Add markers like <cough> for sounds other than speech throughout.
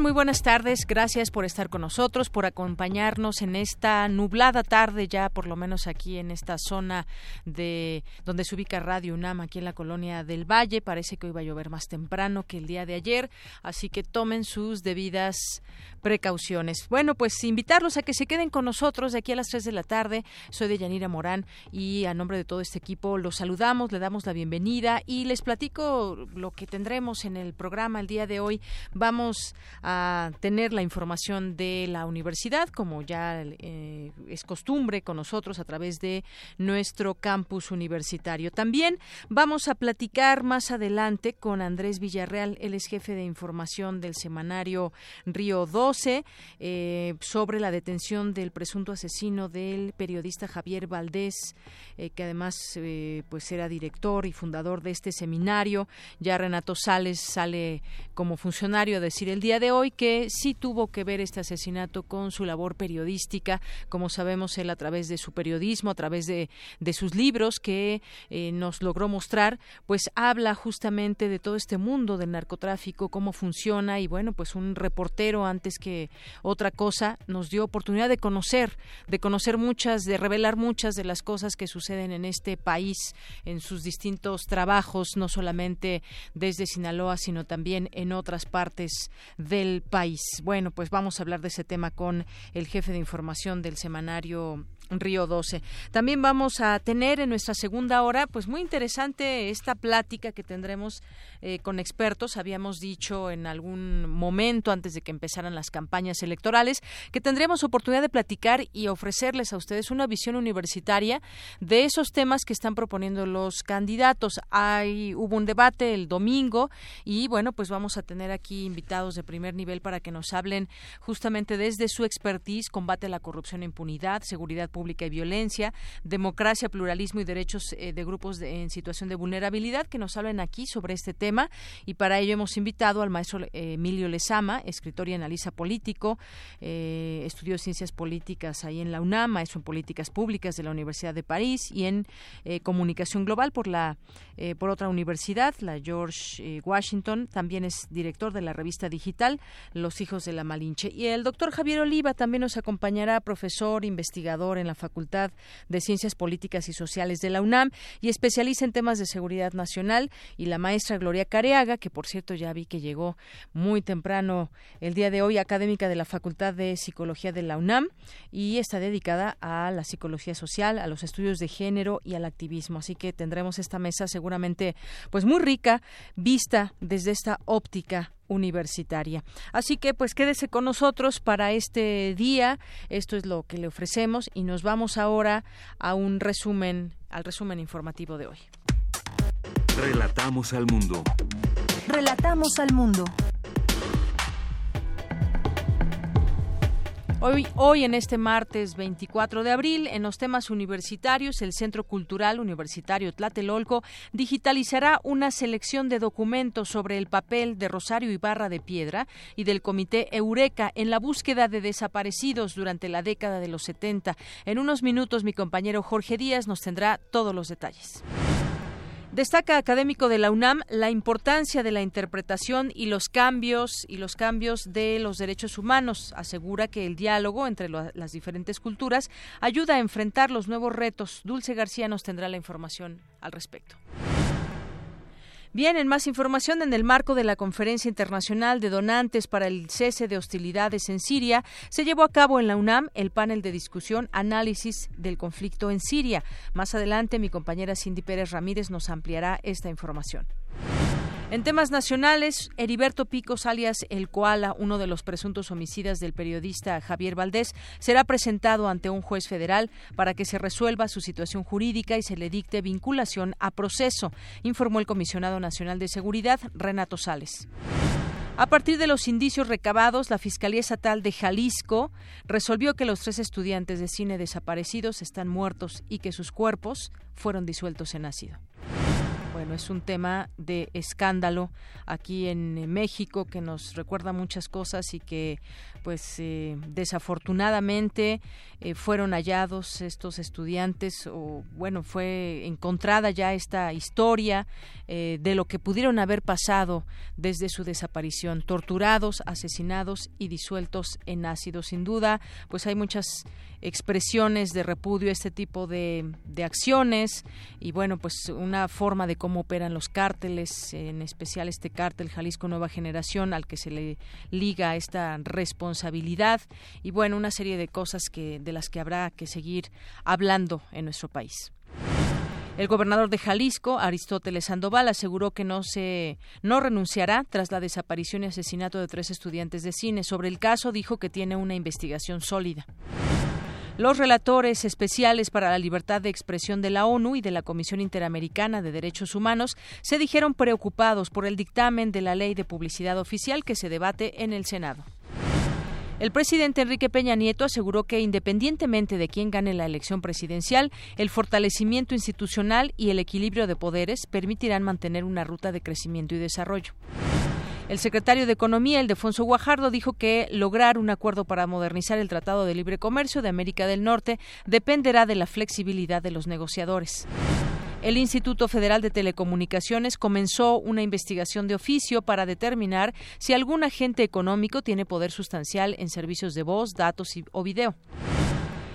Muy buenas tardes. Gracias por estar con nosotros, por acompañarnos en esta nublada tarde, ya por lo menos aquí en esta zona de donde se ubica Radio UNAM, aquí en la colonia del Valle. Parece que hoy va a llover más temprano que el día de ayer, así que tomen sus debidas precauciones. Bueno, pues invitarlos a que se queden con nosotros de aquí a las 3 de la tarde. Soy de Yanira Morán y a nombre de todo este equipo los saludamos, le damos la bienvenida y les platico lo que tendremos en el programa el día de hoy. Vamos a tener la información de la universidad, como ya eh, es costumbre con nosotros a través de nuestro campus universitario. También vamos a platicar más adelante con Andrés Villarreal, él es jefe de información del semanario Río 12, eh, sobre la detención del presunto asesino del periodista Javier Valdés, eh, que además pues era director y fundador de este seminario. Ya Renato Sales sale como funcionario a decir el día de hoy que sí tuvo que ver este asesinato con su labor periodística, como sabemos él a través de su periodismo, a través de, de sus libros que eh, nos logró mostrar, pues habla justamente de todo este mundo del narcotráfico, cómo funciona y bueno, pues un reportero antes que otra cosa nos dio oportunidad de conocer, de conocer muchas, de revelar muchas de las cosas que suceden en este país, en sus distintos trabajos, no solamente desde Sinaloa, sino también en otras partes del país. Bueno, pues vamos a hablar de ese tema con el jefe de información del semanario Río 12. También vamos a tener en nuestra segunda hora, pues muy interesante esta plática que tendremos eh, con expertos. Habíamos dicho en algún momento antes de que empezaran las campañas electorales que tendríamos oportunidad de platicar y ofrecerles a ustedes una visión universitaria de esos temas que están proponiendo los candidatos. Hay hubo un debate el domingo y bueno, pues vamos a tener aquí invitados de primer nivel para que nos hablen justamente desde su expertise, combate a la corrupción e impunidad, seguridad pública y violencia, democracia, pluralismo y derechos eh, de grupos en situación de vulnerabilidad, que nos hablen aquí sobre este tema. Y para ello hemos invitado al maestro eh, Emilio Lezama, escritor y analista político, eh, estudió ciencias políticas ahí en la UNAM, maestro en políticas públicas de la Universidad de París y en comunicación global por la por otra universidad, la George Washington. También es director de la revista digital Los Hijos de la Malinche. Y el doctor Javier Oliva también nos acompañará, profesor, investigador en la Facultad de Ciencias Políticas y Sociales de la UNAM y especializa en temas de seguridad nacional, y la maestra Gloria Careaga, que por cierto ya vi que llegó muy temprano el día de hoy, académica de la Facultad de Psicología de la UNAM, y está dedicada a la psicología social, a los estudios de género y al activismo. Así que tendremos esta mesa seguramente pues muy rica, vista desde esta óptica universitaria. Así que pues quédese con nosotros para este día. Esto es lo que le ofrecemos y nos vamos ahora a un resumen, al resumen informativo de hoy. Relatamos al mundo. Relatamos al mundo. Hoy, hoy, en este martes 24 de abril, en los temas universitarios, el Centro Cultural Universitario Tlatelolco digitalizará una selección de documentos sobre el papel de Rosario Ibarra de Piedra y del Comité Eureka en la búsqueda de desaparecidos durante la década de los 70. En unos minutos, mi compañero Jorge Díaz nos tendrá todos los detalles. Destaca académico de la UNAM la importancia de la interpretación y los cambios y los cambios de los derechos humanos. Asegura que el diálogo entre las diferentes culturas ayuda a enfrentar los nuevos retos. Dulce García nos tendrá la información al respecto. Bien, en más información, en el marco de la Conferencia Internacional de Donantes para el Cese de Hostilidades en Siria, se llevó a cabo en la UNAM el panel de discusión Análisis del conflicto en Siria. Más adelante, mi compañera Cindy Pérez Ramírez nos ampliará esta información. En temas nacionales, Heriberto Picos, alias El Koala, uno de los presuntos homicidas del periodista Javier Valdés, será presentado ante un juez federal para que se resuelva su situación jurídica y se le dicte vinculación a proceso, informó el comisionado nacional de seguridad, Renato Sales. A partir de los indicios recabados, la Fiscalía Estatal de Jalisco resolvió que los tres estudiantes de cine desaparecidos están muertos y que sus cuerpos fueron disueltos en ácido. Es un tema de escándalo aquí en México que nos recuerda muchas cosas y que pues eh, desafortunadamente eh, fueron hallados estos estudiantes o bueno fue encontrada ya esta historia eh, de lo que pudieron haber pasado desde su desaparición torturados asesinados y disueltos en ácido. Sin duda pues hay muchas expresiones de repudio a este tipo de, de acciones y bueno pues una forma de cómo operan los cárteles en especial este cártel Jalisco Nueva Generación al que se le liga esta responsabilidad y bueno una serie de cosas que de las que habrá que seguir hablando en nuestro país. El gobernador de Jalisco, Aristóteles Sandoval, aseguró que no se no renunciará tras la desaparición y asesinato de tres estudiantes de cine. Sobre el caso dijo que tiene una investigación sólida. Los relatores especiales para la libertad de expresión de la ONU y de la Comisión Interamericana de Derechos Humanos se dijeron preocupados por el dictamen de la ley de publicidad oficial que se debate en el Senado. El presidente Enrique Peña Nieto aseguró que independientemente de quién gane la elección presidencial, el fortalecimiento institucional y el equilibrio de poderes permitirán mantener una ruta de crecimiento y desarrollo. El secretario de Economía, Ildefonso Guajardo, dijo que lograr un acuerdo para modernizar el Tratado de Libre Comercio de América del Norte dependerá de la flexibilidad de los negociadores. El Instituto Federal de Telecomunicaciones comenzó una investigación de oficio para determinar si algún agente económico tiene poder sustancial en servicios de voz, datos o video.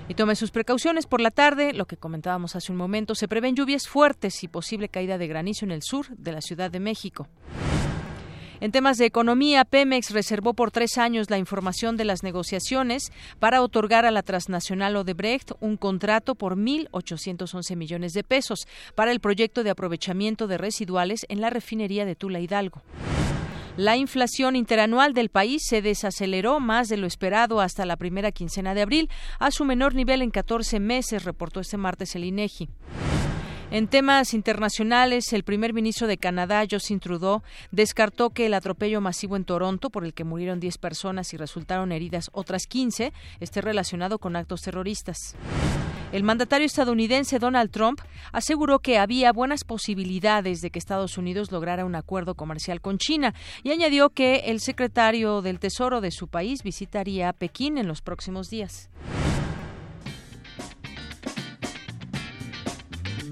Y tome sus precauciones por la tarde, lo que comentábamos hace un momento, se prevén lluvias fuertes y posible caída de granizo en el sur de la Ciudad de México. En temas de economía, Pemex reservó por tres años la información de las negociaciones para otorgar a la transnacional Odebrecht un contrato por 1.811 millones de pesos para el proyecto de aprovechamiento de residuales en la refinería de Tula Hidalgo. La inflación interanual del país se desaceleró más de lo esperado hasta la primera quincena de abril, a su menor nivel en 14 meses, reportó este martes el INEGI. En temas internacionales, el primer ministro de Canadá, Justin Trudeau, descartó que el atropello masivo en Toronto, por el que murieron 10 personas y resultaron heridas otras 15, esté relacionado con actos terroristas. El mandatario estadounidense Donald Trump aseguró que había buenas posibilidades de que Estados Unidos lograra un acuerdo comercial con China y añadió que el secretario del Tesoro de su país visitaría Pekín en los próximos días.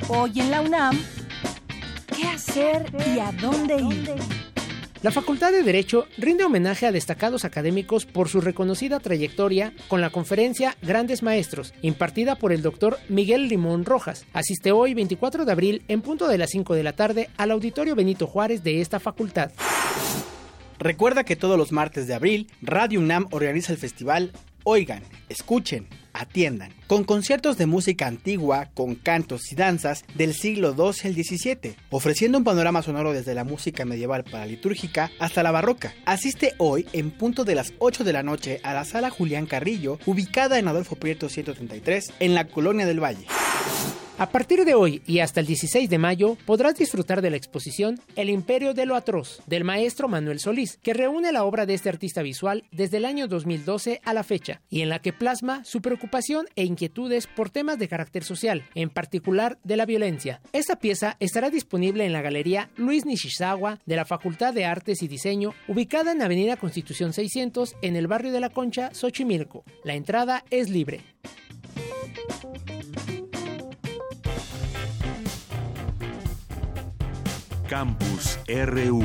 Hoy en la UNAM, ¿qué hacer y a dónde ir? La Facultad de Derecho rinde homenaje a destacados académicos por su reconocida trayectoria con la conferencia Grandes Maestros, impartida por el doctor Miguel Limón Rojas. Asiste hoy, 24 de abril, en punto de las 5 de la tarde, al Auditorio Benito Juárez de esta facultad. Recuerda que todos los martes de abril, Radio UNAM organiza el festival Oigan, escuchen, atiendan, con conciertos de música antigua, con cantos y danzas del siglo XII al XVII, ofreciendo un panorama sonoro desde la música medieval para litúrgica hasta la barroca. Asiste hoy en punto de las 8 de la noche a la sala Julián Carrillo, ubicada en Adolfo Prieto 133, en la Colonia del Valle. A partir de hoy y hasta el 16 de mayo podrás disfrutar de la exposición El Imperio de lo Atroz del maestro Manuel Solís, que reúne la obra de este artista visual desde el año 2012 a la fecha y en la que plasma su preocupación e inquietudes por temas de carácter social, en particular de la violencia. Esta pieza estará disponible en la Galería Luis Nishizawa de la Facultad de Artes y Diseño, ubicada en Avenida Constitución 600 en el barrio de la Concha, Xochimilco. La entrada es libre. Campus RU.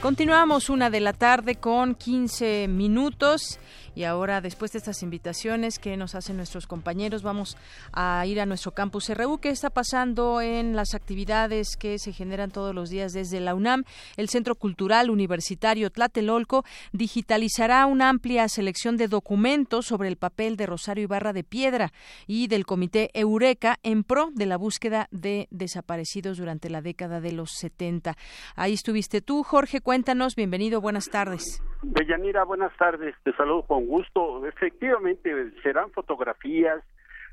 Continuamos una de la tarde con 15 minutos Y ahora, después de estas invitaciones que nos hacen nuestros compañeros, vamos a ir a nuestro campus RU. ¿Qué está pasando en las actividades que se generan todos los días desde la UNAM? El Centro Cultural Universitario Tlatelolco digitalizará una amplia selección de documentos sobre el papel de Rosario Ibarra de Piedra y del Comité Eureka en pro de la búsqueda de desaparecidos durante la década de los 70. Ahí estuviste tú, Jorge. Cuéntanos. Bienvenido. Buenas tardes. Deyanira, buenas tardes. Te saludo con gusto. Efectivamente, serán fotografías,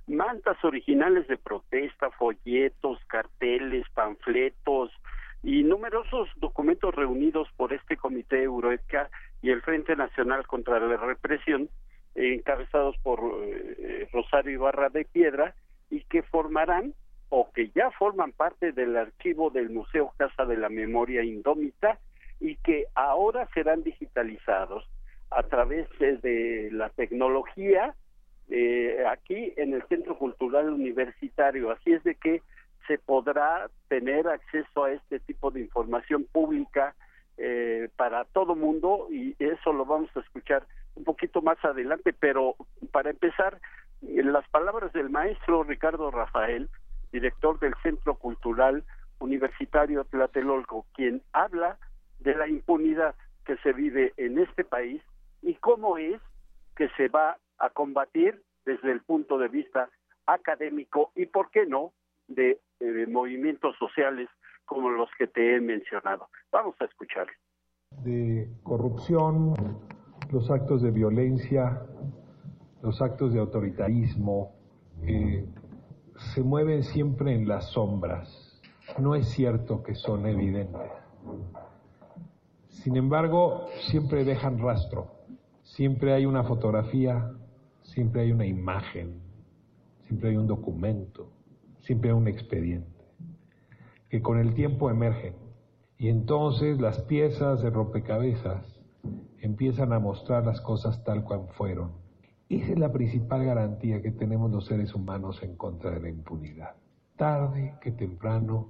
mantas originales de protesta, folletos, carteles, panfletos y numerosos documentos reunidos por este Comité Eureka y el Frente Nacional contra la Represión, encabezados por eh, Rosario Ibarra de Piedra, y que formarán o que ya forman parte del archivo del Museo Casa de la Memoria Indómita y que ahora serán digitalizados a través de la tecnología eh, aquí en el Centro Cultural Universitario. Así es de que se podrá tener acceso a este tipo de información pública eh, para todo mundo y eso lo vamos a escuchar un poquito más adelante, pero para empezar, las palabras del maestro Ricardo Rafael, director del Centro Cultural Universitario Tlatelolco, quien habla de la impunidad que se vive en este país y cómo es que se va a combatir desde el punto de vista académico y, por qué no, de, movimientos sociales como los que te he mencionado. Vamos a escuchar. De corrupción, los actos de violencia, los actos de autoritarismo, eh, se mueven siempre en las sombras. No es cierto que son evidentes. Sin embargo, siempre dejan rastro. Siempre hay una fotografía, siempre hay una imagen, siempre hay un documento, siempre hay un expediente, que con el tiempo emergen. Y entonces las piezas de rompecabezas empiezan a mostrar las cosas tal cual fueron. Esa es la principal garantía que tenemos los seres humanos en contra de la impunidad. Tarde que temprano,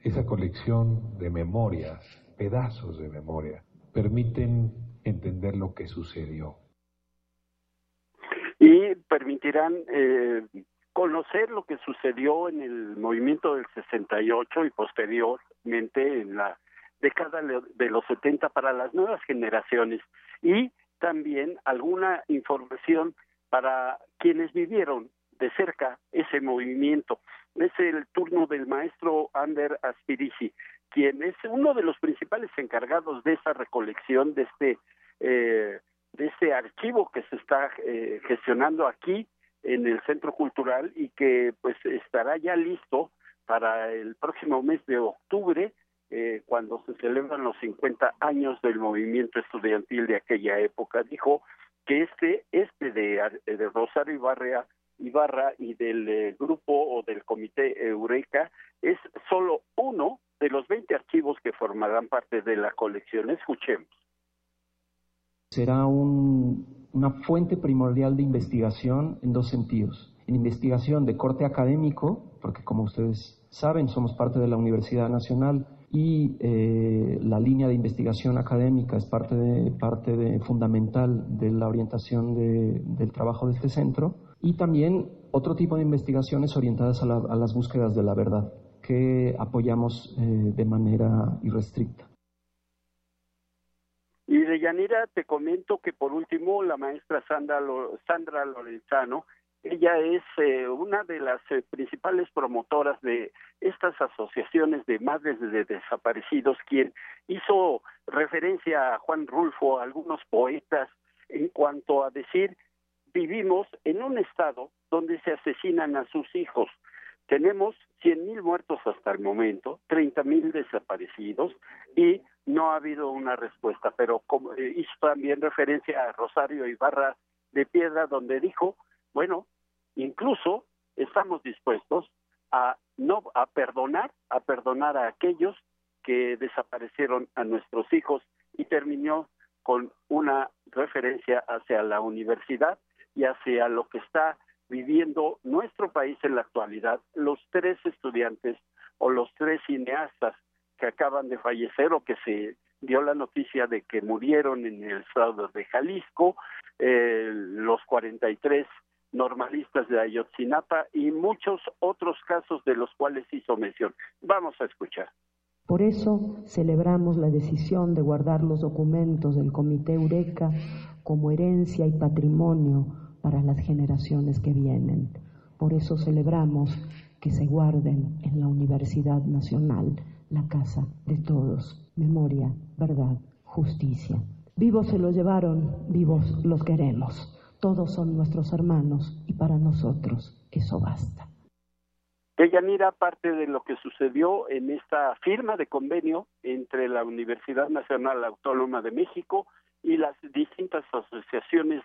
esa colección de memorias, pedazos de memoria, permiten entender lo que sucedió. Y permitirán eh, conocer lo que sucedió en el movimiento del 68 y posteriormente en la década de los 70 para las nuevas generaciones y también alguna información para quienes vivieron de cerca ese movimiento. Es el turno del maestro Ander Aspirici, quien es uno de los principales encargados de esa recolección, de este, eh, de este archivo que se está eh, gestionando aquí en el Centro Cultural y que pues estará ya listo para el próximo mes de octubre eh, cuando se celebran los 50 años del movimiento estudiantil de aquella época, dijo que este, este de, de Rosario Ibarra, Ibarra y del eh, grupo o del comité Eureka es solo uno de los 20 archivos que formarán parte de la colección. Escuchemos. Será un, una fuente primordial de investigación en dos sentidos. En investigación de corte académico, porque como ustedes saben, somos parte de la Universidad Nacional y eh, la línea de investigación académica es parte, de, parte fundamental de la orientación de, del trabajo de este centro y también otro tipo de investigaciones orientadas a, a las búsquedas de la verdad que apoyamos eh, de manera irrestricta. Y de Yanira te comento que por último la maestra Sandra, Sandra Lorenzano ella es eh, una de las eh, principales promotoras de estas asociaciones de madres de desaparecidos, quien hizo referencia a Juan Rulfo, a algunos poetas, en cuanto a decir, vivimos en un estado donde se asesinan a sus hijos. Tenemos cien mil muertos hasta el momento, treinta mil desaparecidos y no ha habido una respuesta. Pero como eh, hizo también referencia a Rosario Ibarra de Piedra, donde dijo bueno, incluso estamos dispuestos a no a perdonar, a perdonar a aquellos que desaparecieron a nuestros hijos y terminó con una referencia hacia la universidad y hacia lo que está viviendo nuestro país en la actualidad, los tres estudiantes o los tres cineastas que acaban de fallecer o que se dio la noticia de que murieron en el estado de Jalisco eh, los 43 normalistas de Ayotzinapa y muchos otros casos de los cuales hizo mención. Vamos a escuchar. Por eso celebramos la decisión de guardar los documentos del Comité Eureka como herencia y patrimonio para las generaciones que vienen. Por eso celebramos que se guarden en la Universidad Nacional, la casa de todos, memoria, verdad, justicia. Vivos se los llevaron, vivos los queremos. Todos son nuestros hermanos y para nosotros eso basta. mira parte de lo que sucedió en esta firma de convenio entre la Universidad Nacional Autónoma de México y las distintas asociaciones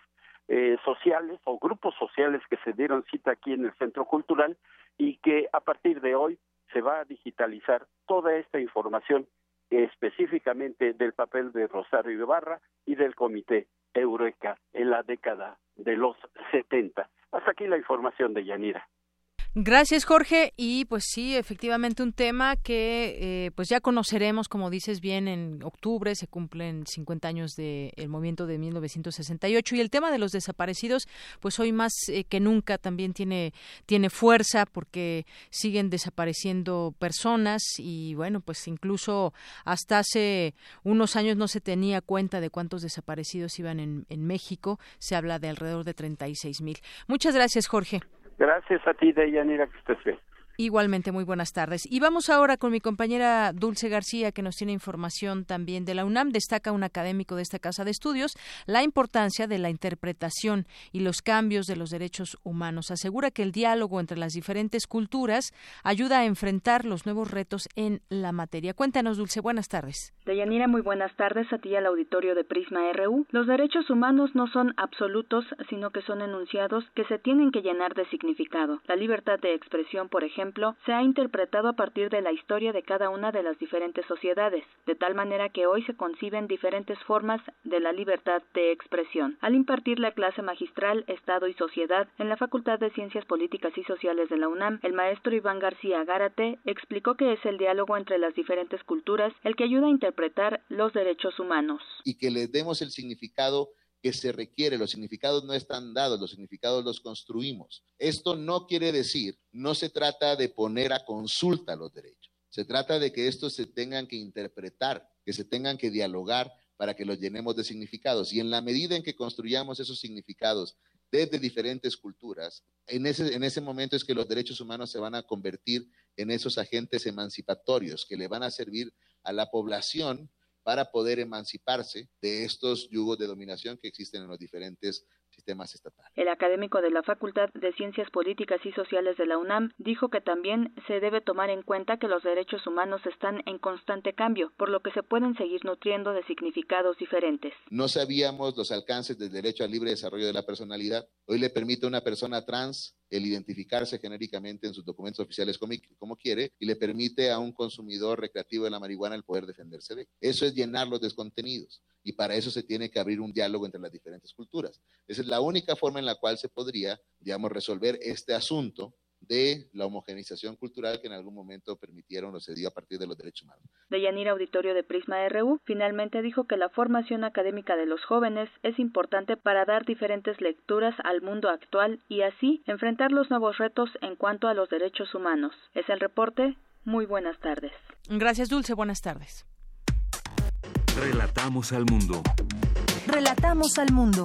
eh, sociales o grupos sociales que se dieron cita aquí en el Centro Cultural y que a partir de hoy se va a digitalizar toda esta información específicamente del papel de Rosario Ibarra y del Comité Eureka en la década de los 70. Hasta aquí la información de Yanira. Gracias, Jorge. Y pues sí, efectivamente un tema que eh, pues ya conoceremos, como dices bien, en octubre se cumplen 50 años del movimiento de 1968 y el tema de los desaparecidos, pues hoy más eh, que nunca también tiene tiene fuerza porque siguen desapareciendo personas y bueno, pues incluso hasta hace unos años no se tenía cuenta de cuántos desaparecidos iban en, en México. Se habla de alrededor de 36 mil. Muchas gracias, Jorge. Gracias a ti, Deyanira, que estés bien. Igualmente, muy buenas tardes. Y vamos ahora con mi compañera Dulce García, que nos tiene información también de la UNAM. Destaca un académico de esta casa de estudios la importancia de la interpretación y los cambios de los derechos humanos. Asegura que el diálogo entre las diferentes culturas ayuda a enfrentar los nuevos retos en la materia. Cuéntanos, Dulce, buenas tardes. Deyanira, muy buenas tardes a ti al auditorio de Prisma RU. Los derechos humanos no son absolutos, sino que son enunciados que se tienen que llenar de significado. La libertad de expresión, por ejemplo, se ha interpretado a partir de la historia de cada una de las diferentes sociedades, de tal manera que hoy se conciben diferentes formas de la libertad de expresión. Al impartir la clase magistral Estado y Sociedad en la Facultad de Ciencias Políticas y Sociales de la UNAM, el maestro Iván García Gárate explicó que es el diálogo entre las diferentes culturas el que ayuda a interpretar los derechos humanos. Y que le demos el significado que se requiere. Los significados no están dados, los significados los construimos. Esto no quiere decir, no se trata de poner a consulta los derechos. Se trata de que estos se tengan que interpretar, que se tengan que dialogar para que los llenemos de significados. Y en la medida en que construyamos esos significados desde diferentes culturas, en ese, en ese momento es que los derechos humanos se van a convertir en esos agentes emancipatorios que le van a servir a la población para poder emanciparse de estos yugos de dominación que existen en los diferentes sistemas estatales. El académico de la Facultad de Ciencias Políticas y Sociales de la UNAM dijo que también se debe tomar en cuenta que los derechos humanos están en constante cambio, por lo que se pueden seguir nutriendo de significados diferentes. No sabíamos los alcances del derecho al libre desarrollo de la personalidad. Hoy le permite a una persona trans el identificarse genéricamente en sus documentos oficiales como, como, quiere y le permite a un consumidor recreativo de la marihuana el poder defenderse de. Eso es llenar los descontenidos y para eso se tiene que abrir un diálogo entre las diferentes culturas. Esa es la única forma en la cual se podría, digamos, resolver este asunto de la homogeneización cultural que en algún momento permitieron o se dio a partir de los derechos humanos. Deyanira Auditorio de Prisma RU finalmente dijo que la formación académica de los jóvenes es importante para dar diferentes lecturas al mundo actual y así enfrentar los nuevos retos en cuanto a los derechos humanos. Es el reporte. Muy buenas tardes. Gracias, Dulce. Buenas tardes. Relatamos al mundo. Relatamos al mundo.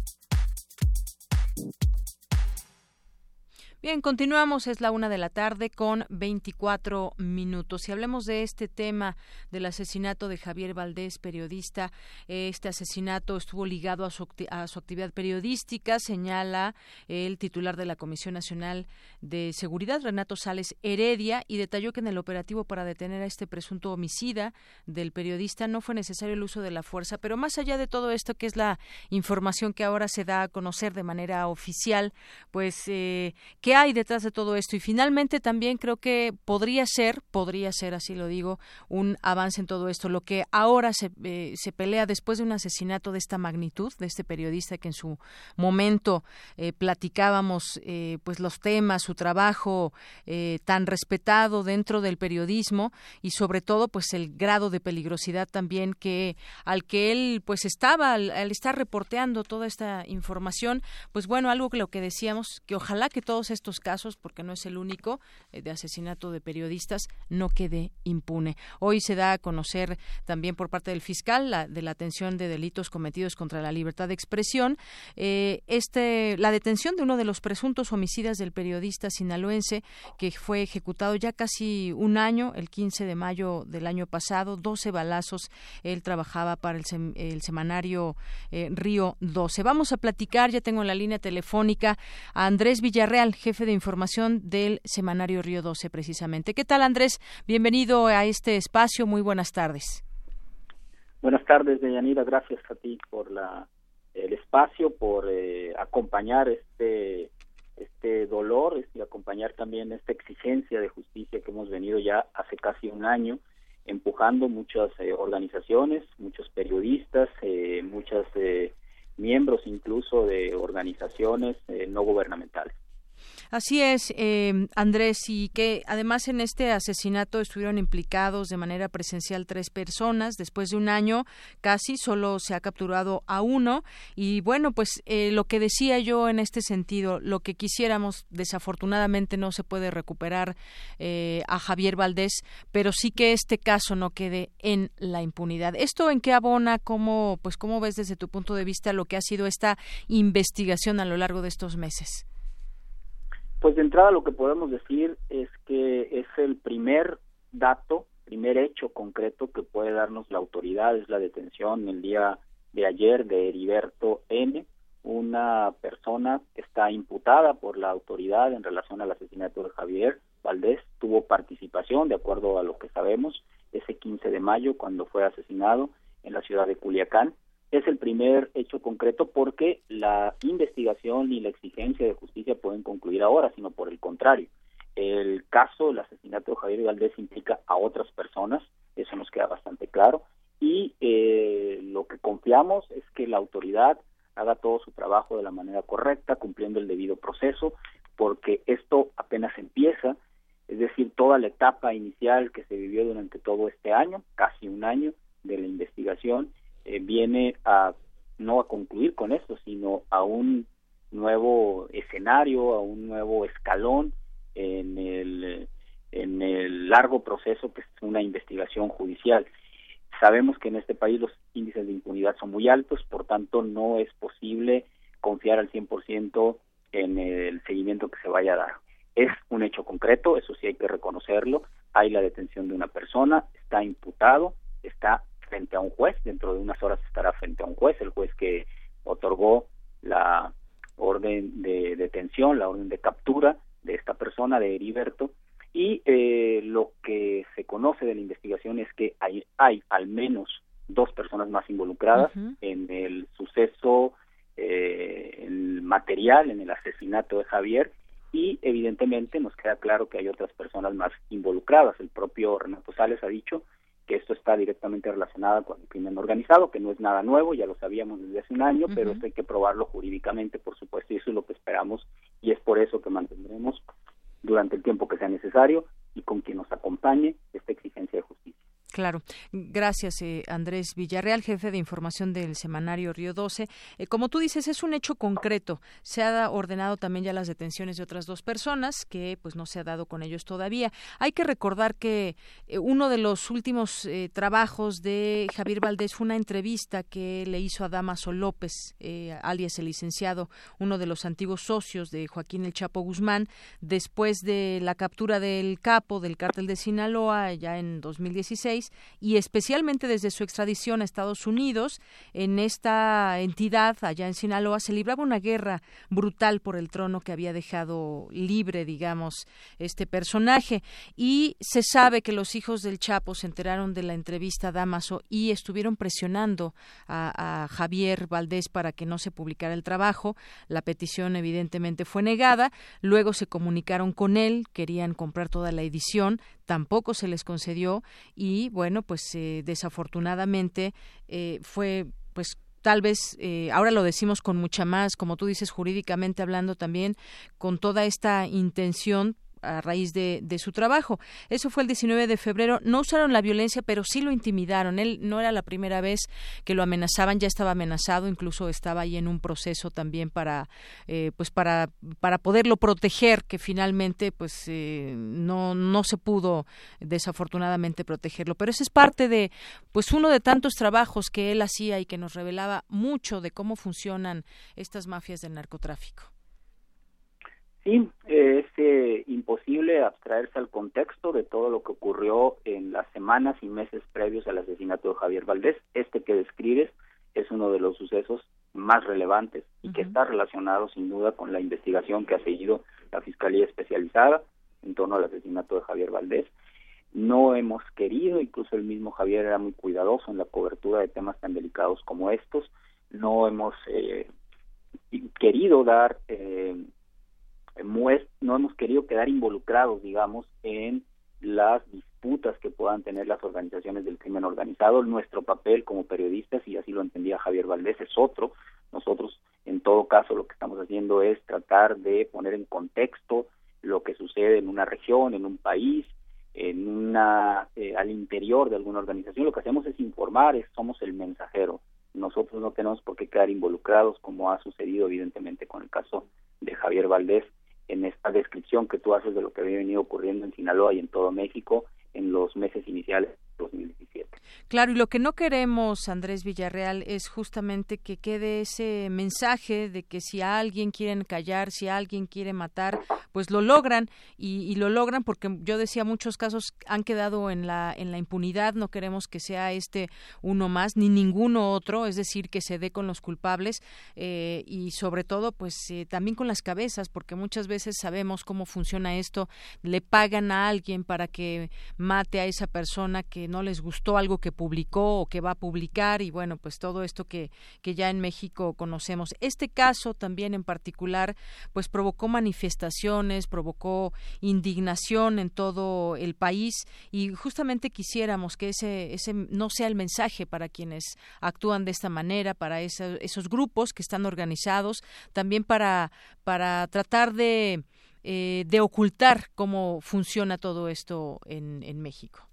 Bien, continuamos, es la una de la tarde con 24 minutos. Y hablemos de este tema del asesinato de Javier Valdés, periodista. Este asesinato estuvo ligado a su, a su actividad periodística, señala el titular de la Comisión Nacional de Seguridad, Renato Sales Heredia, y detalló que en el operativo para detener a este presunto homicida del periodista no fue necesario el uso de la fuerza. Pero más allá de todo esto, que es la información que ahora se da a conocer de manera oficial, pues, eh, ¿qué hay detrás de todo esto? Y finalmente también creo que podría ser, podría ser, así lo digo, un avance en todo esto. Lo que ahora se, eh, se pelea después de un asesinato de esta magnitud, de este periodista que en su momento eh, platicábamos, eh, pues los temas, su trabajo tan respetado dentro del periodismo y sobre todo, pues el grado de peligrosidad también que al que él pues estaba al, al estar reporteando toda esta información, pues bueno, algo que lo que decíamos que ojalá que todos estos casos, porque no es el único, eh, de asesinato de periodistas, no quede impune. Hoy se da a conocer también por parte del fiscal la, de la atención de delitos cometidos contra la libertad de expresión, eh, este, la detención de uno de los presuntos homicidas del periodista sinaloense que fue ejecutado ya casi un año, el 15 de mayo del año pasado, 12 balazos. Él trabajaba para el, sem, el semanario eh, Río 12. Vamos a platicar, ya tengo en la línea telefónica a Andrés Villarreal, jefe de información del semanario Río 12 precisamente. ¿Qué tal Andrés? Bienvenido a este espacio, muy buenas tardes. Buenas tardes, Deyanira, gracias a ti por la, el espacio, por eh, acompañar este este dolor y acompañar también esta exigencia de justicia que hemos venido ya hace casi un año empujando muchas eh, organizaciones, muchos periodistas, eh, muchos eh, miembros incluso de organizaciones eh, no gubernamentales. Así es, eh, Andrés, y que además en este asesinato estuvieron implicados de manera presencial tres personas. Después de un año casi solo se ha capturado a uno. Y bueno, pues eh, lo que decía yo en este sentido, lo que quisiéramos, desafortunadamente no se puede recuperar eh, a Javier Valdés, pero sí que este caso no quede en la impunidad. ¿Esto en qué abona? ¿Cómo, pues, cómo ves desde tu punto de vista lo que ha sido esta investigación a lo largo de estos meses? Pues de entrada lo que podemos decir es que es el primer dato, primer hecho concreto que puede darnos la autoridad, es la detención el día de ayer de Heriberto N., una persona que está imputada por la autoridad en relación al asesinato de Javier Valdés, tuvo participación, de acuerdo a lo que sabemos, ese 15 de mayo cuando fue asesinado en la ciudad de Culiacán es el primer hecho concreto porque la investigación y la exigencia de justicia pueden concluir ahora, sino por el contrario. El caso del asesinato de Javier Valdés implica a otras personas, eso nos queda bastante claro, y eh, lo que confiamos es que la autoridad haga todo su trabajo de la manera correcta, cumpliendo el debido proceso, porque esto apenas empieza, es decir, toda la etapa inicial que se vivió durante todo este año, casi un año de la investigación, eh, viene a no a concluir con esto, sino a un nuevo escenario, a un nuevo escalón en el en el largo proceso que es una investigación judicial. Sabemos que en este país los índices de impunidad son muy altos, por tanto no es posible confiar al 100% en el seguimiento que se vaya a dar. Es un hecho concreto, eso sí hay que reconocerlo. Hay la detención de una persona, está imputado, está frente a un juez, dentro de unas horas estará frente a un juez, el juez que otorgó la orden de detención, la orden de captura de esta persona, de Heriberto, y eh, lo que se conoce de la investigación es que hay, hay al menos dos personas más involucradas uh -huh. en el suceso eh, el material, en el asesinato de Javier, y evidentemente nos queda claro que hay otras personas más involucradas. El propio Renato Sales ha dicho que esto está directamente relacionado con el crimen organizado, que no es nada nuevo, ya lo sabíamos desde hace un año, uh -huh. pero esto hay que probarlo jurídicamente, por supuesto, y eso es lo que esperamos, y es por eso que mantendremos durante el tiempo que sea necesario y con quien nos acompañe esta exigencia de justicia. Claro. Gracias, eh, Andrés Villarreal, jefe de información del semanario Río 12. Eh, como tú dices, es un hecho concreto. Se ha ordenado también ya las detenciones de otras dos personas, que pues no se ha dado con ellos todavía. Hay que recordar que eh, uno de los últimos trabajos de Javier Valdés fue una entrevista que le hizo a Damaso López, alias el licenciado, uno de los antiguos socios de Joaquín El Chapo Guzmán, después de la captura del capo del cártel de Sinaloa ya en 2016 y especialmente desde su extradición a Estados Unidos, en esta entidad, allá en Sinaloa, se libraba una guerra brutal por el trono que había dejado libre, digamos, este personaje. Y se sabe que los hijos del Chapo se enteraron de la entrevista a Damaso y estuvieron presionando a, a Javier Valdés para que no se publicara el trabajo. La petición evidentemente fue negada. Luego se comunicaron con él, querían comprar toda la edición tampoco se les concedió y bueno pues eh, desafortunadamente eh, fue pues tal vez eh, ahora lo decimos con mucha más, como tú dices, jurídicamente hablando también, con toda esta intención a raíz de, de, su trabajo. Eso fue el 19 de febrero. No usaron la violencia, pero sí lo intimidaron. Él no era la primera vez que lo amenazaban, ya estaba amenazado, incluso estaba ahí en un proceso también para, eh, pues para, para poderlo proteger, que finalmente, pues eh, no, no se pudo desafortunadamente protegerlo. Pero ese es parte de, pues uno de tantos trabajos que él hacía y que nos revelaba mucho de cómo funcionan estas mafias del narcotráfico. Sí, es eh, imposible abstraerse al contexto de todo lo que ocurrió en las semanas y meses previos al asesinato de Javier Valdés. Este que describes es uno de los sucesos más relevantes y que está relacionado sin duda con la investigación que ha seguido la Fiscalía Especializada en torno al asesinato de Javier Valdés. No hemos querido, incluso el mismo Javier era muy cuidadoso en la cobertura de temas tan delicados como estos, no hemos eh, querido dar eh, no hemos querido quedar involucrados, digamos, en las disputas que puedan tener las organizaciones del crimen organizado. Nuestro papel como periodistas, y así lo entendía Javier Valdés, es otro. Nosotros, en todo caso, lo que estamos haciendo es tratar de poner en contexto lo que sucede en una región, en un país, en una eh, al interior de alguna organización. Lo que hacemos es informar, es, somos el mensajero. Nosotros no tenemos por qué quedar involucrados, como ha sucedido evidentemente con el caso de Javier Valdés, en esta descripción que tú haces de lo que había venido ocurriendo en Sinaloa y en todo México en los meses iniciales 2017. Claro, y lo que no queremos, Andrés Villarreal, es justamente que quede ese mensaje de que si a alguien quieren callar, si a alguien quiere matar, pues lo logran y, lo logran porque yo decía muchos casos han quedado en la en la impunidad. No queremos que sea este uno más ni ninguno otro, es decir, que se dé con los culpables eh, y sobre todo, pues eh, también con las cabezas, porque muchas veces sabemos cómo funciona esto. Le pagan a alguien para que mate a esa persona que no les gustó algo que publicó o que va a publicar y bueno, pues todo esto que, que ya en México conocemos. Este caso también en particular pues provocó manifestaciones, provocó indignación en todo el país y justamente quisiéramos que ese, ese no sea el mensaje para quienes actúan de esta manera, para esos grupos que están organizados, también para, para tratar de eh, de ocultar cómo funciona todo esto en, en México.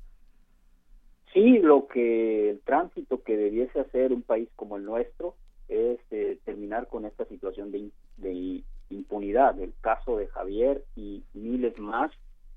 Sí, lo que el tránsito que debiese hacer un país como el nuestro es eh, terminar con esta situación de, de, impunidad. El caso de Javier y miles más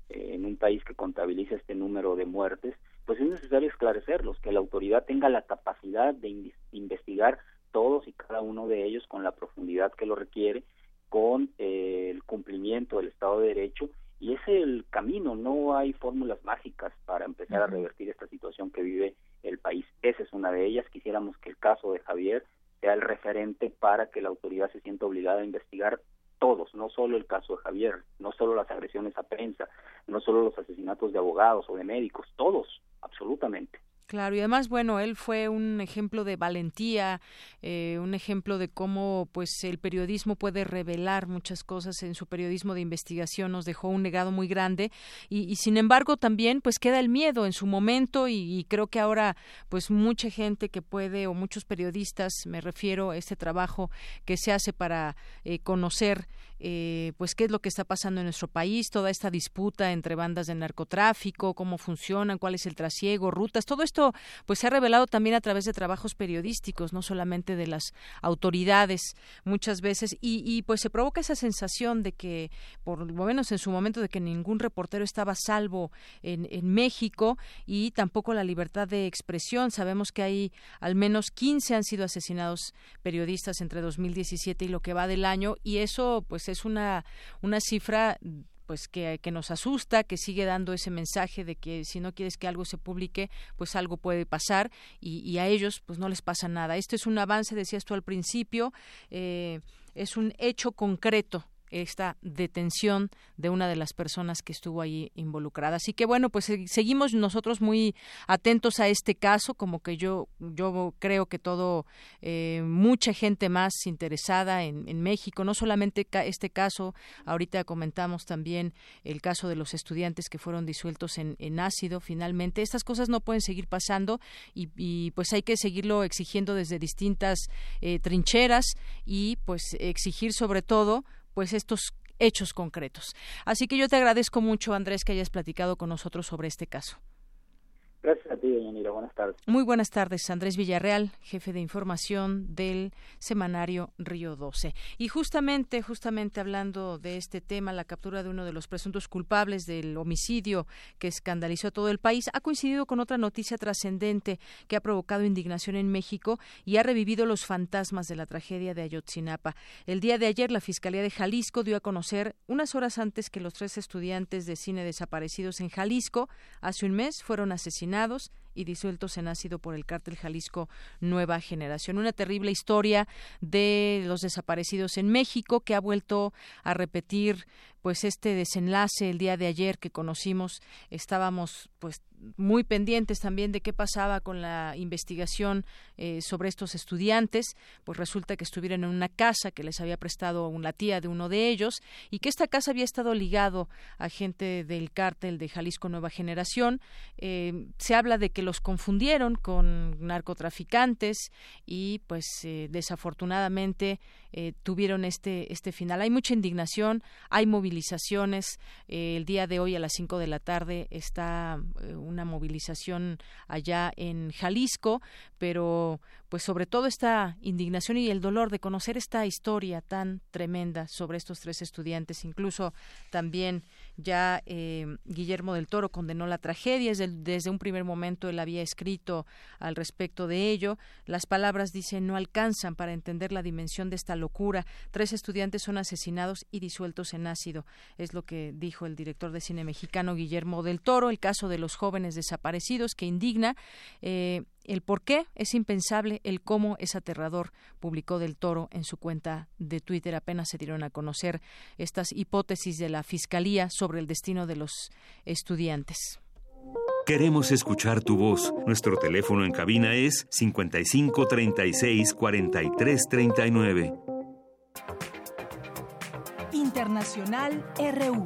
eh, en un país que contabiliza este número de muertes, pues es necesario esclarecerlos, que la autoridad tenga la capacidad de investigar todos y cada uno de ellos con la profundidad que lo requiere, con eh, el cumplimiento del Estado de Derecho y es el camino, no hay fórmulas mágicas para empezar a revertir esta situación que vive el país. Esa es una de ellas. Quisiéramos que el caso de Javier sea el referente para que la autoridad se sienta obligada a investigar todos, no solo el caso de Javier, no solo las agresiones a prensa, no solo los asesinatos de abogados o de médicos, todos, absolutamente. Claro, y además, bueno, él fue un ejemplo de valentía, eh, un ejemplo de cómo, pues, el periodismo puede revelar muchas cosas en su periodismo de investigación. Nos dejó un legado muy grande y, sin embargo, también, pues, queda el miedo en su momento y, creo que ahora, pues, mucha gente que puede o muchos periodistas, me refiero a este trabajo que se hace para eh, conocer eh, pues qué es lo que está pasando en nuestro país, toda esta disputa entre bandas de narcotráfico, cómo funcionan, cuál es el trasiego, rutas, todo esto pues se ha revelado también a través de trabajos periodísticos, no solamente de las autoridades muchas veces y, y pues se provoca esa sensación de que por lo menos en su momento de que ningún reportero estaba salvo en, en México y tampoco la libertad de expresión. Sabemos que hay al menos 15 han sido asesinados periodistas entre 2017 y lo que va del año y eso pues es una una cifra pues que, que, nos asusta, que sigue dando ese mensaje de que si no quieres que algo se publique, pues algo puede pasar y, y a ellos pues no les pasa nada. Esto es un avance, decías tú al principio, eh, es un hecho concreto esta detención de una de las personas que estuvo ahí involucrada. Así que bueno, pues seguimos nosotros muy atentos a este caso, como que yo yo creo que todo eh, mucha gente más interesada en, en, México, no solamente este caso, ahorita comentamos también el caso de los estudiantes que fueron disueltos en, en ácido. Finalmente, estas cosas no pueden seguir pasando y, y pues hay que seguirlo exigiendo desde distintas eh, trincheras y pues exigir sobre todo pues estos hechos concretos. Así que yo te agradezco mucho, Andrés, que hayas platicado con nosotros sobre este caso. Gracias a ti, Yanira. Buenas tardes. Muy buenas tardes. Andrés Villarreal, jefe de información del semanario Río 12. Y justamente, justamente hablando de este tema, la captura de uno de los presuntos culpables del homicidio que escandalizó a todo el país, ha coincidido con otra noticia trascendente que ha provocado indignación en México y ha revivido los fantasmas de la tragedia de Ayotzinapa. El día de ayer, la Fiscalía de Jalisco dio a conocer, unas horas antes que los tres estudiantes de cine desaparecidos en Jalisco, hace un mes, fueron asesinados asesinados y disueltos en ácido por el cártel Jalisco Nueva Generación. Una terrible historia de los desaparecidos en México que ha vuelto a repetir pues este desenlace el día de ayer que conocimos. Estábamos pues muy pendientes también de qué pasaba con la investigación eh, sobre estos estudiantes, pues resulta que estuvieron en una casa que les había prestado una tía de uno de ellos y que esta casa había estado ligado a gente del cártel de Jalisco Nueva Generación. Eh, se habla de que los confundieron con narcotraficantes y pues eh, desafortunadamente eh, tuvieron este, este final. Hay mucha indignación, hay movilizaciones. Eh, el día de hoy a las 5 de la tarde está una movilización allá en Jalisco, pero pues sobre todo esta indignación y el dolor de conocer esta historia tan tremenda sobre estos tres estudiantes, incluso también ya eh, Guillermo del Toro condenó la tragedia, desde, un primer momento él había escrito al respecto de ello. Las palabras, dice, no alcanzan para entender la dimensión de esta locura. Tres estudiantes son asesinados y disueltos en ácido, es lo que dijo el director de cine mexicano Guillermo del Toro. El caso de los jóvenes desaparecidos que indigna. Eh, el por qué es impensable, el cómo es aterrador, publicó Del Toro en su cuenta de Twitter. Apenas se dieron a conocer estas hipótesis de la Fiscalía sobre el destino de los estudiantes. Queremos escuchar tu voz. Nuestro teléfono en cabina es 55 36 43 39. Internacional RU.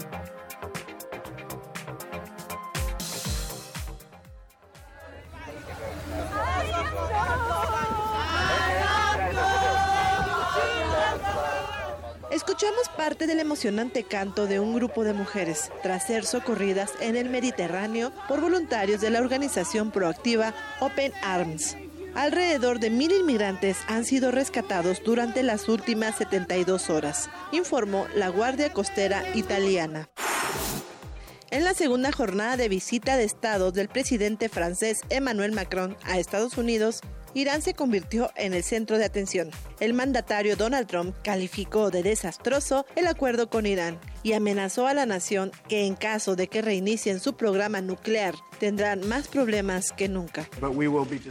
Escuchamos parte del emocionante canto de un grupo de mujeres tras ser socorridas en el Mediterráneo por voluntarios de la organización proactiva Open Arms. Alrededor de mil inmigrantes han sido rescatados durante las últimas 72 horas, informó la Guardia Costera Italiana. En la segunda jornada de visita de Estado del presidente francés Emmanuel Macron a Estados Unidos, Irán se convirtió en el centro de atención. El mandatario Donald Trump calificó de desastroso el acuerdo con Irán y amenazó a la nación que en caso de que reinicien su programa nuclear tendrán más problemas que nunca.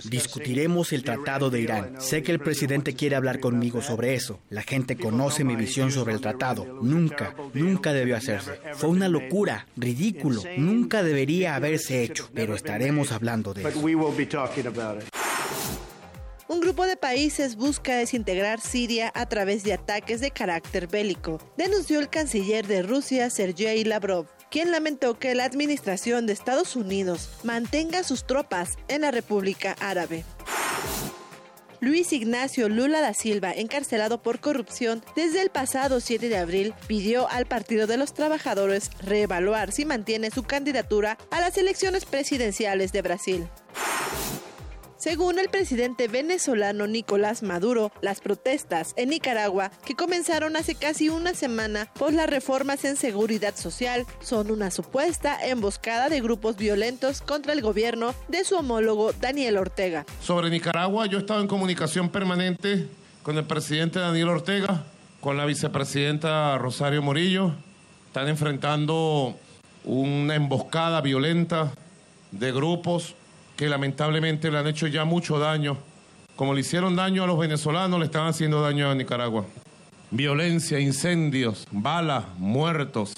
Discutiremos el tratado de Irán. Sé que el presidente quiere hablar conmigo sobre eso. La gente conoce mi visión sobre el tratado. Nunca, nunca debió hacerse. Fue una locura, ridículo. Nunca debería haberse hecho, pero estaremos hablando de eso. Un grupo de países busca desintegrar Siria a través de ataques de carácter bélico, denunció el canciller de Rusia, Sergei Lavrov, quien lamentó que la administración de Estados Unidos mantenga sus tropas en la República Árabe. Luis Ignacio Lula da Silva, encarcelado por corrupción desde el pasado 7 de abril, pidió al Partido de los Trabajadores reevaluar si mantiene su candidatura a las elecciones presidenciales de Brasil. Según el presidente venezolano Nicolás Maduro, las protestas en Nicaragua, que comenzaron hace casi una semana por las reformas en seguridad social, son una supuesta emboscada de grupos violentos contra el gobierno de su homólogo Daniel Ortega. Sobre Nicaragua, yo he estado en comunicación permanente con el presidente Daniel Ortega, con la vicepresidenta Rosario Morillo. Están enfrentando una emboscada violenta de grupos que lamentablemente le han hecho ya mucho daño. Como le hicieron daño a los venezolanos, le están haciendo daño a Nicaragua. Violencia, incendios, balas, muertos.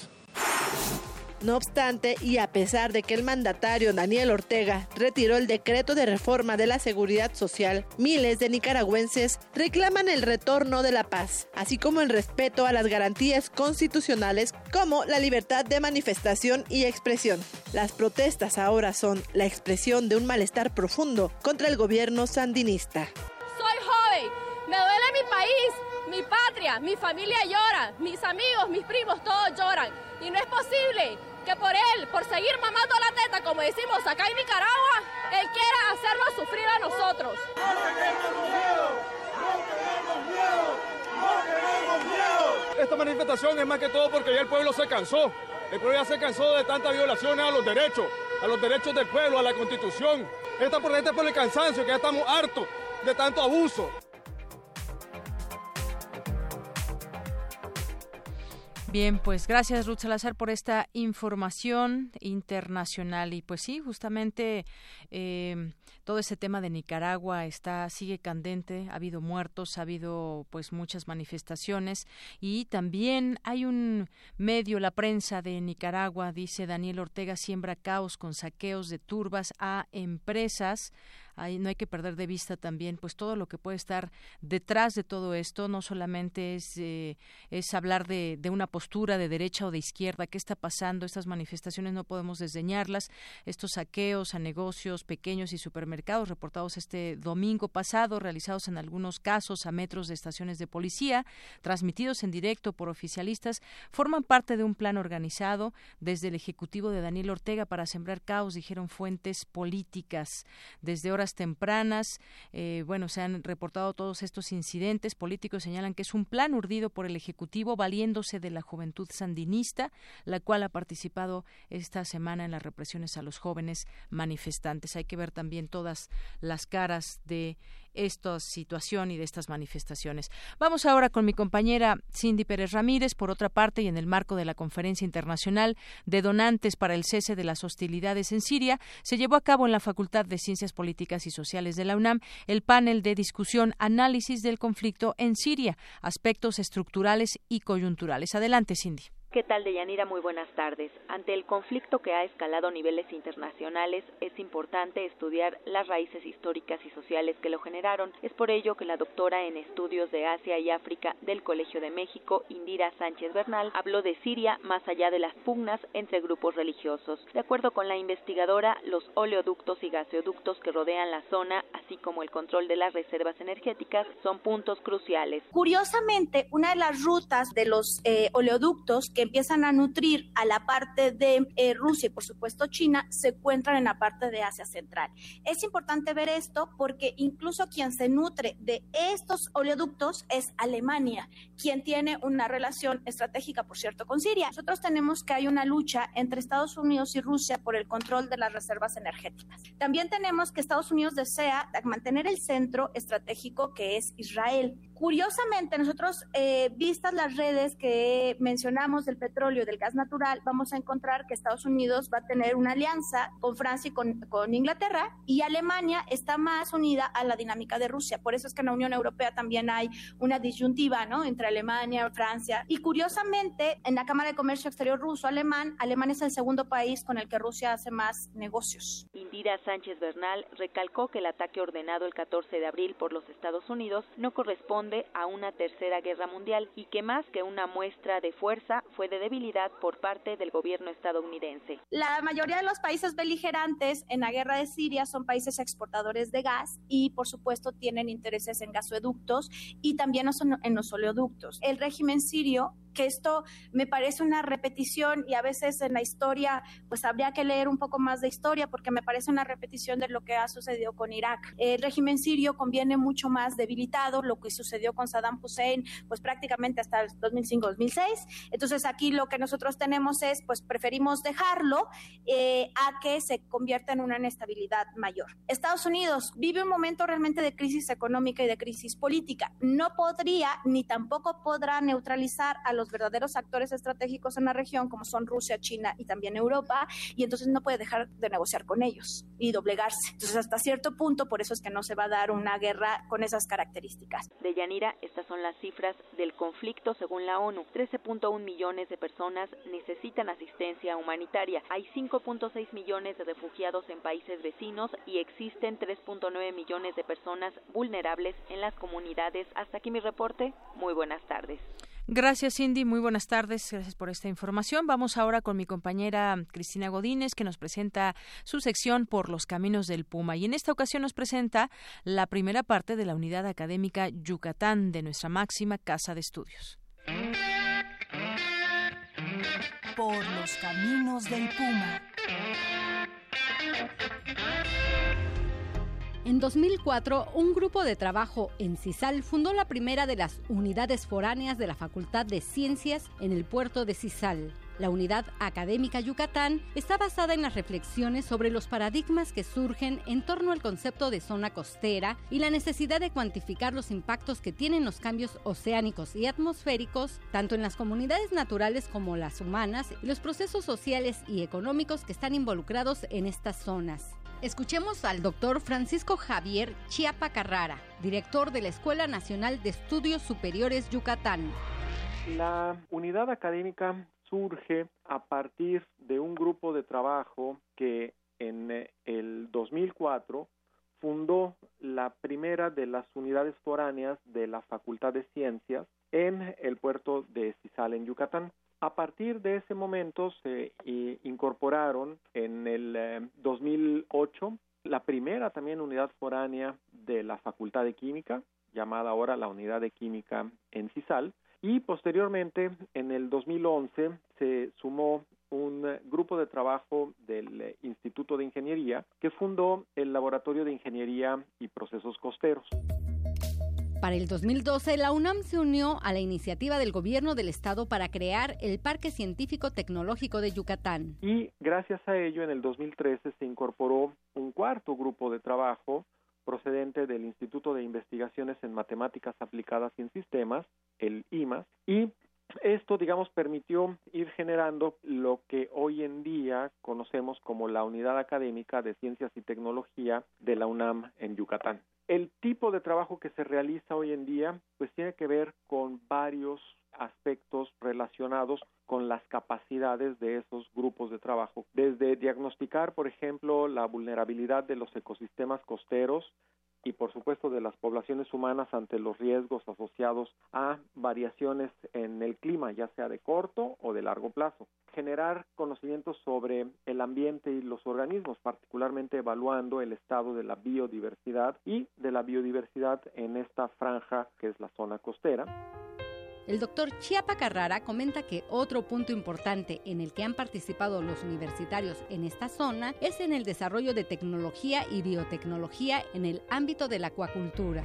No obstante, y a pesar de que el mandatario Daniel Ortega retiró el decreto de reforma de la seguridad social, miles de nicaragüenses reclaman el retorno de la paz, así como el respeto a las garantías constitucionales como la libertad de manifestación y expresión. Las protestas ahora son la expresión de un malestar profundo contra el gobierno sandinista. Soy joven, me duele mi país, mi patria, mi familia llora, mis amigos, mis primos, todos lloran. Y no es posible que por él, por seguir mamando la teta, como decimos acá en Nicaragua, él quiera hacernos sufrir a nosotros. No tenemos miedo, no tenemos miedo, no tenemos miedo. Esta manifestación es más que todo porque ya el pueblo se cansó. El pueblo ya se cansó de tantas violaciones a los derechos, a los derechos del pueblo, a la constitución. Esta protesta es por el cansancio, que ya estamos hartos de tanto abuso. Bien, pues gracias Ruth Salazar por esta información internacional. Y pues sí, justamente eh, todo ese tema de Nicaragua está sigue candente, ha habido muertos, ha habido pues muchas manifestaciones. Y también hay un medio, la prensa de Nicaragua, dice Daniel Ortega, siembra caos con saqueos de turbas a empresas no hay que perder de vista también pues todo lo que puede estar detrás de todo esto no solamente es eh, es hablar de, de, una postura de derecha o de izquierda qué está pasando estas manifestaciones no podemos desdeñarlas estos saqueos a negocios pequeños y supermercados reportados este domingo pasado realizados en algunos casos a metros de estaciones de policía transmitidos en directo por oficialistas forman parte de un plan organizado desde el ejecutivo de Daniel Ortega para sembrar caos dijeron fuentes políticas. Desde horas tempranas. Eh, bueno, se han reportado todos estos incidentes. Políticos señalan que es un plan urdido por el Ejecutivo valiéndose de la juventud sandinista, la cual ha participado esta semana en las represiones a los jóvenes manifestantes. Hay que ver también todas las caras de esta situación y de estas manifestaciones. Vamos ahora con mi compañera Cindy Pérez Ramírez. Por otra parte, y en el marco de la Conferencia Internacional de Donantes para el Cese de las Hostilidades en Siria, se llevó a cabo en la Facultad de Ciencias Políticas y Sociales de la UNAM el panel de discusión Análisis del conflicto en Siria, aspectos estructurales y coyunturales. Adelante, Cindy. ¿Qué tal, Deyanira? Muy buenas tardes. Ante el conflicto que ha escalado a niveles internacionales, es importante estudiar las raíces históricas y sociales que lo generaron. Es por ello que la doctora en estudios de Asia y África del Colegio de México, Indira Sánchez Bernal, habló de Siria más allá de las pugnas entre grupos religiosos. De acuerdo con la investigadora, los oleoductos y gaseoductos que rodean la zona, así como el control de las reservas energéticas, son puntos cruciales. Curiosamente, una de las rutas de los eh, oleoductos que empiezan a nutrir a la parte de eh, Rusia y por supuesto China se encuentran en la parte de Asia Central. Es importante ver esto porque incluso quien se nutre de estos oleoductos es Alemania, quien tiene una relación estratégica, por cierto, con Siria. Nosotros tenemos que hay una lucha entre Estados Unidos y Rusia por el control de las reservas energéticas. También tenemos que Estados Unidos desea mantener el centro estratégico que es Israel. Curiosamente, nosotros, eh, vistas las redes que mencionamos del petróleo del gas natural, vamos a encontrar que Estados Unidos va a tener una alianza con Francia y con, con, Inglaterra y Alemania está más unida a la dinámica de Rusia. Por eso es que en la Unión Europea también hay una disyuntiva ¿no? entre Alemania, Francia. Y curiosamente, en la Cámara de Comercio Exterior ruso-alemán, Alemania es el segundo país con el que Rusia hace más negocios. Indira Sánchez Bernal recalcó que el ataque ordenado el 14 de abril por los Estados Unidos no corresponde a una tercera guerra mundial y que más que una muestra de fuerza fue de debilidad por parte del gobierno estadounidense. La mayoría de los países beligerantes en la guerra de Siria son países exportadores de gas y por supuesto tienen intereses en gasoductos y también en los oleoductos. El régimen sirio que esto me parece una repetición y a veces en la historia pues habría que leer un poco más de historia porque me parece una repetición de lo que ha sucedido con Irak. El régimen sirio conviene mucho más debilitado, lo que sucedió con Saddam Hussein pues prácticamente hasta el 2005-2006. Entonces aquí lo que nosotros tenemos es pues preferimos dejarlo eh, a que se convierta en una inestabilidad mayor. Estados Unidos vive un momento realmente de crisis económica y de crisis política. No podría ni tampoco podrá neutralizar a los verdaderos actores estratégicos en la región, como son Rusia, China y también Europa, y entonces no puede dejar de negociar con ellos y doblegarse. Entonces, hasta cierto punto, por eso es que no se va a dar una guerra con esas características. De Yanira, estas son las cifras del conflicto según la ONU. 13.1 millones de personas necesitan asistencia humanitaria. Hay 5.6 millones de refugiados en países vecinos y existen 3.9 millones de personas vulnerables en las comunidades. Hasta aquí mi reporte. Muy buenas tardes. Gracias, Cindy. Muy buenas tardes. Gracias por esta información. Vamos ahora con mi compañera Cristina Godínez, que nos presenta su sección por los caminos del Puma. Y en esta ocasión nos presenta la primera parte de la unidad académica Yucatán de nuestra máxima casa de estudios. Por los caminos del Puma. En 2004, un grupo de trabajo en CISAL fundó la primera de las unidades foráneas de la Facultad de Ciencias en el puerto de CISAL. La unidad académica Yucatán está basada en las reflexiones sobre los paradigmas que surgen en torno al concepto de zona costera y la necesidad de cuantificar los impactos que tienen los cambios oceánicos y atmosféricos, tanto en las comunidades naturales como las humanas, y los procesos sociales y económicos que están involucrados en estas zonas. Escuchemos al doctor Francisco Javier Chiapa Carrara, director de la Escuela Nacional de Estudios Superiores Yucatán. La unidad académica surge a partir de un grupo de trabajo que en eh, el 2004 fundó la primera de las unidades foráneas de la Facultad de Ciencias en el puerto de Cisal, en Yucatán. A partir de ese momento se eh, incorporaron en el 2008 eh, la primera también unidad foránea de la Facultad de Química, llamada ahora la Unidad de Química en CISAL, y posteriormente en el 2011 se sumó un grupo de trabajo del eh, Instituto de Ingeniería que fundó el Laboratorio de Ingeniería y Procesos Costeros. Para el 2012, la UNAM se unió a la iniciativa del gobierno del estado para crear el Parque Científico Tecnológico de Yucatán. Y gracias a ello, en el 2013 se incorporó un cuarto grupo de trabajo procedente del Instituto de Investigaciones en Matemáticas Aplicadas y en Sistemas, el IMAS, y esto, digamos, permitió ir generando lo que hoy en día conocemos como la Unidad Académica de Ciencias y Tecnología de la UNAM en Yucatán. El tipo de trabajo que se realiza hoy en día pues tiene que ver con varios aspectos relacionados con las capacidades de esos grupos de trabajo, desde diagnosticar, por ejemplo, la vulnerabilidad de los ecosistemas costeros, y por supuesto de las poblaciones humanas ante los riesgos asociados a variaciones en el clima, ya sea de corto o de largo plazo. Generar conocimientos sobre el ambiente y los organismos, particularmente evaluando el estado de la biodiversidad y de la biodiversidad en esta franja que es la zona costera. El doctor Chiapa Carrara comenta que otro punto importante en el que han participado los universitarios en esta zona es en el desarrollo de tecnología y biotecnología en el ámbito de la acuacultura.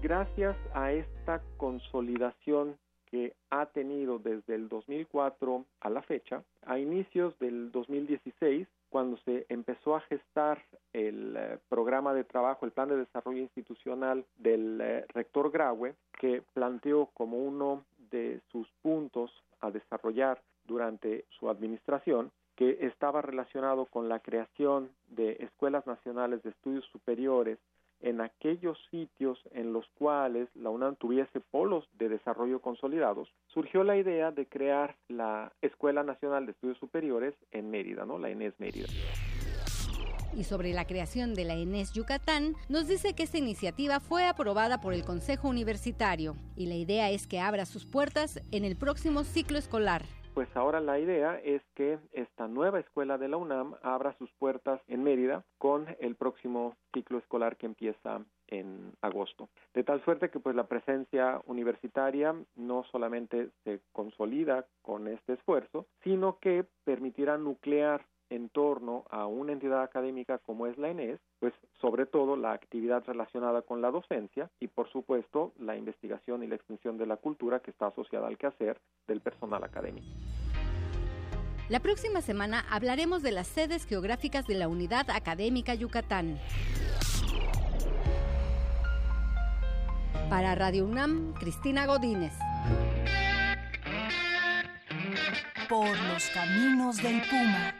Gracias a esta consolidación que ha tenido desde el 2004 a la fecha, a inicios del 2016, cuando se empezó a gestar el eh, programa de trabajo, el plan de desarrollo institucional del eh, rector Graue, que planteó como uno de sus puntos a desarrollar durante su administración, que estaba relacionado con la creación de escuelas nacionales de estudios superiores en aquellos sitios en los cuales la UNAM tuviese polos de desarrollo consolidados, surgió la idea de crear la Escuela Nacional de Estudios Superiores en Mérida, ¿no? La ENES Mérida. y sobre la creación de la ENES Yucatán, nos dice que esta iniciativa fue aprobada por el Consejo Universitario y la idea es que abra sus puertas en el próximo ciclo escolar pues ahora la idea es que esta nueva escuela de la UNAM abra sus puertas en Mérida con el próximo ciclo escolar que empieza en agosto. De tal suerte que pues la presencia universitaria no solamente se consolida con este esfuerzo, sino que permitirá nuclear en torno a una entidad académica como es la ENES, pues sobre todo la actividad relacionada con la docencia y por supuesto la investigación y la extensión de la cultura que está asociada al quehacer del personal académico. La próxima semana hablaremos de las sedes geográficas de la Unidad Académica Yucatán. Para Radio UNAM, Cristina Godínez. Por los caminos del Puma.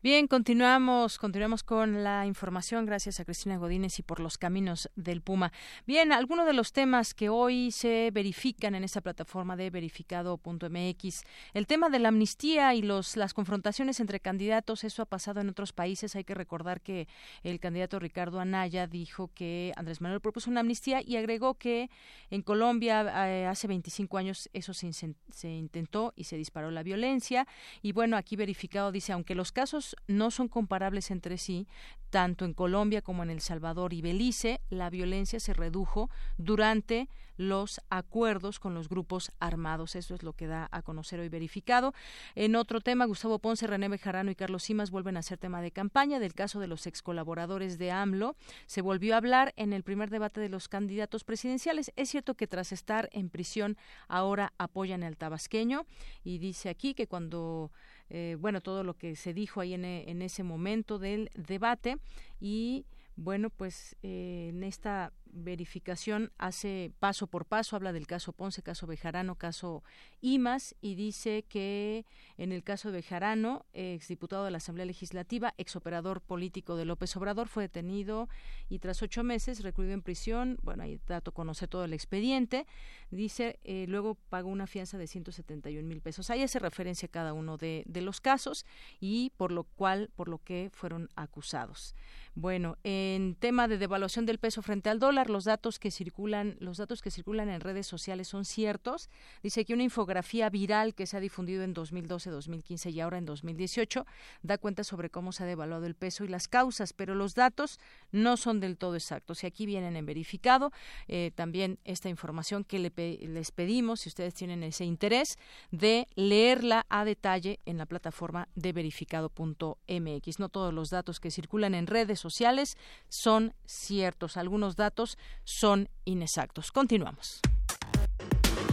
Bien, continuamos, continuamos con la información. Gracias a Cristina Godínez y por los caminos del Puma. Bien, algunos de los temas que hoy se verifican en esta plataforma de verificado.mx. El tema de la amnistía y los, las confrontaciones entre candidatos, eso ha pasado en otros países. Hay que recordar que el candidato Ricardo Anaya dijo que Andrés Manuel propuso una amnistía y agregó que en Colombia eh, hace 25 años eso se, se intentó y se disparó la violencia. Y bueno, aquí verificado dice, aunque los casos no son comparables entre sí, tanto en Colombia como en El Salvador y Belice, la violencia se redujo durante los acuerdos con los grupos armados. Eso es lo que da a conocer hoy verificado. En otro tema, Gustavo Ponce, René Bejarano y Carlos Simas vuelven a ser tema de campaña del caso de los ex colaboradores de AMLO. Se volvió a hablar en el primer debate de los candidatos presidenciales. Es cierto que tras estar en prisión ahora apoyan al tabasqueño y dice aquí que cuando eh, bueno, todo lo que se dijo ahí en, en ese momento del debate. Y bueno, pues eh, en esta verificación hace paso por paso, habla del caso Ponce, caso Bejarano, caso IMAS y dice que en el caso de Bejarano, exdiputado de la Asamblea Legislativa, exoperador político de López Obrador, fue detenido y tras ocho meses recluido en prisión. Bueno, ahí dato conoce todo el expediente. Dice, eh, luego pagó una fianza de 171 mil pesos. Ahí hace referencia a cada uno de, de los casos y por lo cual, por lo que fueron acusados. Bueno, en tema de devaluación del peso frente al dólar, los datos que circulan, los datos que circulan en redes sociales son ciertos. Dice que una infografía viral que se ha difundido en 2012, 2015 y ahora en 2018 da cuenta sobre cómo se ha devaluado el peso y las causas, pero los datos no son del todo exactos. Y aquí vienen en verificado eh, también esta información que les pedimos, si ustedes tienen ese interés, de leerla a detalle en la plataforma de verificado.mx. No todos los datos que circulan en redes sociales sociales son ciertos. Algunos datos son inexactos. Continuamos.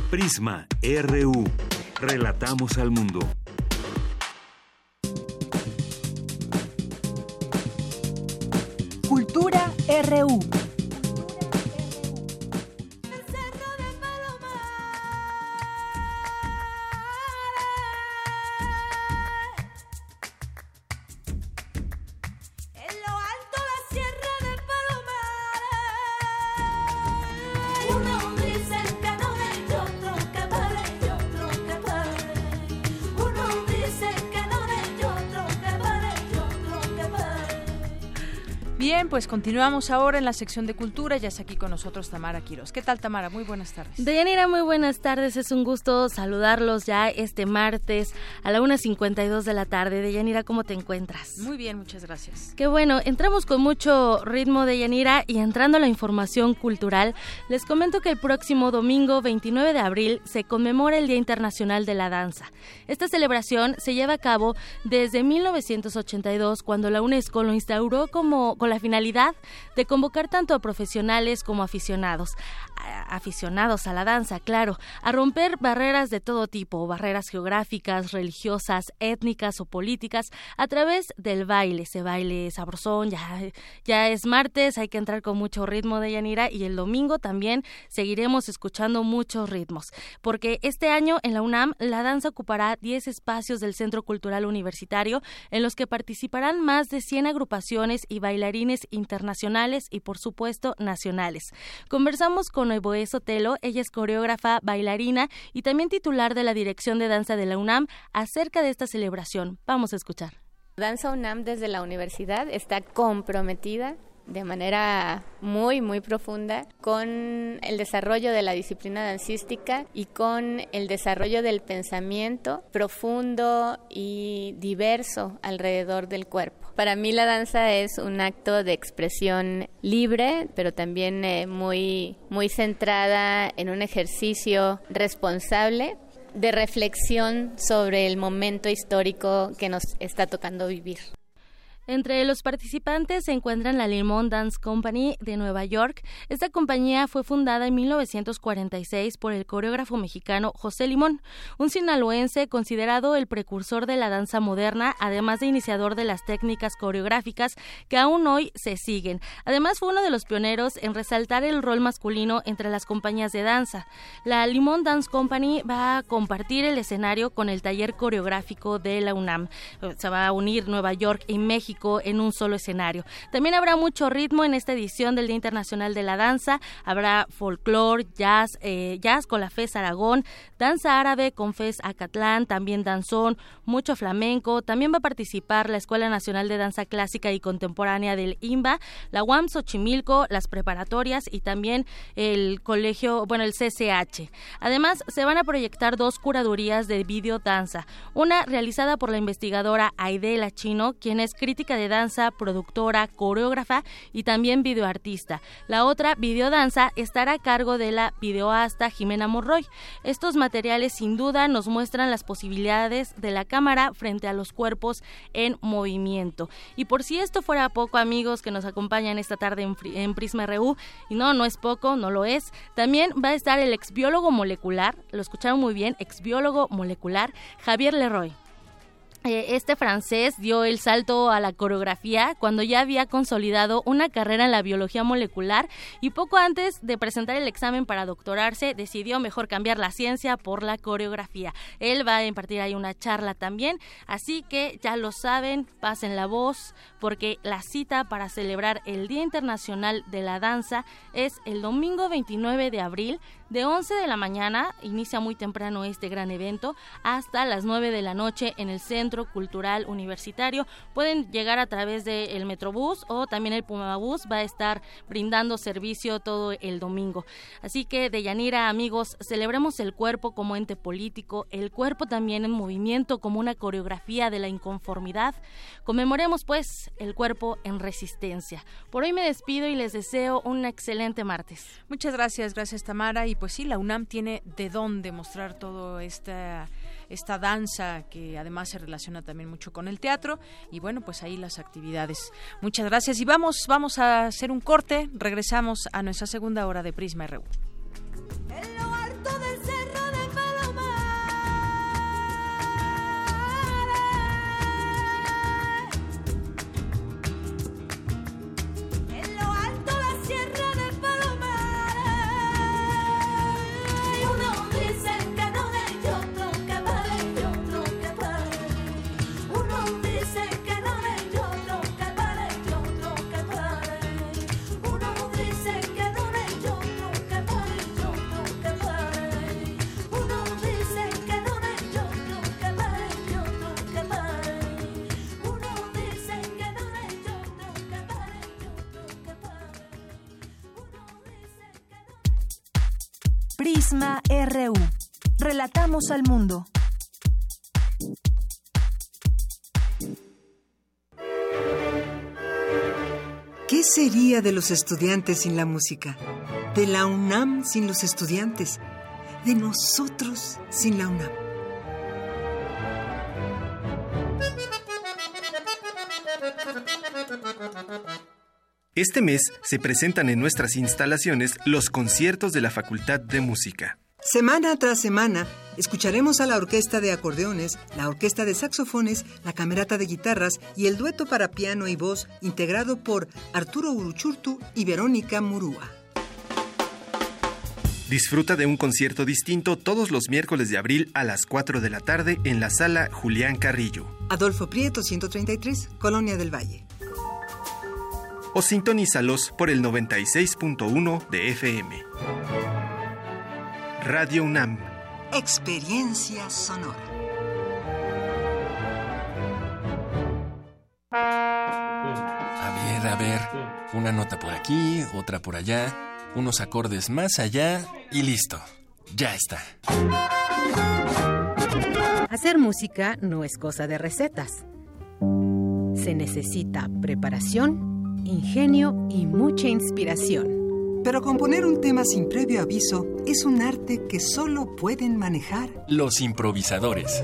Prisma RU. Relatamos al mundo. Cultura RU. Bien, pues continuamos ahora en la sección de cultura. Ya está aquí con nosotros Tamara Quiroz. ¿Qué tal, Tamara? Muy buenas tardes. Deyanira, muy buenas tardes. Es un gusto saludarlos ya este martes a la 1.52 de la tarde. Deyanira, ¿cómo te encuentras? Muy bien, muchas gracias. Qué bueno. Entramos con mucho ritmo, Deyanira, y entrando a la información cultural, les comento que el próximo domingo 29 de abril se conmemora el Día Internacional de la Danza. Esta celebración se lleva a cabo desde 1982, cuando la UNESCO lo instauró como con la la finalidad de convocar tanto a profesionales como aficionados, aficionados a la danza, claro, a romper barreras de todo tipo, barreras geográficas, religiosas, étnicas o políticas, a través del baile, ese baile sabrosón, ya, ya es martes, hay que entrar con mucho ritmo de Yanira y el domingo también seguiremos escuchando muchos ritmos, porque este año en la UNAM la danza ocupará 10 espacios del Centro Cultural Universitario en los que participarán más de 100 agrupaciones y bailarines internacionales y por supuesto nacionales. Conversamos con Evoe Sotelo, ella es coreógrafa, bailarina y también titular de la Dirección de Danza de la UNAM acerca de esta celebración. Vamos a escuchar. Danza UNAM desde la universidad está comprometida de manera muy, muy profunda con el desarrollo de la disciplina dancística y con el desarrollo del pensamiento profundo y diverso alrededor del cuerpo. Para mí la danza es un acto de expresión libre, pero también eh, muy, muy centrada en un ejercicio responsable de reflexión sobre el momento histórico que nos está tocando vivir. Entre los participantes se encuentran la Limón Dance Company de Nueva York. Esta compañía fue fundada en 1946 por el coreógrafo mexicano José Limón, un sinaloense considerado el precursor de la danza moderna, además de iniciador de las técnicas coreográficas que aún hoy se siguen. Además fue uno de los pioneros en resaltar el rol masculino entre las compañías de danza. La Limón Dance Company va a compartir el escenario con el taller coreográfico de la UNAM. Se va a unir Nueva York y México en un solo escenario. También habrá mucho ritmo en esta edición del Día Internacional de la Danza. Habrá folclore, jazz, eh, jazz con la FES Aragón, danza árabe con FES Acatlán, también danzón, mucho flamenco. También va a participar la Escuela Nacional de Danza Clásica y Contemporánea del IMBA, la UAM Xochimilco, las preparatorias y también el colegio, bueno, el CCH. Además, se van a proyectar dos curadurías de video danza, una realizada por la investigadora Aidela Chino, quien es crítica de danza, productora, coreógrafa y también videoartista. La otra, videodanza, estará a cargo de la videoasta Jimena Morroy. Estos materiales sin duda nos muestran las posibilidades de la cámara frente a los cuerpos en movimiento. Y por si esto fuera poco, amigos que nos acompañan esta tarde en, Prisma RU, y no, no es poco, no lo es, también va a estar el exbiólogo molecular, lo escucharon muy bien, exbiólogo molecular, Javier Leroy. Eh, este francés dio el salto a la coreografía cuando ya había consolidado una carrera en la biología molecular y poco antes de presentar el examen para doctorarse decidió mejor cambiar la ciencia por la coreografía. Él va a impartir ahí una charla también, así que ya lo saben, pasen la voz porque la cita para celebrar el Día Internacional de la Danza es el domingo 29 de abril de 11 de la mañana, inicia muy temprano este gran evento, hasta las 9 de la noche en el Centro Cultural Universitario. Pueden llegar a través del Metrobús o también el Pumabús va a estar brindando servicio todo el domingo. Así que, de Yanira, amigos, celebremos el cuerpo como ente político, el cuerpo también en movimiento como una coreografía de la inconformidad. Conmemoremos, pues, el cuerpo en resistencia. Por hoy me despido y les deseo un excelente martes. Muchas gracias, gracias Tamara. Y pues sí, la UNAM tiene de dónde mostrar todo esta esta danza que además se relaciona también mucho con el teatro y bueno pues ahí las actividades. Muchas gracias. Y vamos vamos a hacer un corte. Regresamos a nuestra segunda hora de Prisma RU Prisma RU. Relatamos al mundo. ¿Qué sería de los estudiantes sin la música? De la UNAM sin los estudiantes? De nosotros sin la UNAM? Este mes se presentan en nuestras instalaciones los conciertos de la Facultad de Música. Semana tras semana, escucharemos a la orquesta de acordeones, la orquesta de saxofones, la camerata de guitarras y el dueto para piano y voz integrado por Arturo Uruchurtu y Verónica Murúa. Disfruta de un concierto distinto todos los miércoles de abril a las 4 de la tarde en la sala Julián Carrillo. Adolfo Prieto 133, Colonia del Valle. O sintonízalos por el 96.1 de FM. Radio UNAM. Experiencia sonora. A ver, a ver. Una nota por aquí, otra por allá, unos acordes más allá y listo. Ya está. Hacer música no es cosa de recetas. Se necesita preparación, ingenio y mucha inspiración. Pero componer un tema sin previo aviso es un arte que solo pueden manejar Los improvisadores.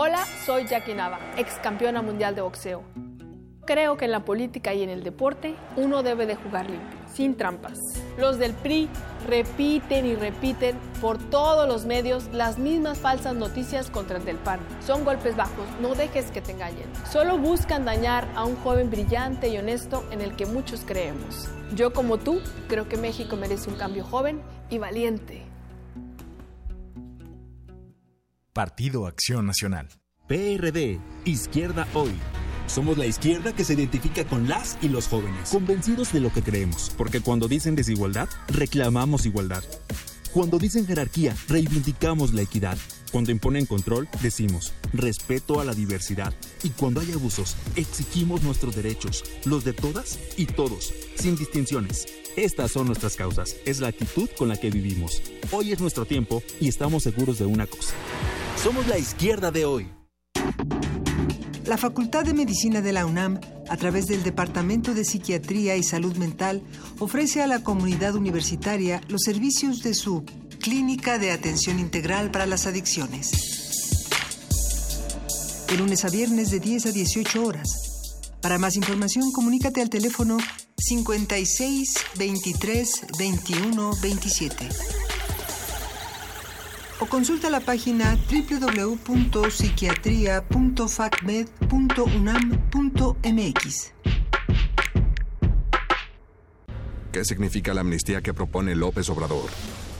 Hola, soy Jackie Nava, ex campeona mundial de boxeo. Creo que en la política y en el deporte uno debe de jugar limpio, sin trampas. Los del PRI repiten y repiten por todos los medios las mismas falsas noticias contra el del PAN. Son golpes bajos, no dejes que te engañen. Solo buscan dañar a un joven brillante y honesto en el que muchos creemos. Yo como tú creo que México merece un cambio joven y valiente. Partido Acción Nacional. PRD, Izquierda Hoy. Somos la izquierda que se identifica con las y los jóvenes, convencidos de lo que creemos, porque cuando dicen desigualdad, reclamamos igualdad. Cuando dicen jerarquía, reivindicamos la equidad. Cuando imponen control, decimos respeto a la diversidad. Y cuando hay abusos, exigimos nuestros derechos, los de todas y todos, sin distinciones. Estas son nuestras causas, es la actitud con la que vivimos. Hoy es nuestro tiempo y estamos seguros de una cosa. Somos la izquierda de hoy. La Facultad de Medicina de la UNAM, a través del Departamento de Psiquiatría y Salud Mental, ofrece a la comunidad universitaria los servicios de su Clínica de Atención Integral para las Adicciones. De lunes a viernes de 10 a 18 horas. Para más información, comunícate al teléfono 56 23 21 27 o consulta la página www.psiquiatria.facmed.unam.mx. ¿Qué significa la amnistía que propone López Obrador?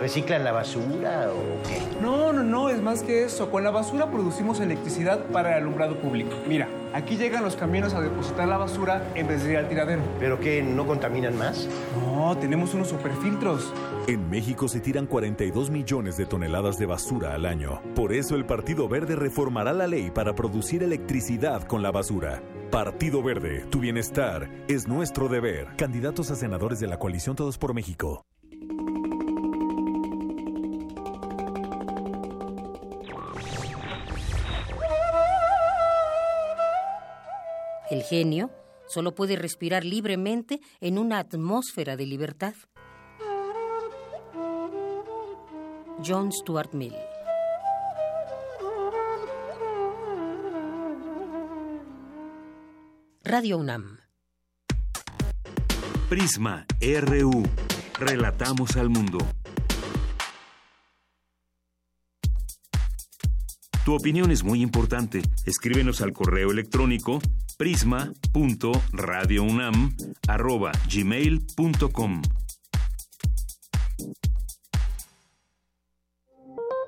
¿Reciclan la basura o qué? No, no, no, es más que eso. Con la basura producimos electricidad para el alumbrado público. Mira, aquí llegan los camiones a depositar la basura en vez de ir al tiradero. ¿Pero qué? ¿No contaminan más? No, tenemos unos superfiltros. En México se tiran 42 millones de toneladas de basura al año. Por eso el Partido Verde reformará la ley para producir electricidad con la basura. Partido Verde, tu bienestar es nuestro deber. Candidatos a senadores de la coalición Todos por México. El genio solo puede respirar libremente en una atmósfera de libertad. John Stuart Mill Radio UNAM Prisma RU. Relatamos al mundo. Tu opinión es muy importante. Escríbenos al correo electrónico prisma.radiounam@gmail.com.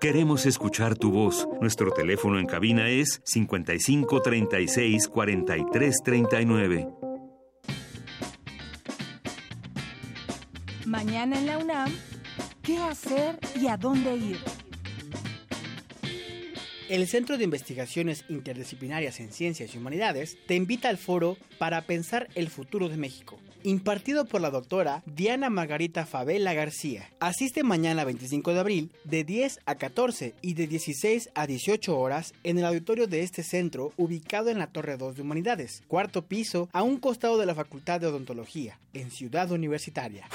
Queremos escuchar tu voz. Nuestro teléfono en cabina es 55 36 43 39. Mañana en la UNAM, ¿qué hacer y a dónde ir? El Centro de Investigaciones Interdisciplinarias en Ciencias y Humanidades te invita al foro para pensar el futuro de México, impartido por la doctora Diana Margarita Favela García. Asiste mañana 25 de abril de 10 a 14 y de 16 a 18 horas en el auditorio de este centro ubicado en la Torre 2 de Humanidades, cuarto piso, a un costado de la Facultad de Odontología, en Ciudad Universitaria.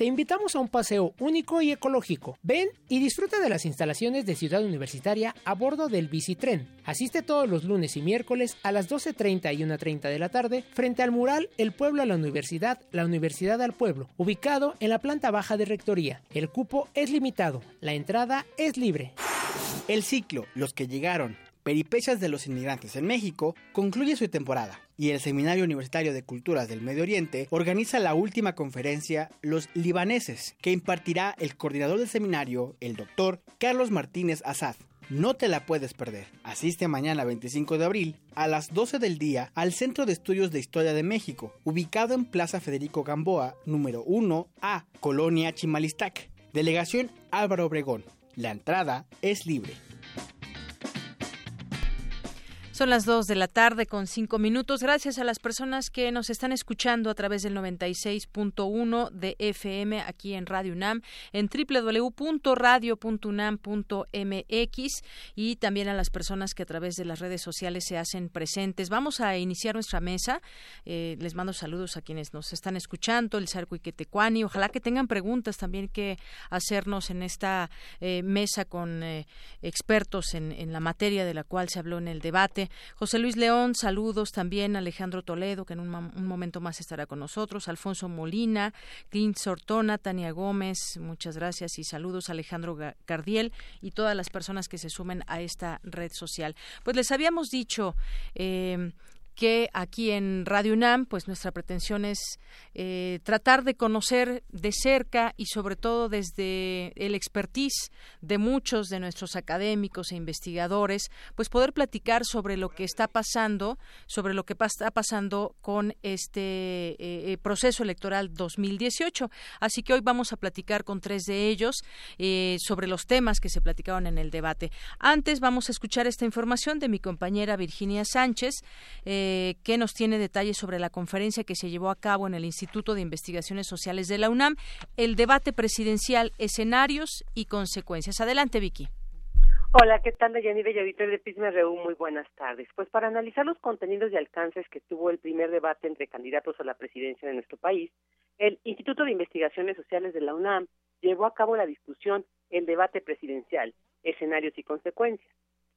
Te invitamos a un paseo único y ecológico. Ven y disfruta de las instalaciones de Ciudad Universitaria a bordo del bicitren. Asiste todos los lunes y miércoles a las 12.30 y 1.30 de la tarde frente al mural El Pueblo a la Universidad, la Universidad al Pueblo, ubicado en la planta baja de Rectoría. El cupo es limitado, la entrada es libre. El ciclo Los que llegaron Peripecias de los inmigrantes en México concluye su temporada y el Seminario Universitario de Culturas del Medio Oriente organiza la última conferencia Los Libaneses, que impartirá el coordinador del seminario, el doctor Carlos Martínez Azad. No te la puedes perder. Asiste mañana 25 de abril a las 12 del día al Centro de Estudios de Historia de México, ubicado en Plaza Federico Gamboa, número 1A, Colonia Chimalistac. Delegación Álvaro Obregón. La entrada es libre. Son las 2 de la tarde con 5 minutos. Gracias a las personas que nos están escuchando a través del 96.1 de FM aquí en Radio UNAM, en www.radio.unam.mx y también a las personas que a través de las redes sociales se hacen presentes. Vamos a iniciar nuestra mesa. Eh, les mando saludos a quienes nos están escuchando, el Sarco y Quetecuani. Ojalá que tengan preguntas también que hacernos en esta eh, mesa con eh, expertos en la materia de la cual se habló en el debate. José Luis León, saludos también. Alejandro Toledo, que en un, momento más estará con nosotros. Alfonso Molina, Clint Sortona, Tania Gómez, muchas gracias y saludos. Alejandro Cardiel y todas las personas que se sumen a esta red social. Pues les habíamos dicho eh, que aquí en Radio UNAM, pues nuestra pretensión es eh, tratar de conocer de cerca y sobre todo desde el expertise de muchos de nuestros académicos e investigadores, pues poder platicar sobre lo que está pasando, sobre lo que está pasando con este eh, proceso electoral 2018. Así que hoy vamos a platicar con tres de ellos eh, sobre los temas que se platicaron en el debate. Antes vamos a escuchar esta información de mi compañera Virginia Sánchez. Eh, que nos tiene detalles sobre la conferencia que se llevó a cabo en el Instituto de Investigaciones Sociales de la UNAM, el debate presidencial, escenarios y consecuencias. Adelante, Vicky. Hola, ¿qué tal, Deyanira y auditorio de Pisma RU? Muy buenas tardes. Pues para analizar los contenidos y alcances que tuvo el primer debate entre candidatos a la presidencia de nuestro país, el Instituto de Investigaciones Sociales de la UNAM llevó a cabo la discusión El debate presidencial, escenarios y consecuencias.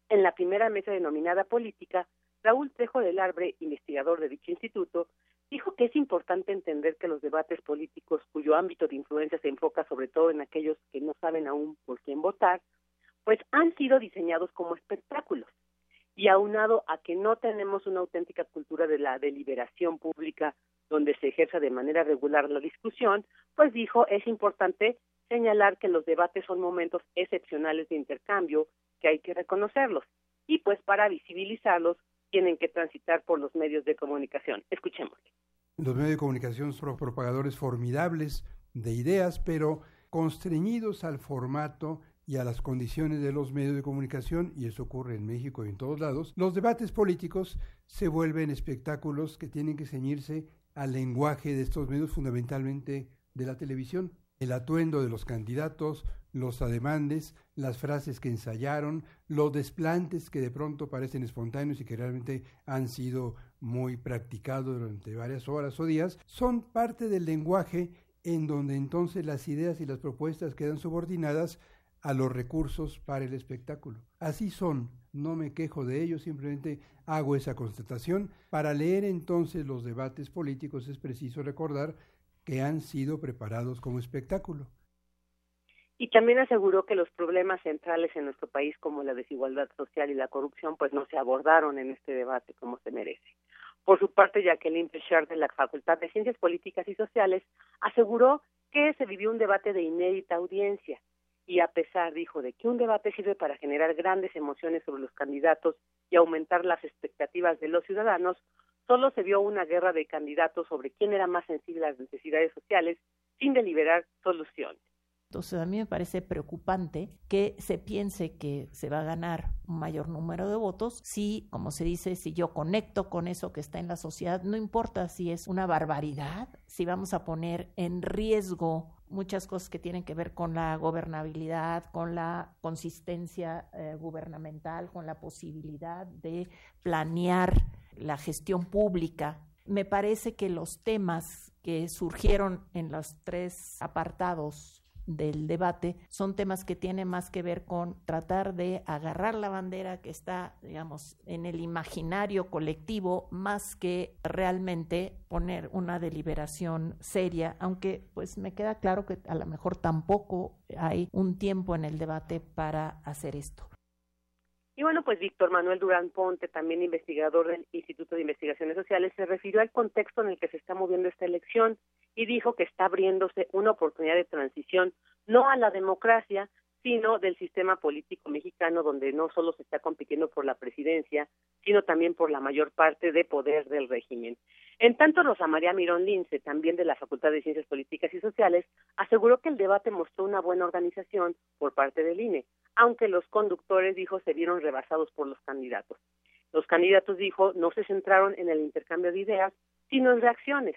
En la primera mesa denominada política, Raúl Trejo del Arbre, investigador de dicho instituto, dijo que es importante entender que los debates políticos cuyo ámbito de influencia se enfoca sobre todo en aquellos que no saben aún por quién votar, pues han sido diseñados como espectáculos. Y aunado a que no tenemos una auténtica cultura de la deliberación pública donde se ejerza de manera regular la discusión, pues dijo es importante señalar que los debates son momentos excepcionales de intercambio que hay que reconocerlos y pues para visibilizarlos tienen que transitar por los medios de comunicación. Escuchemos. Los medios de comunicación son propagadores formidables de ideas, pero constreñidos al formato y a las condiciones de los medios de comunicación, y eso ocurre en México y en todos lados, los debates políticos se vuelven espectáculos que tienen que ceñirse al lenguaje de estos medios, fundamentalmente de la televisión. El atuendo de los candidatos, los ademandes, las frases que ensayaron, los desplantes que de pronto parecen espontáneos y que realmente han sido muy practicados durante varias horas o días, son parte del lenguaje en donde entonces las ideas y las propuestas quedan subordinadas a los recursos para el espectáculo. Así son, no me quejo de ello, simplemente hago esa constatación. Para leer entonces los debates políticos es preciso recordar que han sido preparados como espectáculo. Y también aseguró que los problemas centrales en nuestro país, como la desigualdad social y la corrupción, pues no se abordaron en este debate como se merece. Por su parte, Jacqueline Pechard de la Facultad de Ciencias Políticas y Sociales aseguró que se vivió un debate de inédita audiencia y a pesar, dijo, de que un debate sirve para generar grandes emociones sobre los candidatos y aumentar las expectativas de los ciudadanos, solo se vio una guerra de candidatos sobre quién era más sensible a las necesidades sociales sin deliberar soluciones. Entonces a mí me parece preocupante que se piense que se va a ganar un mayor número de votos si, como se dice, si yo conecto con eso que está en la sociedad, no importa si es una barbaridad, si vamos a poner en riesgo muchas cosas que tienen que ver con la gobernabilidad, con la consistencia eh, gubernamental, con la posibilidad de planear la gestión pública. Me parece que los temas que surgieron en los tres apartados del debate son temas que tienen más que ver con tratar de agarrar la bandera que está, digamos, en el imaginario colectivo más que realmente poner una deliberación seria, aunque pues me queda claro que a lo mejor tampoco hay un tiempo en el debate para hacer esto. Y bueno, pues Víctor Manuel Durán Ponte, también investigador del Instituto de Investigaciones Sociales, se refirió al contexto en el que se está moviendo esta elección y dijo que está abriéndose una oportunidad de transición no a la democracia, sino del sistema político mexicano, donde no solo se está compitiendo por la presidencia, sino también por la mayor parte de poder del régimen. En tanto, Rosa María Mirón Lince, también de la Facultad de Ciencias Políticas y Sociales, aseguró que el debate mostró una buena organización por parte del INE, aunque los conductores, dijo, se vieron rebasados por los candidatos. Los candidatos, dijo, no se centraron en el intercambio de ideas, sino en reacciones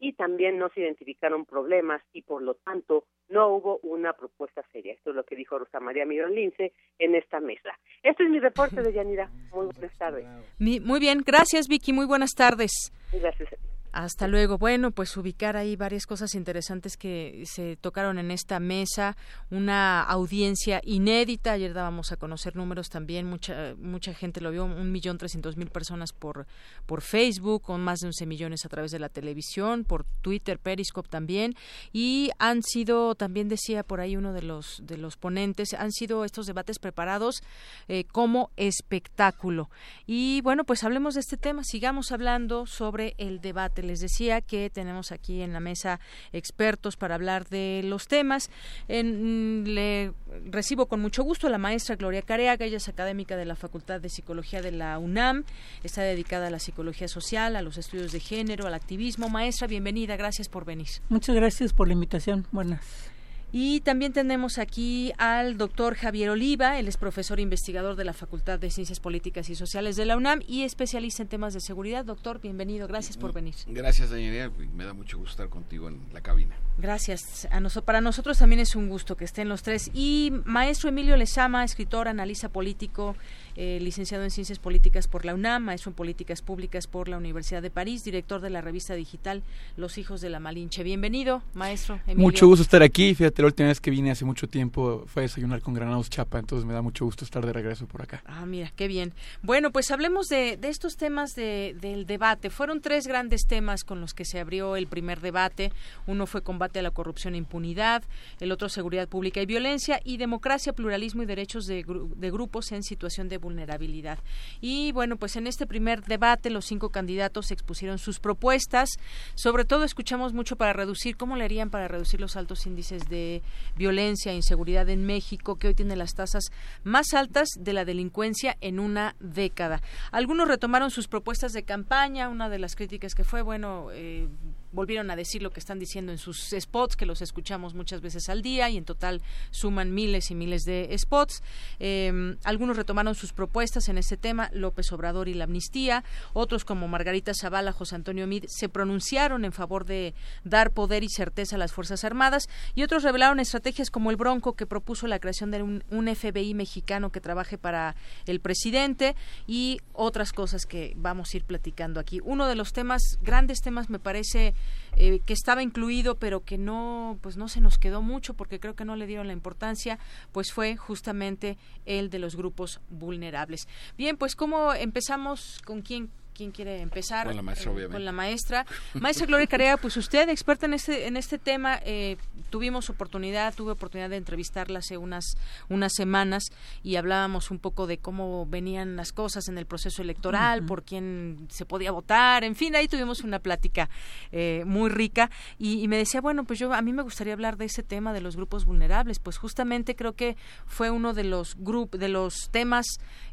y también no se identificaron problemas y por lo tanto no hubo una propuesta seria. Esto es lo que dijo Rosa María Mirón Lince en esta mesa. Este es mi reporte de Yanira. Muy buenas tardes. Muy bien, gracias Vicky, muy buenas tardes. Gracias. Hasta luego. Bueno, pues ubicar ahí varias cosas interesantes que se tocaron en esta mesa, una audiencia inédita. Ayer dábamos a conocer números también, mucha mucha gente lo vio, un millón trescientos mil personas por por Facebook, con más de once millones a través de la televisión, por Twitter, Periscope también, y han sido, también decía por ahí uno de los de los ponentes, han sido estos debates preparados eh, como espectáculo. Y bueno, pues hablemos de este tema, sigamos hablando sobre el debate les decía que tenemos aquí en la mesa expertos para hablar de los temas. En, le recibo con mucho gusto a la maestra Gloria Careaga, ella es académica de la Facultad de Psicología de la UNAM, está dedicada a la psicología social, a los estudios de género, al activismo. Maestra, bienvenida, gracias por venir. Muchas gracias por la invitación. Buenas. Y también tenemos aquí al doctor Javier Oliva, él es profesor investigador de la Facultad de Ciencias Políticas y Sociales de la UNAM y especialista en temas de seguridad. Doctor, bienvenido, gracias por venir. Gracias, Daniela, me da mucho gusto estar contigo en la cabina. Gracias. A para nosotros también es un gusto que estén los tres. Y maestro Emilio Lezama, escritor, analista político, eh, licenciado en Ciencias Políticas por la UNAM, maestro en Políticas Públicas por la Universidad de París, director de la revista digital Los Hijos de la Malinche. Bienvenido, maestro Emilio. Mucho gusto estar aquí. Fíjate, la última vez que vine hace mucho tiempo fue a desayunar con Granados Chapa, entonces me da mucho gusto estar de regreso por acá. Ah, mira, qué bien. Bueno, pues hablemos de, estos temas del debate. Fueron tres grandes temas con los que se abrió el primer debate. Uno fue combate a la corrupción e impunidad, el otro seguridad pública y violencia y democracia, pluralismo y derechos de, de grupos en situación de vulnerabilidad. Y bueno, pues en este primer debate los cinco candidatos expusieron sus propuestas. Sobre todo escuchamos mucho para reducir, ¿cómo le harían para reducir los altos índices de violencia e inseguridad en México, que hoy tiene las tasas más altas de la delincuencia en una década? Algunos retomaron sus propuestas de campaña. Una de las críticas que fue, bueno, eh, volvieron a decir lo que están diciendo en sus spots, que los escuchamos muchas veces al día y en total suman miles y miles de spots. Em, algunos retomaron sus propuestas en este tema, López Obrador y la amnistía, otros como Margarita Zavala, José Antonio Mid, se pronunciaron en favor de dar poder y certeza a las Fuerzas Armadas y otros revelaron estrategias como el Bronco que propuso la creación de un, un FBI mexicano que trabaje para el presidente y otras cosas que vamos a ir platicando aquí. Uno de los temas, grandes temas, me parece eh, que estaba incluido pero que no pues no se nos quedó mucho porque creo que no le dieron la importancia pues fue justamente el de los grupos vulnerables. Bien pues cómo empezamos con quién quién quiere empezar. Con la maestra, eh, con la maestra. Maestra Gloria Carea, pues usted experta en este en este tema, eh, tuvimos oportunidad, tuve oportunidad de entrevistarla hace unas unas semanas y hablábamos un poco de cómo venían las cosas en el proceso electoral, por quién se podía votar, en fin, ahí tuvimos una plática eh, muy rica y, y, me decía, bueno, pues yo a mí me gustaría hablar de ese tema de los grupos vulnerables, pues justamente creo que fue uno de los grupos de los temas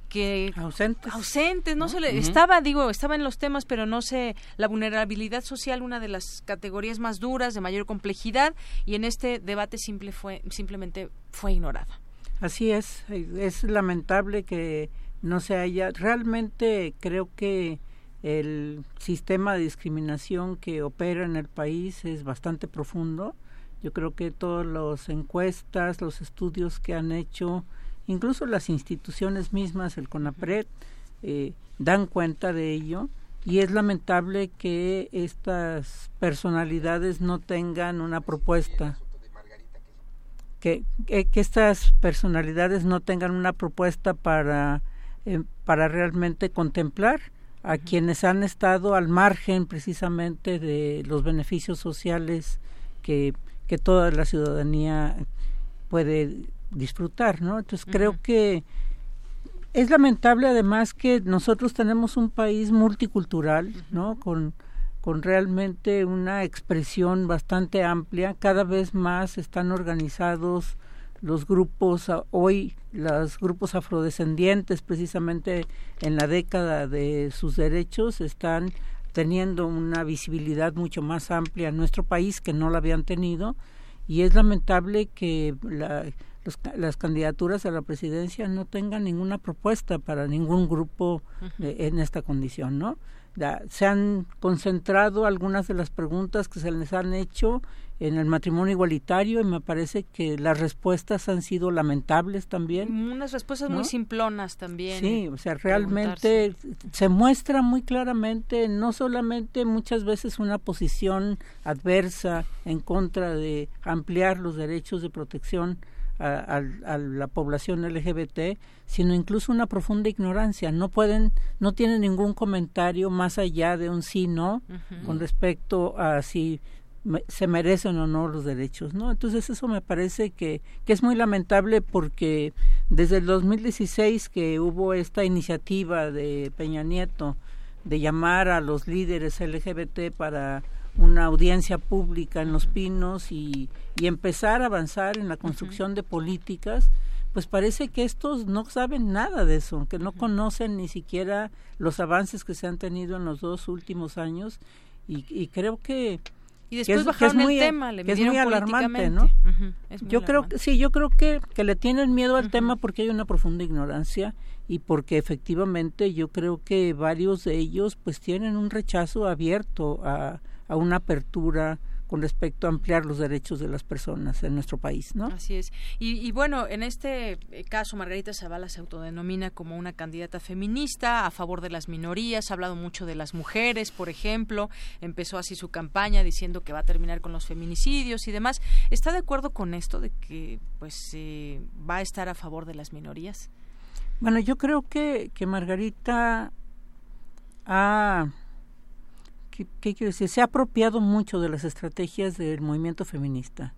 que ausentes. ausentes no, se le estaba digo estaba en los temas pero no sé la vulnerabilidad social una de las categorías más duras de mayor complejidad y en este debate simple fue simplemente fue ignorada. Así es es lamentable que no se haya realmente creo que el sistema de discriminación que opera en el país es bastante profundo. Yo creo que todas las encuestas los estudios que han hecho incluso las instituciones mismas, el CONAPRED, eh, dan cuenta de ello y es lamentable que estas personalidades no tengan una propuesta. Que, que, estas personalidades no tengan una propuesta para, eh, para realmente contemplar a quienes han estado al margen precisamente de los beneficios sociales que, que toda la ciudadanía puede disfrutar, ¿no? Entonces creo que es lamentable además que nosotros tenemos un país multicultural, ¿no? Con, con realmente una expresión bastante amplia, cada vez más están organizados los grupos, hoy los grupos afrodescendientes precisamente en la década de sus derechos están teniendo una visibilidad mucho más amplia en nuestro país que no la habían tenido y es lamentable que la, las candidaturas a la presidencia no tengan ninguna propuesta para ningún grupo en esta condición, ¿no? se han concentrado algunas de las preguntas que se les han hecho en el matrimonio igualitario y me parece que las respuestas han sido lamentables también. Unas respuestas muy simplonas también. Sí, o sea, realmente se muestra muy claramente no solamente muchas veces una posición adversa en contra de ampliar los derechos de protección a, la población LGBT, sino incluso una profunda ignorancia. No pueden, no tienen ningún comentario más allá de un sí no con respecto a si se merecen o no los derechos, ¿no? Entonces eso me parece que, que es muy lamentable porque desde el 2016 que hubo esta iniciativa de Peña Nieto de llamar a los líderes LGBT para una audiencia pública en Los Pinos y, y empezar a avanzar en la construcción de políticas, pues parece que estos no saben nada de eso, que no conocen ni siquiera los avances que se han tenido en los dos últimos años y, y creo que y después bajaron el tema, le es muy alarmante, ¿no? yo creo que sí, yo creo que, que le tienen miedo al tema porque hay una profunda ignorancia y porque efectivamente yo creo que varios de ellos pues tienen un rechazo abierto a, a una apertura con respecto a ampliar los derechos de las personas en nuestro país, ¿no? Así es. Y, bueno, en este eh, caso, Margarita Zavala se autodenomina como una candidata feminista a favor de las minorías, ha hablado mucho de las mujeres, por ejemplo, empezó así su campaña diciendo que va a terminar con los feminicidios y demás. ¿Está de acuerdo con esto de que pues eh, va a estar a favor de las minorías? Bueno, yo creo que, que Margarita ha ¿qué, quiero decir? Se ha apropiado mucho de las estrategias del movimiento feminista.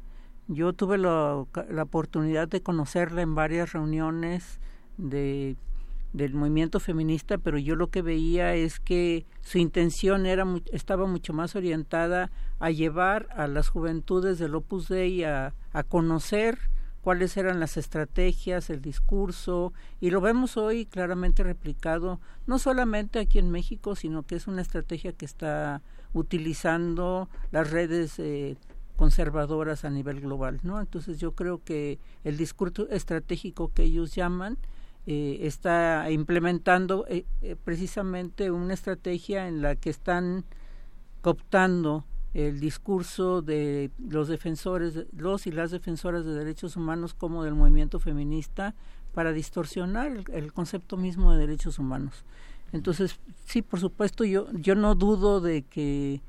Yo tuve la, la oportunidad de conocerla en varias reuniones de, del movimiento feminista, pero yo lo que veía es que su intención era estaba mucho más orientada a llevar a las juventudes del Opus Dei a conocer cuáles eran las estrategias, el discurso, y lo vemos hoy claramente replicado, no solamente aquí en México, sino que es una estrategia que está utilizando las redes eh, conservadoras a nivel global, ¿no? Entonces yo creo que el discurso estratégico que ellos llaman eh, está implementando eh, precisamente una estrategia en la que están cooptando el discurso de los defensores, los y las defensoras de derechos humanos como del movimiento feminista para distorsionar el, concepto mismo de derechos humanos. Entonces, sí, por supuesto, yo, yo no dudo de que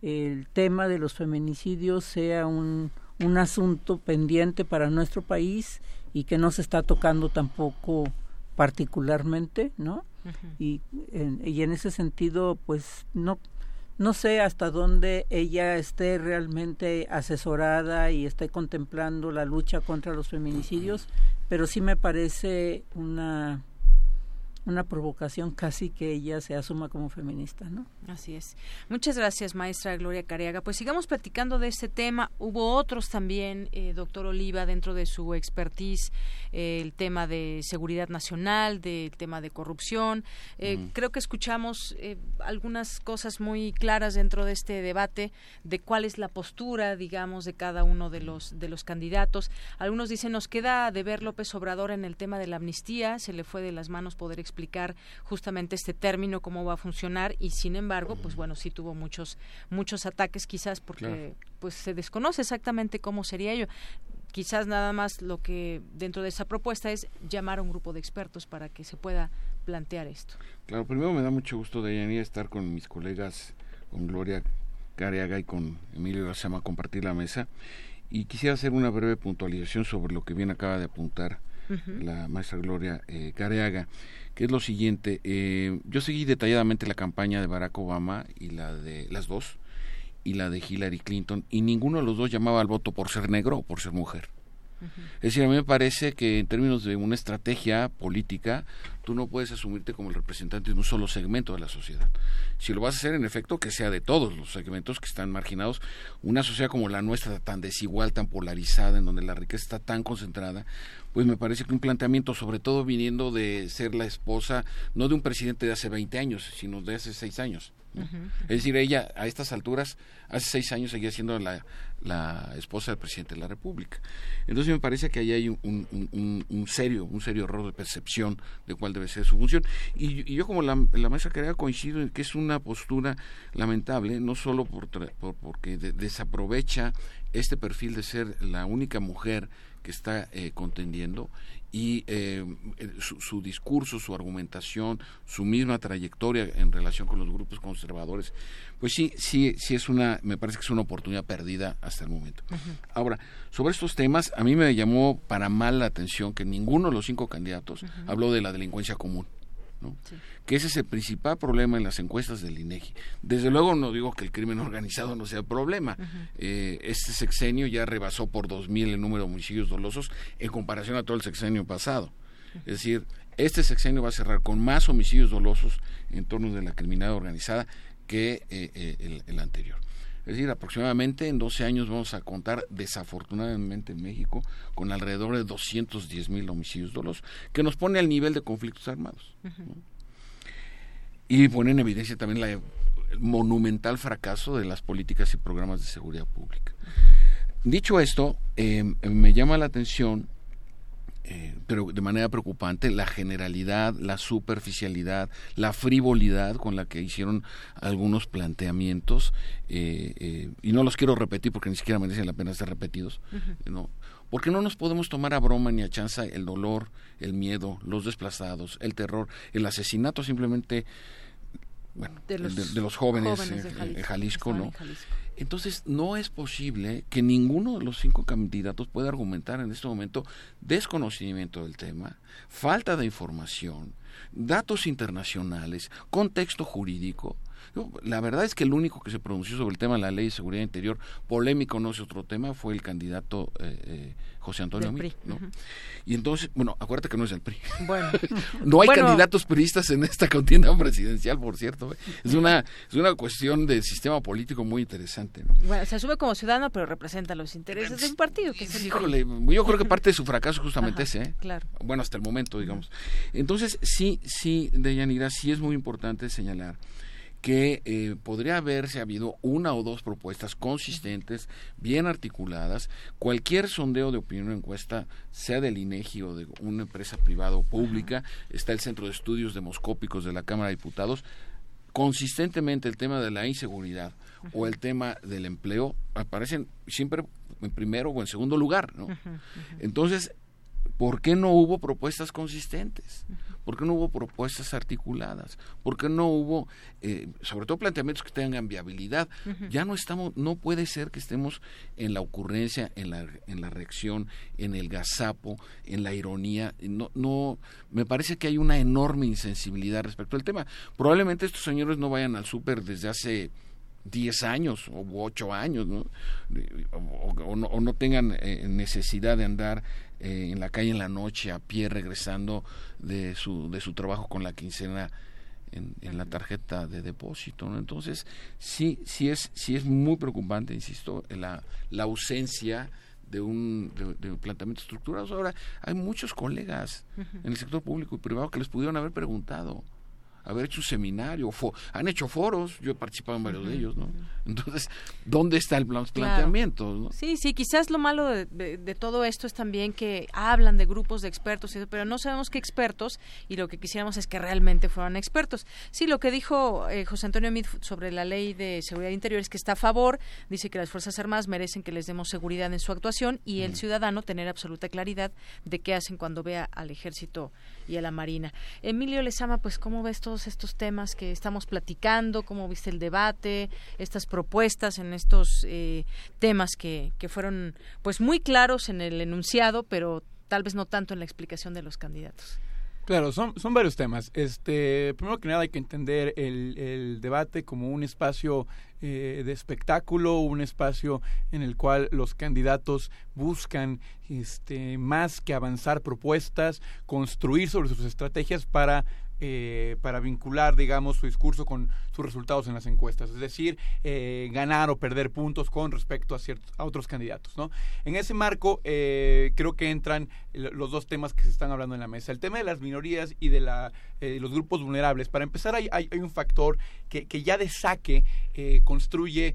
el tema de los feminicidios sea un, un asunto pendiente para nuestro país y que no se está tocando tampoco particularmente, ¿no? y, y en ese sentido, pues no no sé hasta dónde ella esté realmente asesorada y esté contemplando la lucha contra los feminicidios, pero sí me parece una una provocación casi que ella se asuma como feminista, ¿no? Así es. Muchas gracias, maestra Gloria Cariaga. Pues sigamos platicando de este tema. Hubo otros también, eh, doctor Oliva, dentro de su expertise, eh, el tema de seguridad nacional, del tema de corrupción. Eh, creo que escuchamos algunas cosas muy claras dentro de este debate de cuál es la postura, digamos, de cada uno de los de los candidatos. Algunos dicen nos queda de ver López Obrador en el tema de la amnistía, se le fue de las manos poder explicar justamente este término cómo va a funcionar y sin embargo, pues bueno, sí tuvo muchos muchos ataques quizás porque pues se desconoce exactamente cómo sería ello quizás nada más lo que dentro de esa propuesta es llamar a un grupo de expertos para que se pueda plantear esto. Claro, primero me da mucho gusto, Deyanira, estar con mis colegas, con Gloria Careaga y con Emilio Gazama, compartir la mesa. Y quisiera hacer una breve puntualización sobre lo que bien acaba de apuntar la maestra Gloria eh, Careaga, que es lo siguiente. Eh, yo seguí detalladamente la campaña de Barack Obama y la de las dos, y la de Hillary Clinton, y ninguno de los dos llamaba al voto por ser negro o por ser mujer. Es decir, a mí me parece que en términos de una estrategia política, tú no puedes asumirte como el representante de un solo segmento de la sociedad. Si lo vas a hacer, en efecto, que sea de todos los segmentos que están marginados. Una sociedad como la nuestra, tan desigual, tan polarizada, en donde la riqueza está tan concentrada, pues me parece que un planteamiento, sobre todo viniendo de ser la esposa, no de un presidente de hace 20 años, sino de hace 6 años. Es decir, ella a estas alturas, hace seis años seguía siendo la, la esposa del presidente de la República. Entonces me parece que ahí hay un, un, serio, un serio error de percepción de cuál debe ser su función. Y, yo como la, la maestra Carrera coincido en que es una postura lamentable, no solo por, porque desaprovecha este perfil de ser la única mujer que está eh, contendiendo y eh, su, discurso, su argumentación, su misma trayectoria en relación con los grupos conservadores, pues sí, sí, sí es una, me parece que es una oportunidad perdida hasta el momento. Ahora, sobre estos temas, a mí me llamó para mal la atención que ninguno de los cinco candidatos habló de la delincuencia común. ¿No? que ese es el principal problema en las encuestas del INEGI. Desde luego no digo que el crimen <laughs> organizado no sea problema. Eh, este sexenio ya rebasó por 2.000 el número de homicidios dolosos en comparación a todo el sexenio pasado. Es decir, este sexenio va a cerrar con más homicidios dolosos en torno de la criminalidad organizada que eh, eh, el, anterior. Es decir, aproximadamente en 12 años vamos a contar, desafortunadamente en México, con alrededor de 210 mil homicidios dolosos, que nos pone al nivel de conflictos armados y pone en evidencia también la, el monumental fracaso de las políticas y programas de seguridad pública. Dicho esto, eh, me llama la atención, eh, pero de manera preocupante, la generalidad, la superficialidad, la frivolidad con la que hicieron algunos planteamientos, eh, y no los quiero repetir porque ni siquiera merecen la pena ser repetidos, ¿no? porque no nos podemos tomar a broma ni a chanza el dolor, el miedo, los desplazados, el terror, el asesinato simplemente bueno, de los, jóvenes, en Jalisco, ¿no? Entonces, no es posible que ninguno de los cinco candidatos pueda argumentar en este momento desconocimiento del tema, falta de información, datos internacionales, contexto jurídico, La verdad es que el único que se pronunció sobre el tema de la ley de seguridad interior, polémico no es otro tema, fue el candidato eh, eh, José Antonio Mí, ¿no? Y entonces, bueno, acuérdate que no es el PRI. Bueno. <laughs> no hay candidatos priistas en esta contienda presidencial, por cierto. ¿eh? Es una es una cuestión de sistema político muy interesante, ¿no? Bueno, se sube como ciudadano, pero representa los intereses de un partido que es el Híjole, yo creo que <laughs> parte de su fracaso justamente ese, ¿eh? Claro. Bueno, hasta el momento, digamos. Entonces, sí, sí, Deyanira, sí es muy importante señalar que eh, podría haberse habido una o dos propuestas consistentes, bien articuladas. Cualquier sondeo de opinión o encuesta, sea del INEGI o de una empresa privada o pública, está el Centro de Estudios Demoscópicos de la Cámara de Diputados, consistentemente el tema de la inseguridad o el tema del empleo aparecen siempre en primero o en segundo lugar, ¿no? Entonces, ¿por qué no hubo propuestas consistentes? ¿Por qué no hubo propuestas articuladas? ¿Por qué no hubo, eh, sobre todo, planteamientos que tengan viabilidad? Ya no estamos, no puede ser que estemos en la ocurrencia, en la, en la reacción, en el gazapo, en la ironía. No, no, me parece que hay una enorme insensibilidad respecto al tema. Probablemente estos señores no vayan al súper desde hace 10 años o 8 años, ¿no? O, no, tengan eh, necesidad de andar eh, en la calle en la noche a pie regresando de su, de su trabajo con la quincena en, en la tarjeta de depósito. ¿no? Entonces, sí, sí es, sí es muy preocupante, insisto, la, la ausencia de un, de, planteamiento estructurado. Ahora, hay muchos colegas en el sector público y privado que les pudieron haber preguntado haber hecho un seminario, han hecho foros, yo he participado en varios de ellos, ¿no? Entonces, ¿dónde está el planteamiento? Sí, sí, quizás lo malo de, todo esto es también que hablan de grupos de expertos, pero no sabemos qué expertos y lo que quisiéramos es que realmente fueran expertos. Sí, lo que dijo eh, José Antonio Mid sobre la ley de seguridad interior es que está a favor, dice que las Fuerzas Armadas merecen que les demos seguridad en su actuación y el ciudadano tener absoluta claridad de qué hacen cuando vea al ejército y a la Marina. Emilio Lezama, pues, ¿cómo ves todos estos temas que estamos platicando? ¿Cómo viste el debate? Estas propuestas en estos eh, temas que, que fueron, pues, muy claros en el enunciado, pero tal vez no tanto en la explicación de los candidatos. Claro, son, son varios temas. Este, primero que nada hay que entender el, el debate como un espacio eh, de espectáculo, un espacio en el cual los candidatos buscan este, más que avanzar propuestas, construir sobre sus estrategias para eh, para vincular, digamos, su discurso con sus resultados en las encuestas, es decir, eh, ganar o perder puntos con respecto a, ciertos, a otros candidatos. ¿no? En ese marco, eh, creo que entran los dos temas que se están hablando en la mesa. El tema de las minorías y de la, los grupos vulnerables. Para empezar, hay, hay, un factor que, que, ya de saque construye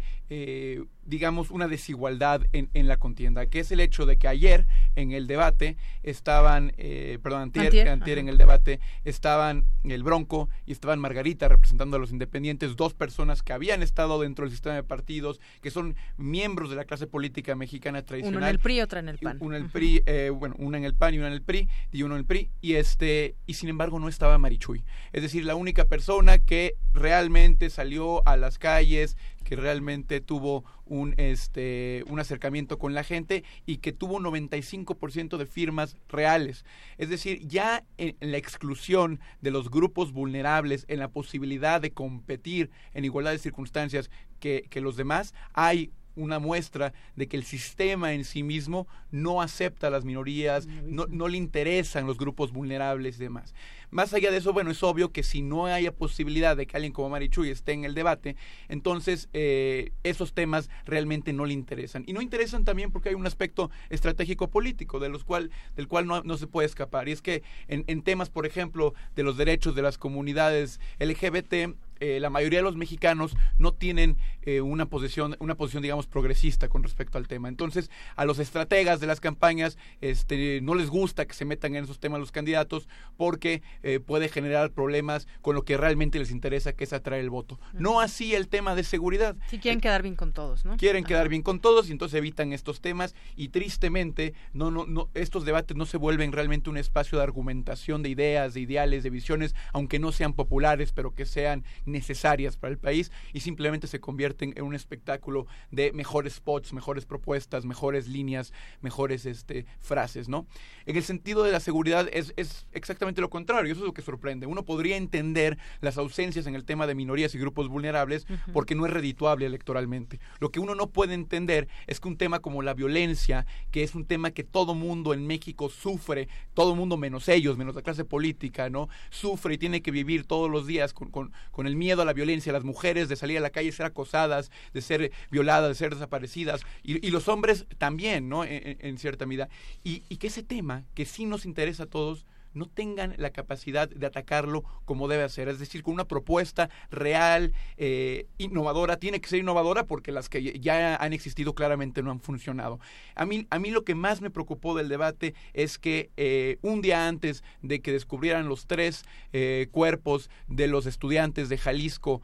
digamos, una desigualdad en, en, la contienda, que es el hecho de que ayer en el debate estaban, eh, perdón, antier, antier, en el debate estaban el Bronco y estaban Margarita representando a los independientes, dos personas que habían estado dentro del sistema de partidos, que son miembros de la clase política mexicana tradicional. Uno en el PRI, otra en el PAN. Uno en el PRI, eh, bueno, una en el PAN y una en el PRI, y uno en el PRI, y este, y sin embargo no estaba Marichuy. Es decir, la única persona que realmente salió a las calles, que realmente tuvo un, este, un acercamiento con la gente y que tuvo 95% de firmas reales. Es decir, ya en, la exclusión de los grupos vulnerables, en la posibilidad de competir en igualdad de circunstancias que, que los demás, hay una muestra de que el sistema en sí mismo no acepta a las minorías, no, no le interesan los grupos vulnerables y demás. Más allá de eso, bueno, es obvio que si no haya posibilidad de que alguien como Marichuy esté en el debate, entonces eh, esos temas realmente no le interesan. Y no interesan también porque hay un aspecto estratégico político de los cual, del cual no, no se puede escapar. Y es que en, en temas, por ejemplo, de los derechos de las comunidades LGBT, eh, la mayoría de los mexicanos no tienen eh, una posición, una posición, digamos, progresista con respecto al tema. Entonces, a los estrategas de las campañas este, no les gusta que se metan en esos temas los candidatos porque eh, puede generar problemas con lo que realmente les interesa, que es atraer el voto. No así el tema de seguridad. Si quieren quedar bien con todos, ¿no? Quieren quedar bien con todos y entonces evitan estos temas y tristemente no, no, no, estos debates no se vuelven realmente un espacio de argumentación de ideas, de ideales, de visiones, aunque no sean populares, pero que sean necesarias para el país y simplemente se convierten en un espectáculo de mejores spots, mejores propuestas, mejores líneas, mejores este, frases, ¿no? En el sentido de la seguridad es, es exactamente lo contrario, eso es lo que sorprende. Uno podría entender las ausencias en el tema de minorías y grupos vulnerables porque no es redituable electoralmente. Lo que uno no puede entender es que un tema como la violencia, que es un tema que todo mundo en México sufre, todo mundo menos ellos, menos la clase política, ¿no? Sufre y tiene que vivir todos los días con, con, el miedo a la violencia, las mujeres de salir a la calle, ser acosadas, de ser violadas, de ser desaparecidas, y, los hombres también, ¿no? En, cierta medida. Y, y que ese tema, que sí nos interesa a todos, no tengan la capacidad de atacarlo como debe ser. Es decir, con una propuesta real, eh, innovadora, tiene que ser innovadora porque las que ya han existido claramente no han funcionado. A mí, a mí lo que más me preocupó del debate es que eh, un día antes de que descubrieran los tres eh, cuerpos de los estudiantes de Jalisco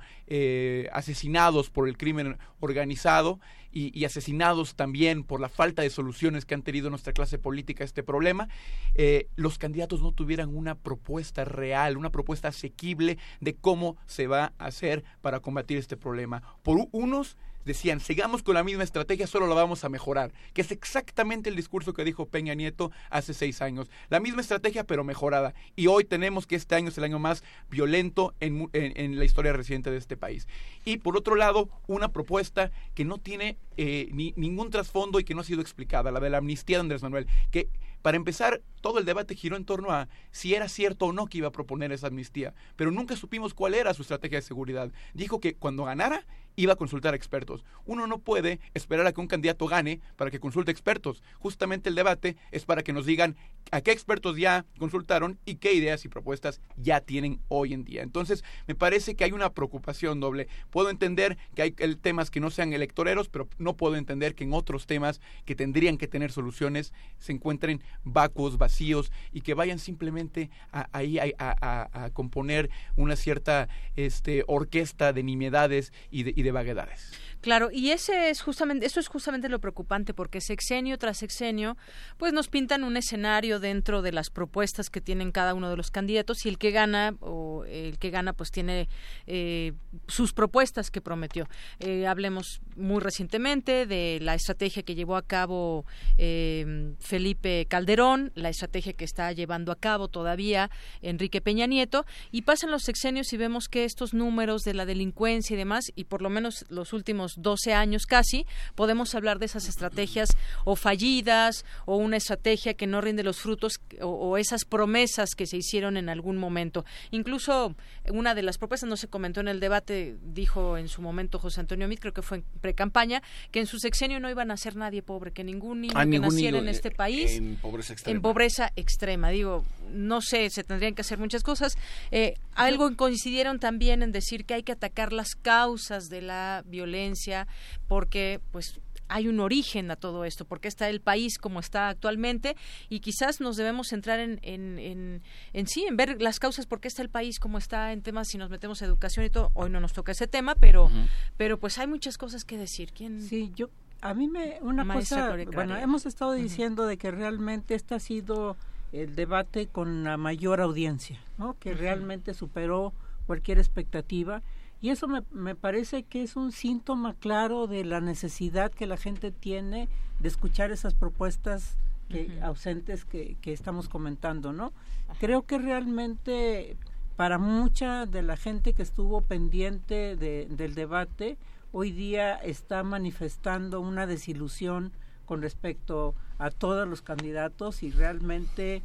asesinados por el crimen organizado, y, asesinados también por la falta de soluciones que han tenido nuestra clase política a este problema, eh, los candidatos no tuvieran una propuesta real, una propuesta asequible de cómo se va a hacer para combatir este problema. Por unos decían, sigamos con la misma estrategia, solo la vamos a mejorar, que es exactamente el discurso que dijo Peña Nieto hace seis años. La misma estrategia, pero mejorada. Y hoy tenemos que este año es el año más violento en, la historia reciente de este país. Y por otro lado, una propuesta que no tiene eh, ni, ningún trasfondo y que no ha sido explicada, la de la amnistía de Andrés Manuel, que para empezar, todo el debate giró en torno a si era cierto o no que iba a proponer esa amnistía, pero nunca supimos cuál era su estrategia de seguridad. Dijo que cuando ganara iba a consultar expertos. Uno no puede esperar a que un candidato gane para que consulte expertos. Justamente el debate es para que nos digan a qué expertos ya consultaron y qué ideas y propuestas ya tienen hoy en día. Entonces, me parece que hay una preocupación doble. Puedo entender que hay temas que no sean electoreros, pero no puedo entender que en otros temas que tendrían que tener soluciones se encuentren vacuos, vacíos y que vayan simplemente ahí a, componer una cierta este, orquesta de nimiedades y de, y de vaguedades. Claro, y ese es justamente, eso es justamente lo preocupante, porque sexenio tras sexenio, pues nos pintan un escenario dentro de las propuestas que tienen cada uno de los candidatos y el que gana o el que gana pues tiene eh, sus propuestas que prometió. Eh, hablemos muy recientemente de la estrategia que llevó a cabo eh, Felipe Calderón, la estrategia que está llevando a cabo todavía Enrique Peña Nieto, y pasan los sexenios y vemos que estos números de la delincuencia y demás, y por lo menos los últimos 12 años casi, podemos hablar de esas estrategias o fallidas o una estrategia que no rinde los frutos o, esas promesas que se hicieron en algún momento. Incluso una de las propuestas no se comentó en el debate, dijo en su momento José Antonio Mit, creo que fue en pre-campaña, que en su sexenio no iban a ser nadie pobre, que ningún niño ah, que naciera en este país en pobreza extrema. En pobreza extrema. Digo, no sé, se tendrían que hacer muchas cosas. Eh, algo coincidieron también en decir que hay que atacar las causas de la violencia porque pues hay un origen a todo esto, porque está el país como está actualmente y quizás nos debemos centrar en, en, en, sí, en ver las causas por qué está el país como está en temas si nos metemos a educación y todo. Hoy no nos toca ese tema, pero, pero pues hay muchas cosas que decir. ¿Quién? Sí, yo, a mí me, una cosa, bueno, hemos estado diciendo de que realmente este ha sido el debate con la mayor audiencia, ¿no? Que realmente superó cualquier expectativa y eso me, me, parece que es un síntoma claro de la necesidad que la gente tiene de escuchar esas propuestas que, ausentes que, que, estamos comentando, ¿no? Creo que realmente para mucha de la gente que estuvo pendiente de, del debate, hoy día está manifestando una desilusión con respecto a todos los candidatos y realmente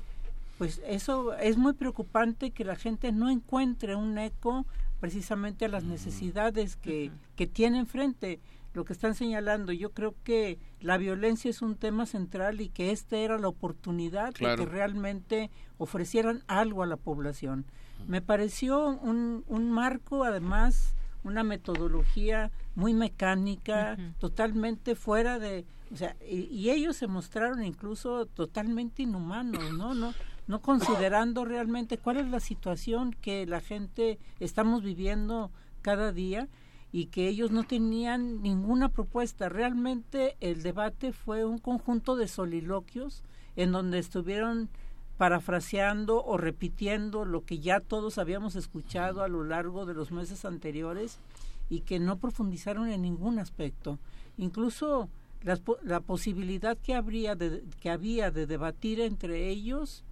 pues eso es muy preocupante que la gente no encuentre un eco precisamente a las necesidades que, que tienen frente lo que están señalando. Yo creo que la violencia es un tema central y que esta era la oportunidad de que realmente ofrecieran algo a la población. Me pareció un, un marco, además, una metodología muy mecánica, totalmente fuera de, o sea, y, y, ellos se mostraron incluso totalmente inhumanos, ¿no? No, no considerando realmente cuál es la situación que la gente estamos viviendo cada día y que ellos no tenían ninguna propuesta. Realmente el debate fue un conjunto de soliloquios en donde estuvieron parafraseando o repitiendo lo que ya todos habíamos escuchado a lo largo de los meses anteriores y que no profundizaron en ningún aspecto. Incluso la, posibilidad que, habría de, que había de debatir entre ellos,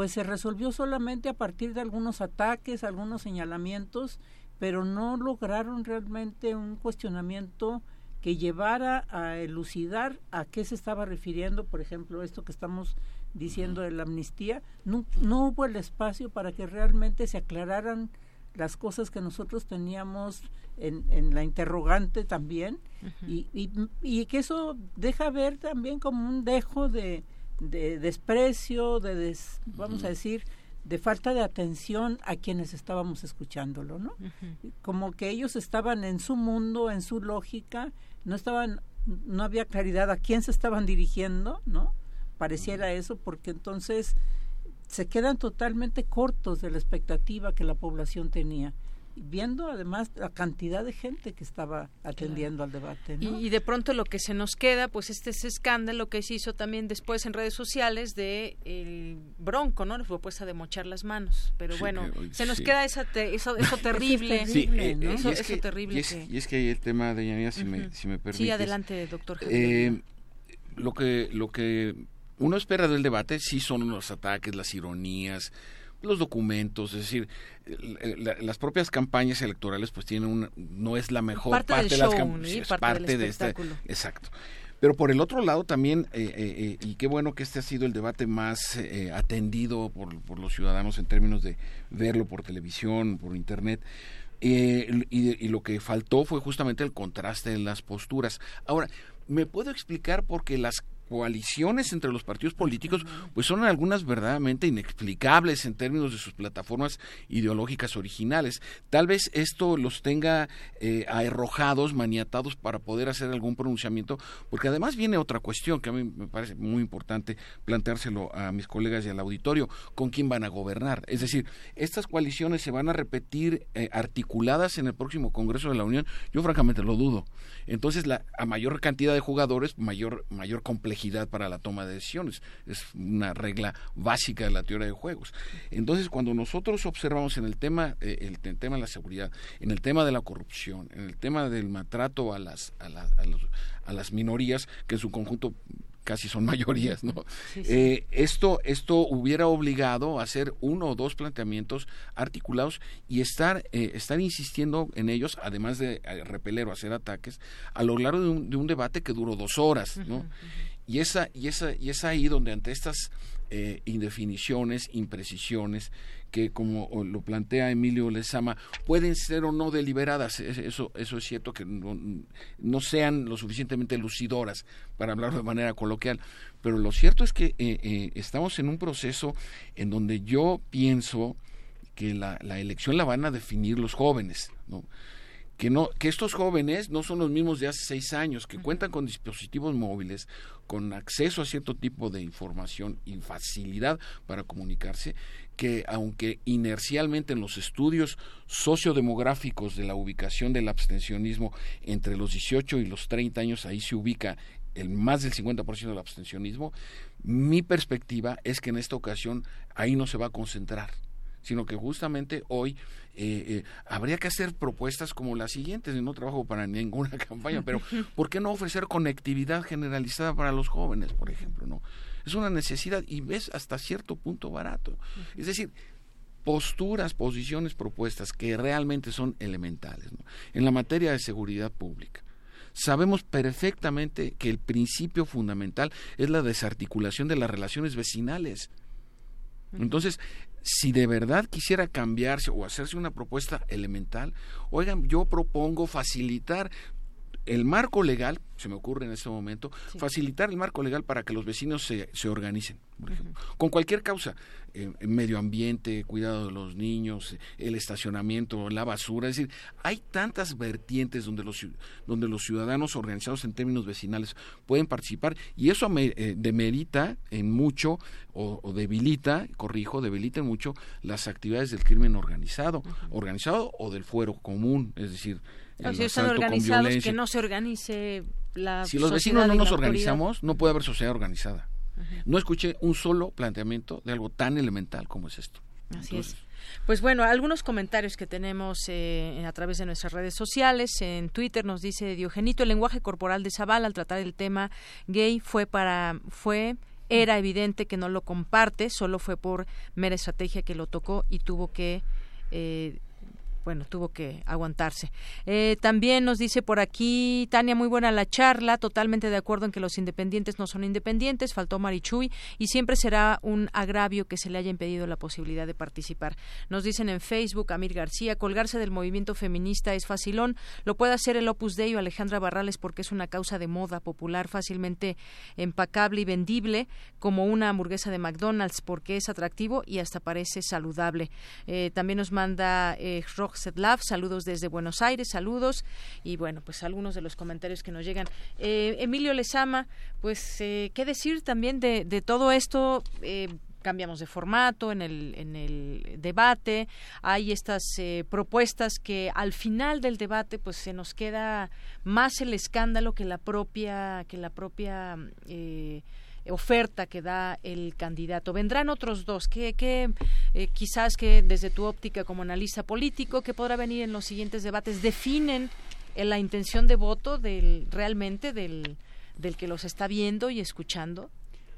pues se resolvió solamente a partir de algunos ataques, algunos señalamientos, pero no lograron realmente un cuestionamiento que llevara a elucidar a qué se estaba refiriendo, por ejemplo, esto que estamos diciendo de la amnistía, no, no hubo el espacio para que realmente se aclararan las cosas que nosotros teníamos en, en la interrogante también. Y, y, que eso deja ver también como un dejo de, de desprecio, de vamos a decir, de falta de atención a quienes estábamos escuchándolo, ¿no? Como que ellos estaban en su mundo, en su lógica, no estaban, no había claridad a quién se estaban dirigiendo, ¿no? Pareciera eso, porque entonces se quedan totalmente cortos de la expectativa que la población tenía viendo además la cantidad de gente que estaba atendiendo al debate. Y, de pronto lo que se nos queda, pues este es escándalo que se hizo también después en redes sociales de el Bronco, ¿no? La propuesta de mochar las manos. Pero bueno, se nos queda esa eso, eso, <laughs> terrible. sí, eh, eso, terrible. Y es, que, hay el tema de Yanía, si, me, si me permite. Sí, adelante, doctor. Eh, lo que lo que uno espera del debate sí son los ataques, las ironías, los documentos, es decir, las propias campañas electorales pues tienen una, no es la mejor parte, de las campañas, es parte, de este, exacto. Pero por el otro lado también, eh, eh, eh, y qué bueno que este ha sido el debate más atendido por, por, los ciudadanos en términos de verlo por televisión, por internet, y, y, lo que faltó fue justamente el contraste en las posturas. Ahora, ¿me puedo explicar por qué las coaliciones entre los partidos políticos, pues son algunas verdaderamente inexplicables en términos de sus plataformas ideológicas originales. Tal vez esto los tenga eh, maniatados para poder hacer algún pronunciamiento, porque además viene otra cuestión que a mí me parece muy importante planteárselo a mis colegas y al auditorio, con quién van a gobernar. Es decir, estas coaliciones se van a repetir eh, articuladas en el próximo Congreso de la Unión. Yo francamente lo dudo. Entonces, la, a mayor cantidad de jugadores, mayor, mayor complejidad para la toma de decisiones. Es una regla básica de la teoría de juegos. Entonces, cuando nosotros observamos en el tema, eh, el, tema de la seguridad, en el tema de la corrupción, en el tema del maltrato a las, a, a las minorías, que en su conjunto casi son <laughs> mayorías, ¿no? Eh, esto, esto hubiera obligado a hacer uno o dos planteamientos articulados y estar, eh, estar insistiendo en ellos, además de eh, repeler o hacer ataques, a lo largo de un, de un debate que duró dos horas, ¿no? Y, esa, y, esa, y es ahí donde ante estas indefiniciones, imprecisiones, que como lo plantea Emilio Lezama, pueden ser o no deliberadas, eso, eso es cierto que no, sean lo suficientemente lucidoras para hablarlo de manera coloquial, pero lo cierto es que eh, eh, estamos en un proceso en donde yo pienso que la, la elección la van a definir los jóvenes, ¿no? Que no que estos jóvenes no son los mismos de hace seis años que cuentan con dispositivos móviles con acceso a cierto tipo de información y facilidad para comunicarse que aunque inercialmente en los estudios sociodemográficos de la ubicación del abstencionismo entre los 18 y los 30 años, ahí se ubica el más del 50% del abstencionismo, mi perspectiva es que en esta ocasión ahí no se va a concentrar, sino que justamente hoy eh, eh, habría que hacer propuestas como las siguientes, no trabajo para <laughs> ninguna campaña, pero <laughs> ¿por qué no ofrecer conectividad generalizada para los jóvenes, por ejemplo? no es una necesidad y ves hasta cierto punto barato. Es decir, posturas, posiciones, propuestas que realmente son elementales. En la materia de seguridad pública, sabemos perfectamente que el principio fundamental es la desarticulación de las relaciones vecinales. Entonces, si de verdad quisiera cambiarse o hacerse una propuesta elemental, oigan, yo propongo facilitar el marco legal, se me ocurre en este momento, facilitar el marco legal para que los vecinos se, se organicen, por ejemplo, con cualquier causa, eh, medio ambiente, cuidado de los niños, el estacionamiento, la basura, es decir, hay tantas vertientes donde los, donde los ciudadanos organizados en términos vecinales pueden participar y eso me, eh, demerita en mucho o, debilita, corrijo, debilita en mucho las actividades del crimen organizado, organizado o del fuero común, es decir, si están organizados, que no se organice la Si los vecinos no nos organizamos, no puede haber sociedad organizada. No escuché un solo planteamiento de algo tan elemental como es esto. Así es. Pues bueno, algunos comentarios que tenemos eh, a través de nuestras redes sociales. En Twitter nos dice Diogenito, el lenguaje corporal de Zavala al tratar el tema gay fue para fue era evidente que no lo comparte, solo fue por mera estrategia que lo tocó y tuvo que eh, bueno, tuvo que aguantarse. Eh, también nos dice por aquí, Tania, muy buena la charla, totalmente de acuerdo en que los independientes no son independientes, faltó Marichuy y siempre será un agravio que se le haya impedido la posibilidad de participar. Nos dicen en Facebook, Amir García, colgarse del movimiento feminista es facilón, lo puede hacer el Opus Dei o Alejandra Barrales porque es una causa de moda popular fácilmente empacable y vendible, como una hamburguesa de McDonald's porque es atractivo y hasta parece saludable. Eh, también nos manda eh, saludos desde Buenos Aires, saludos y bueno, pues algunos de los comentarios que nos llegan. Eh, Emilio Lezama, pues eh, qué decir también de, todo esto. Eh, cambiamos de formato en el, en el debate, hay estas propuestas que al final del debate pues se nos queda más el escándalo que la propia que la propia oferta que da el candidato. Vendrán otros dos que, que eh, quizás que desde tu óptica como analista político que podrá venir en los siguientes debates definen eh, la intención de voto del realmente del, del que los está viendo y escuchando.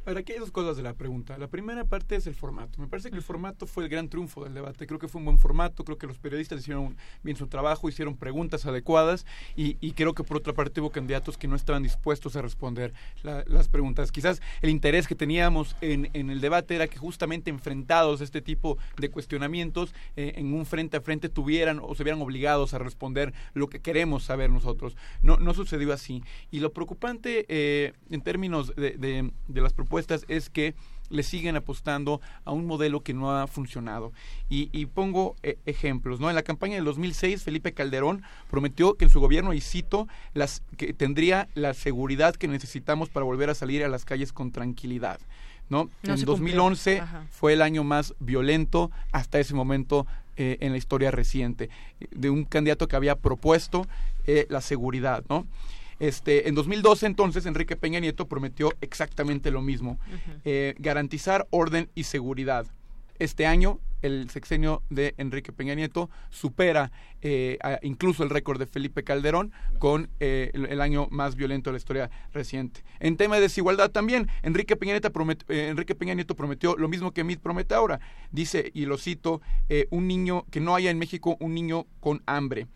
Ahora, aquí hay dos cosas de la pregunta. La primera parte es el formato. Me parece que el formato fue el gran triunfo del debate. Creo que fue un buen formato, creo que los periodistas hicieron bien su trabajo, hicieron preguntas adecuadas y, creo que por otra parte hubo candidatos que no estaban dispuestos a responder las preguntas. Quizás el interés que teníamos en, el debate era que justamente enfrentados a este tipo de cuestionamientos, eh, en un frente a frente tuvieran o se vieran obligados a responder lo que queremos saber nosotros. No, no sucedió así. Y lo preocupante eh, en términos de, de las propuestas es que le siguen apostando a un modelo que no ha funcionado. Y, pongo eh, ejemplos, ¿no? En la campaña del 2006, Felipe Calderón prometió que en su gobierno, y cito, las, que tendría la seguridad que necesitamos para volver a salir a las calles con tranquilidad. ¿no? en 2011 fue el año más violento hasta ese momento eh, en la historia reciente, de un candidato que había propuesto eh, la seguridad, ¿no? Este, en 2012 entonces Enrique Peña Nieto prometió exactamente lo mismo, eh, garantizar orden y seguridad. Este año el sexenio de Enrique Peña Nieto supera eh, incluso el récord de Felipe Calderón con eh, el, año más violento de la historia reciente. En tema de desigualdad también, Enrique Peña, Nieto Enrique Peña Nieto prometió lo mismo que Mid promete ahora. Dice, y lo cito, un niño, que no haya en México un niño con hambre.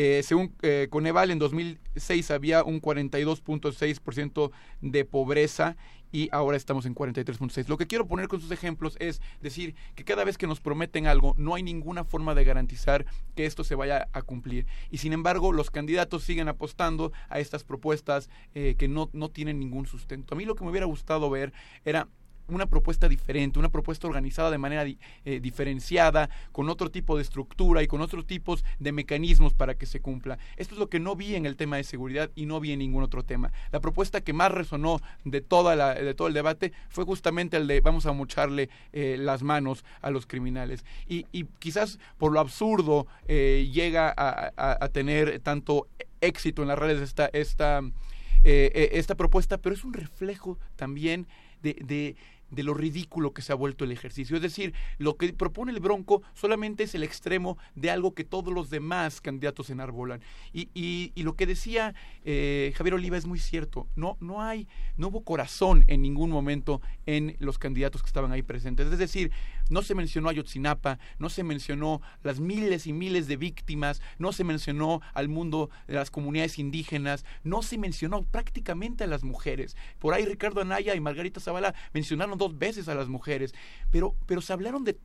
Eh, según eh, Coneval, en 2006 había un 42.6% de pobreza y ahora estamos en 43.6. Lo que quiero poner con sus ejemplos es decir que cada vez que nos prometen algo no hay ninguna forma de garantizar que esto se vaya a cumplir. Y sin embargo los candidatos siguen apostando a estas propuestas eh, que no, no tienen ningún sustento. A mí lo que me hubiera gustado ver era una propuesta diferente, una propuesta organizada de manera eh, diferenciada, con otro tipo de estructura y con otros tipos de mecanismos para que se cumpla. Esto es lo que no vi en el tema de seguridad y no vi en ningún otro tema. La propuesta que más resonó de, toda la, de todo el debate fue justamente el de vamos a mocharle eh, las manos a los criminales. Y, quizás por lo absurdo eh, llega a, tener tanto éxito en las redes esta, esta, esta propuesta, pero es un reflejo también de de lo ridículo que se ha vuelto el ejercicio. Es decir, lo que propone el Bronco solamente es el extremo de algo que todos los demás candidatos enarbolan. Y, y, y lo que decía eh, Javier Oliva es muy cierto. No, no hay, no hubo corazón en ningún momento en los candidatos que estaban ahí presentes. Es decir, no se mencionó a Yotzinapa, no se mencionó las miles y miles de víctimas, no se mencionó al mundo de las comunidades indígenas, no se mencionó prácticamente a las mujeres. Por ahí Ricardo Anaya y Margarita Zavala mencionaron dos veces a las mujeres, pero, pero se hablaron de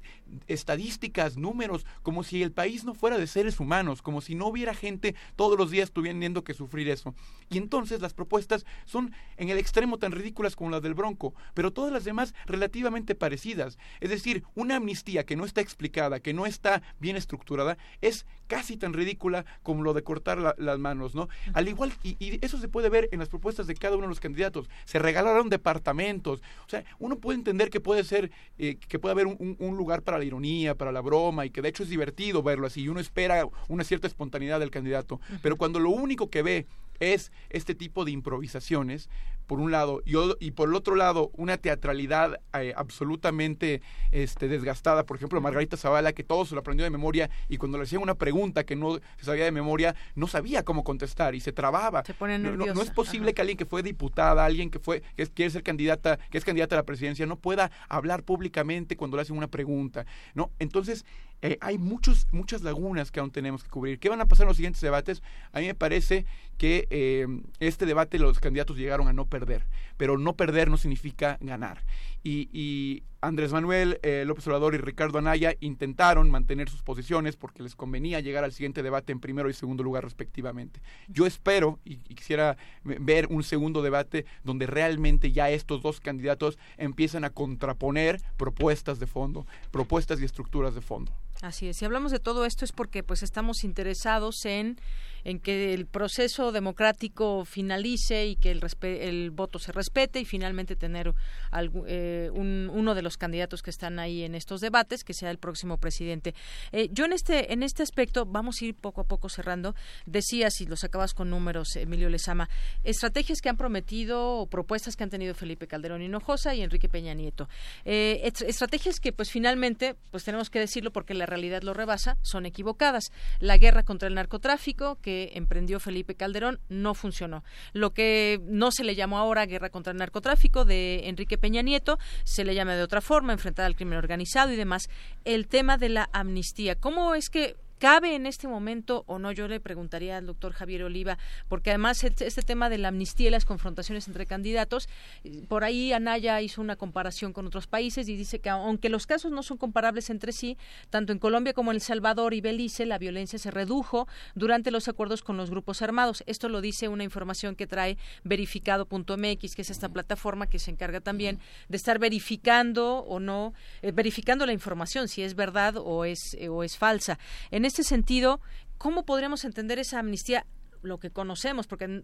estadísticas, números, como si el país no fuera de seres humanos, como si no hubiera gente todos los días teniendo que sufrir eso. Y entonces las propuestas son en el extremo tan ridículas como las del Bronco, pero todas las demás relativamente parecidas. Es decir, una amnistía que no está explicada, que no está bien estructurada, es casi tan ridícula como lo de cortar las manos, ¿no? Al igual, y, y, eso se puede ver en las propuestas de cada uno de los candidatos. Se regalaron departamentos. O sea, uno puede entender que puede ser, eh, que puede haber un, lugar para la ironía, para la broma, y que de hecho es divertido verlo así, y uno espera una cierta espontaneidad del candidato. Pero cuando lo único que ve es este tipo de improvisaciones, por un lado, y, y por el otro lado, una teatralidad eh, absolutamente este, desgastada. Por ejemplo, Margarita Zavala, que todo se lo aprendió de memoria, y cuando le hacían una pregunta que no se sabía de memoria, no sabía cómo contestar y se trababa. Se pone no, no, es posible que alguien que fue diputada, alguien que fue, que quiere ser candidata, que es candidata a la presidencia, no pueda hablar públicamente cuando le hacen una pregunta. ¿no? Entonces, eh, hay muchos, muchas lagunas que aún tenemos que cubrir. ¿Qué van a pasar en los siguientes debates? A mí me parece que eh, este debate los candidatos llegaron a no perder, pero no perder no significa ganar. Y, Andrés Manuel eh, López Obrador y Ricardo Anaya intentaron mantener sus posiciones porque les convenía llegar al siguiente debate en primero y segundo lugar respectivamente. Yo espero y, quisiera ver un segundo debate donde realmente ya estos dos candidatos empiezan a contraponer propuestas de fondo, propuestas y estructuras de fondo. Así es. Si hablamos de todo esto es porque pues estamos interesados en en que el proceso democrático finalice y que el, voto se respete y finalmente tener eh, uno de los candidatos que están ahí en estos debates que sea el próximo presidente. Eh, yo en este en este aspecto vamos a ir poco a poco cerrando. Decías y los acabas con números, Emilio Lezama, estrategias que han prometido o propuestas que han tenido Felipe Calderón Hinojosa y Enrique Peña Nieto. Eh, estrategias que pues finalmente pues tenemos que decirlo porque la realidad lo rebasa, son equivocadas. La guerra contra el narcotráfico que emprendió Felipe Calderón no funcionó. Lo que no se le llamó ahora guerra contra el narcotráfico de Enrique Peña Nieto, se le llama de otra forma, enfrentar al crimen organizado y demás. El tema de la amnistía, ¿cómo es que ¿Cabe en este momento o no? Yo le preguntaría al doctor Javier Oliva, porque además este, tema de la amnistía y las confrontaciones entre candidatos, por ahí Anaya hizo una comparación con otros países y dice que aunque los casos no son comparables entre sí, tanto en Colombia como en El Salvador y Belice, la violencia se redujo durante los acuerdos con los grupos armados. Esto lo dice una información que trae verificado.mx, que es esta plataforma que se encarga también de estar verificando o no, eh, verificando la información, si es verdad o es, eh, o es falsa. En este sentido, ¿cómo podríamos entender esa amnistía? Lo que conocemos, porque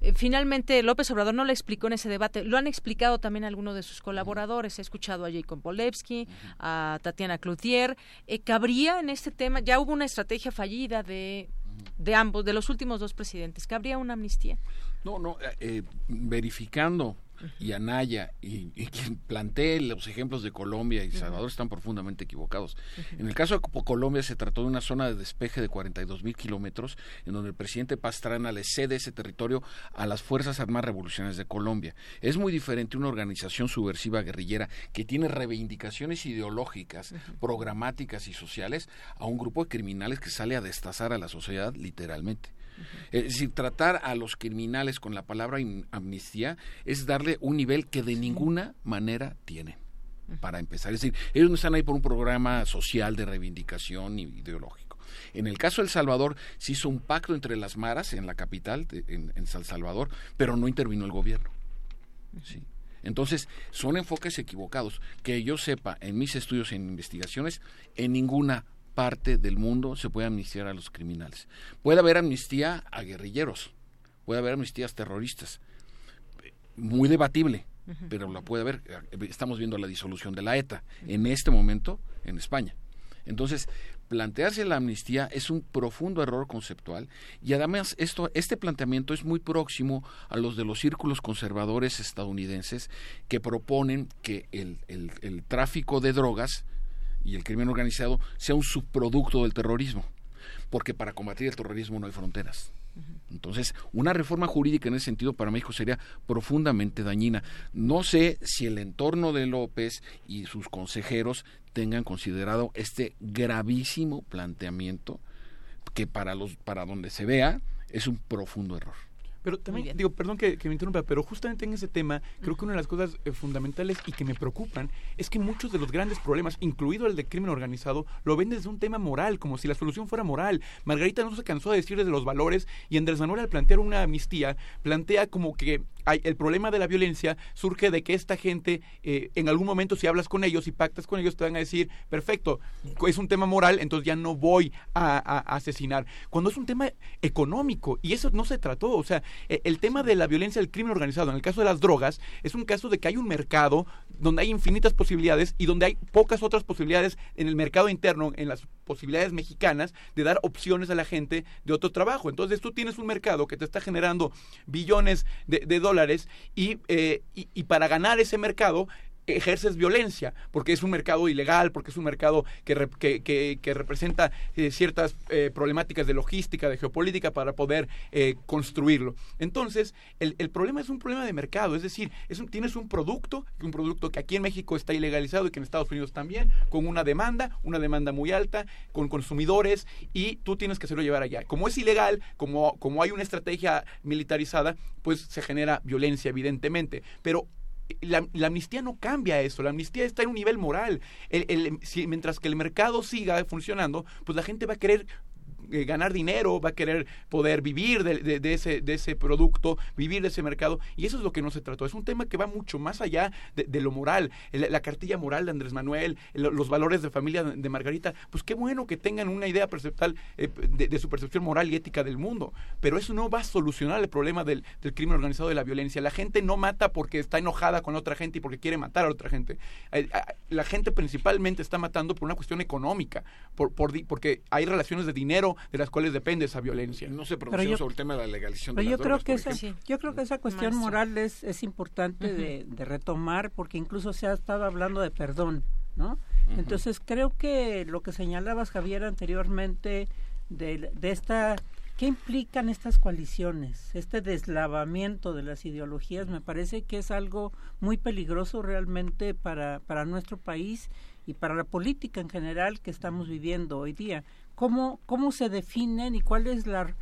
eh, finalmente López Obrador no le explicó en ese debate, lo han explicado también algunos de sus colaboradores, he escuchado a Jacob Polevsky, a Tatiana Cloutier, eh, ¿cabría en este tema, ya hubo una estrategia fallida de, de ambos, de los últimos dos presidentes, ¿cabría una amnistía? No, no, eh, verificando y Anaya y, quien plantee los ejemplos de Colombia y Salvador están profundamente equivocados. En el caso de Colombia se trató de una zona de despeje de 42 mil kilómetros en donde el presidente Pastrana le cede ese territorio a las Fuerzas Armadas Revolucionarias de Colombia. Es muy diferente una organización subversiva guerrillera que tiene reivindicaciones ideológicas, programáticas y sociales a un grupo de criminales que sale a destazar a la sociedad literalmente. Es decir, tratar a los criminales con la palabra amnistía es darle un nivel que de ninguna manera tienen para empezar. Es decir, ellos no están ahí por un programa social de reivindicación ideológico. En el caso de El Salvador, se hizo un pacto entre las maras en la capital, en, en San Salvador, pero no intervino el gobierno. ¿sí? Entonces, son enfoques equivocados. Que yo sepa, en mis estudios e investigaciones, en ninguna parte del mundo se puede amnistiar a los criminales. Puede haber amnistía a guerrilleros, puede haber amnistías terroristas. Muy debatible, pero la puede haber. Estamos viendo la disolución de la ETA en este momento en España. Entonces, plantearse la amnistía es un profundo error conceptual y además esto, este planteamiento es muy próximo a los de los círculos conservadores estadounidenses que proponen que el, el tráfico de drogas y el crimen organizado sea un subproducto del terrorismo, porque para combatir el terrorismo no hay fronteras. Entonces, una reforma jurídica en ese sentido para México sería profundamente dañina. No sé si el entorno de López y sus consejeros tengan considerado este gravísimo planteamiento que para los para donde se vea es un profundo error. Pero también, digo, perdón que, me interrumpa, pero justamente en ese tema, creo que una de las cosas eh, fundamentales y que me preocupan es que muchos de los grandes problemas, incluido el de crimen organizado, lo ven desde un tema moral, como si la solución fuera moral. Margarita no se cansó de decir desde los valores y Andrés Manuel al plantear una amnistía, plantea como que hay, el problema de la violencia surge de que esta gente, eh, en algún momento si hablas con ellos y pactas con ellos, te van a decir, perfecto, es un tema moral, entonces ya no voy a, a asesinar. Cuando es un tema económico, y eso no se trató, o sea, eh, el tema de la violencia del crimen organizado, en el caso de las drogas, es un caso de que hay un mercado donde hay infinitas posibilidades y donde hay pocas otras posibilidades en el mercado interno, en las posibilidades mexicanas, de dar opciones a la gente de otro trabajo. Entonces tú tienes un mercado que te está generando billones de, dólares eh, y, y para ganar ese mercado ejerces violencia, porque es un mercado ilegal, porque es un mercado que, que, que, representa eh, ciertas eh, problemáticas de logística, de geopolítica para poder eh, construirlo. Entonces, el, el, problema es un problema de mercado, es decir, es un, tienes un producto, un producto que aquí en México está ilegalizado y que en Estados Unidos también, con una demanda, una demanda muy alta, con consumidores, y tú tienes que hacerlo llevar allá. Como es ilegal, como, como hay una estrategia militarizada, pues se genera violencia, evidentemente. Pero la, amnistía no cambia eso, la amnistía está en un nivel moral. mientras que el mercado siga funcionando, pues la gente va a querer eh, ganar dinero, va a querer poder vivir de, de, ese, de ese producto, vivir de ese mercado. Y eso es lo que no se trató. Es un tema que va mucho más allá de, lo moral. La, cartilla moral de Andrés Manuel, los valores de familia de Margarita. Pues qué bueno que tengan una idea perceptual eh, de, su percepción moral y ética del mundo. Pero eso no va a solucionar el problema del, del, crimen organizado de la violencia. La gente no mata porque está enojada con otra gente y porque quiere matar a otra gente. Eh, la gente principalmente está matando por una cuestión económica, por, por, porque hay relaciones de dinero de las cuales depende esa violencia. No se pronunció sobre el tema de la legalización de yo creo que esa, Yo creo que esa cuestión moral es, es importante de, retomar porque incluso se ha estado hablando de perdón, ¿no? Entonces creo que lo que señalabas, Javier, anteriormente de, de esta ¿Qué implican estas coaliciones? Este deslavamiento de las ideologías me parece que es algo muy peligroso realmente para, para nuestro país y para la política en general que estamos viviendo hoy día cómo, cómo se definen y cuáles la,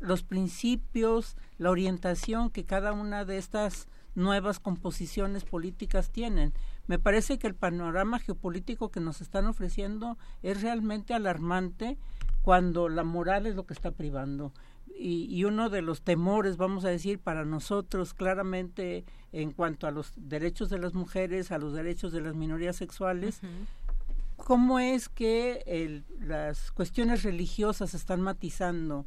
los principios, la orientación que cada una de estas nuevas composiciones políticas tienen. Me parece que el panorama geopolítico que nos están ofreciendo es realmente alarmante cuando la moral es lo que está privando. Y, y, uno de los temores, vamos a decir, para nosotros claramente en cuanto a los derechos de las mujeres, a los derechos de las minorías sexuales, cómo es que las cuestiones religiosas están matizando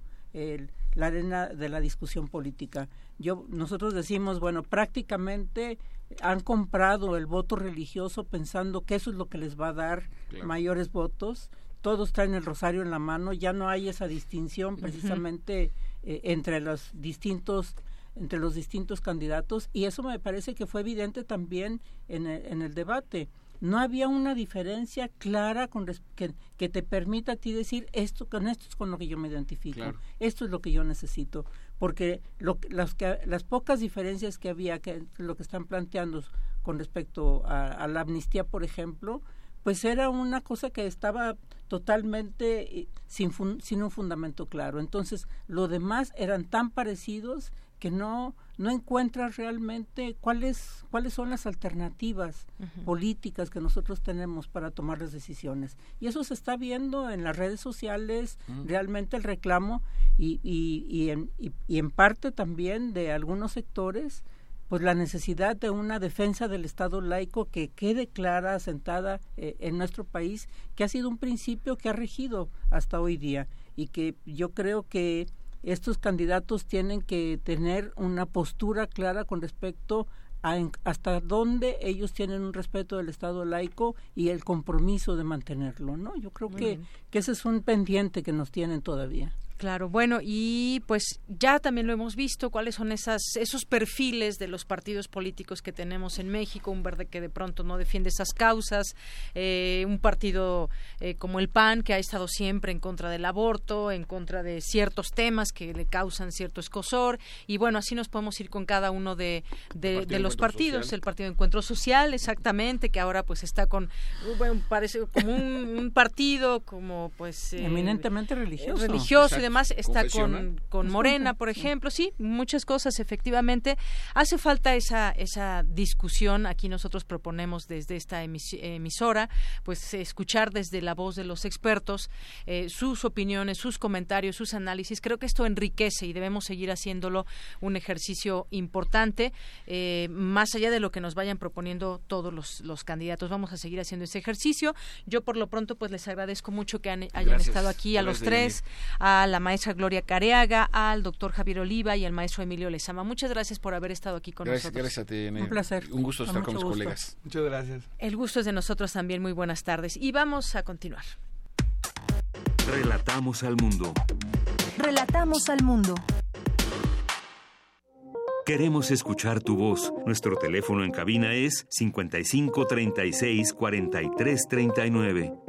la arena de la discusión política. Yo, nosotros decimos, bueno, prácticamente han comprado el voto religioso pensando que eso es lo que les va a dar mayores votos. Todos traen el rosario en la mano, ya no hay esa distinción precisamente eh, entre los distintos entre los distintos candidatos y eso me parece que fue evidente también en en el debate. No había una diferencia clara con que, que, te permita a ti decir esto con esto es con lo que yo me identifico esto es lo que yo necesito porque lo, las, que, las pocas diferencias que había que lo que están planteando con respecto a, la amnistía por ejemplo pues era una cosa que estaba totalmente eh, sin, sin un fundamento claro. Entonces lo demás eran tan parecidos que no no encuentra realmente cuáles cuáles son las alternativas políticas que nosotros tenemos para tomar las decisiones. Y eso se está viendo en las redes sociales realmente el reclamo y y, y, en, y, en parte también de algunos sectores pues la necesidad de una defensa del Estado laico que quede clara, asentada eh, en nuestro país, que ha sido un principio que ha regido hasta hoy día y que yo creo que estos candidatos tienen que tener una postura clara con respecto a hasta dónde ellos tienen un respeto del Estado laico y el compromiso de mantenerlo, ¿no? Yo creo que, que ese es un pendiente que nos tienen todavía. Claro, bueno, y pues ya también lo hemos visto, cuáles son esas, esos perfiles de los partidos políticos que tenemos en México, un verde que de pronto no defiende esas causas, eh, un partido eh, como el PAN que ha estado siempre en contra del aborto, en contra de ciertos temas que le causan cierto escosor, y bueno, así nos podemos ir con cada uno de, de, los partidos, el Partido de Encuentro Social, exactamente, que ahora pues está con, bueno, parece como un, partido como pues... Eh, Eminentemente religioso. Religioso además está con, con Morena, por ejemplo, sí, muchas cosas efectivamente. Hace falta esa, esa discusión, aquí nosotros proponemos desde esta emisora, pues escuchar desde la voz de los expertos eh, sus opiniones, sus comentarios, sus análisis. Creo que esto enriquece y debemos seguir haciéndolo un ejercicio importante, eh, más allá de lo que nos vayan proponiendo todos los, los candidatos. Vamos a seguir haciendo ese ejercicio. Yo por lo pronto pues les agradezco mucho que hayan estado aquí a los tres, a la maestra Gloria Careaga, al doctor Javier Oliva y al maestro Emilio Lezama. Muchas gracias por haber estado aquí con nosotros. Gracias a ti, Un placer. Un gusto estar con, mis colegas. Muchas gracias. El gusto es de nosotros también. Muy buenas tardes. Y vamos a continuar. Relatamos al mundo. Relatamos al mundo. Queremos escuchar tu voz. Nuestro teléfono en cabina es 55 36 43 39.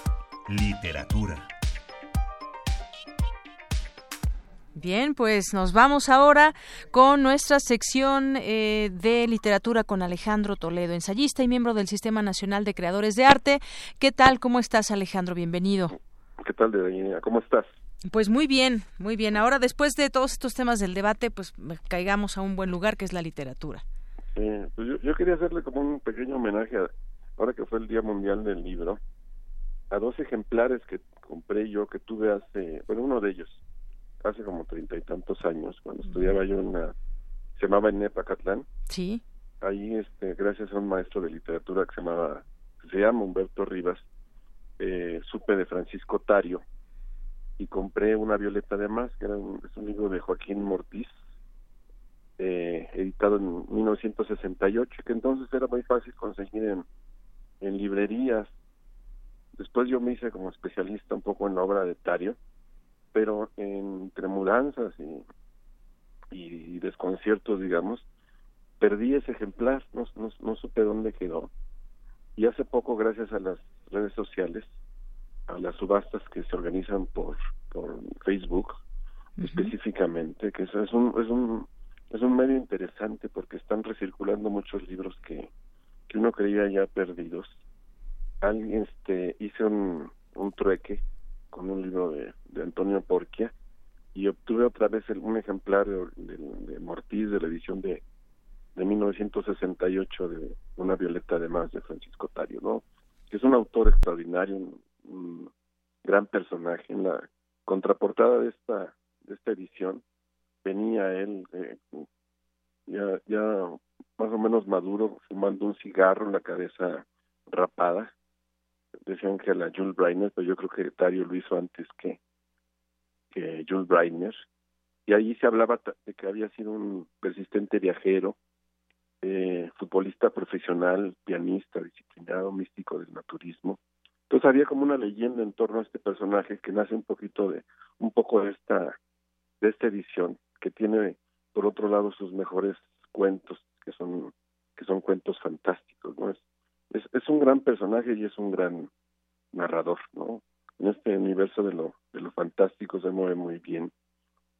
Literatura. Bien, pues nos vamos ahora con nuestra sección eh, de literatura con Alejandro Toledo, ensayista y miembro del Sistema Nacional de Creadores de Arte. ¿Qué tal? ¿Cómo estás, Alejandro? Bienvenido. ¿Qué tal, de ¿Cómo estás? Pues muy bien, muy bien. Ahora, después de todos estos temas del debate, pues caigamos a un buen lugar que es la literatura. Sí, pues yo, quería hacerle como un pequeño homenaje, ahora que fue el Día Mundial del Libro, a dos ejemplares que compré yo, que tuve hace, bueno, uno de ellos, hace como treinta y tantos años, cuando estudiaba yo en una, se llamaba Enepa Catlán. Sí. Ahí, este, gracias a un maestro de literatura que se llamaba, se llama Humberto Rivas, eh, supe de Francisco Tario y compré una Violeta de Más, que era un, es un libro de Joaquín Mortiz, eh, editado en 1968, que entonces era muy fácil conseguir en, en librerías. Después yo me hice como especialista un poco en la obra de Tario, pero entre mudanzas y, y desconciertos, digamos, perdí ese ejemplar, no, no, no supe dónde quedó. Y hace poco, gracias a las redes sociales, a las subastas que se organizan por, por Facebook específicamente, que eso es un, es un es un medio interesante porque están recirculando muchos libros que, que uno creía ya perdidos. Alguien este hice un, un trueque con un libro de, de Antonio Porquia y obtuve otra vez un ejemplar de, de, Mortiz de la edición de de 1968 de Una Violeta de Más de Francisco Tario, ¿no? Que es un autor extraordinario, un gran personaje. En la contraportada de esta, de esta edición venía él eh, ya, ya más o menos maduro, fumando un cigarro, en la cabeza rapada. Decían que la Jules Breiner, pero yo creo que Dario lo hizo antes que, que Jules Breiner. Y ahí se hablaba de que había sido un persistente viajero, eh, futbolista profesional, pianista, disciplinado, místico del naturismo, entonces había como una leyenda en torno a este personaje que nace un poquito de, un poco de esta, de esta edición, que tiene por otro lado sus mejores cuentos, que son, que son cuentos fantásticos, ¿no? Es, es, es un gran personaje y es un gran narrador, ¿no? En este universo de lo, de lo fantástico se mueve muy bien.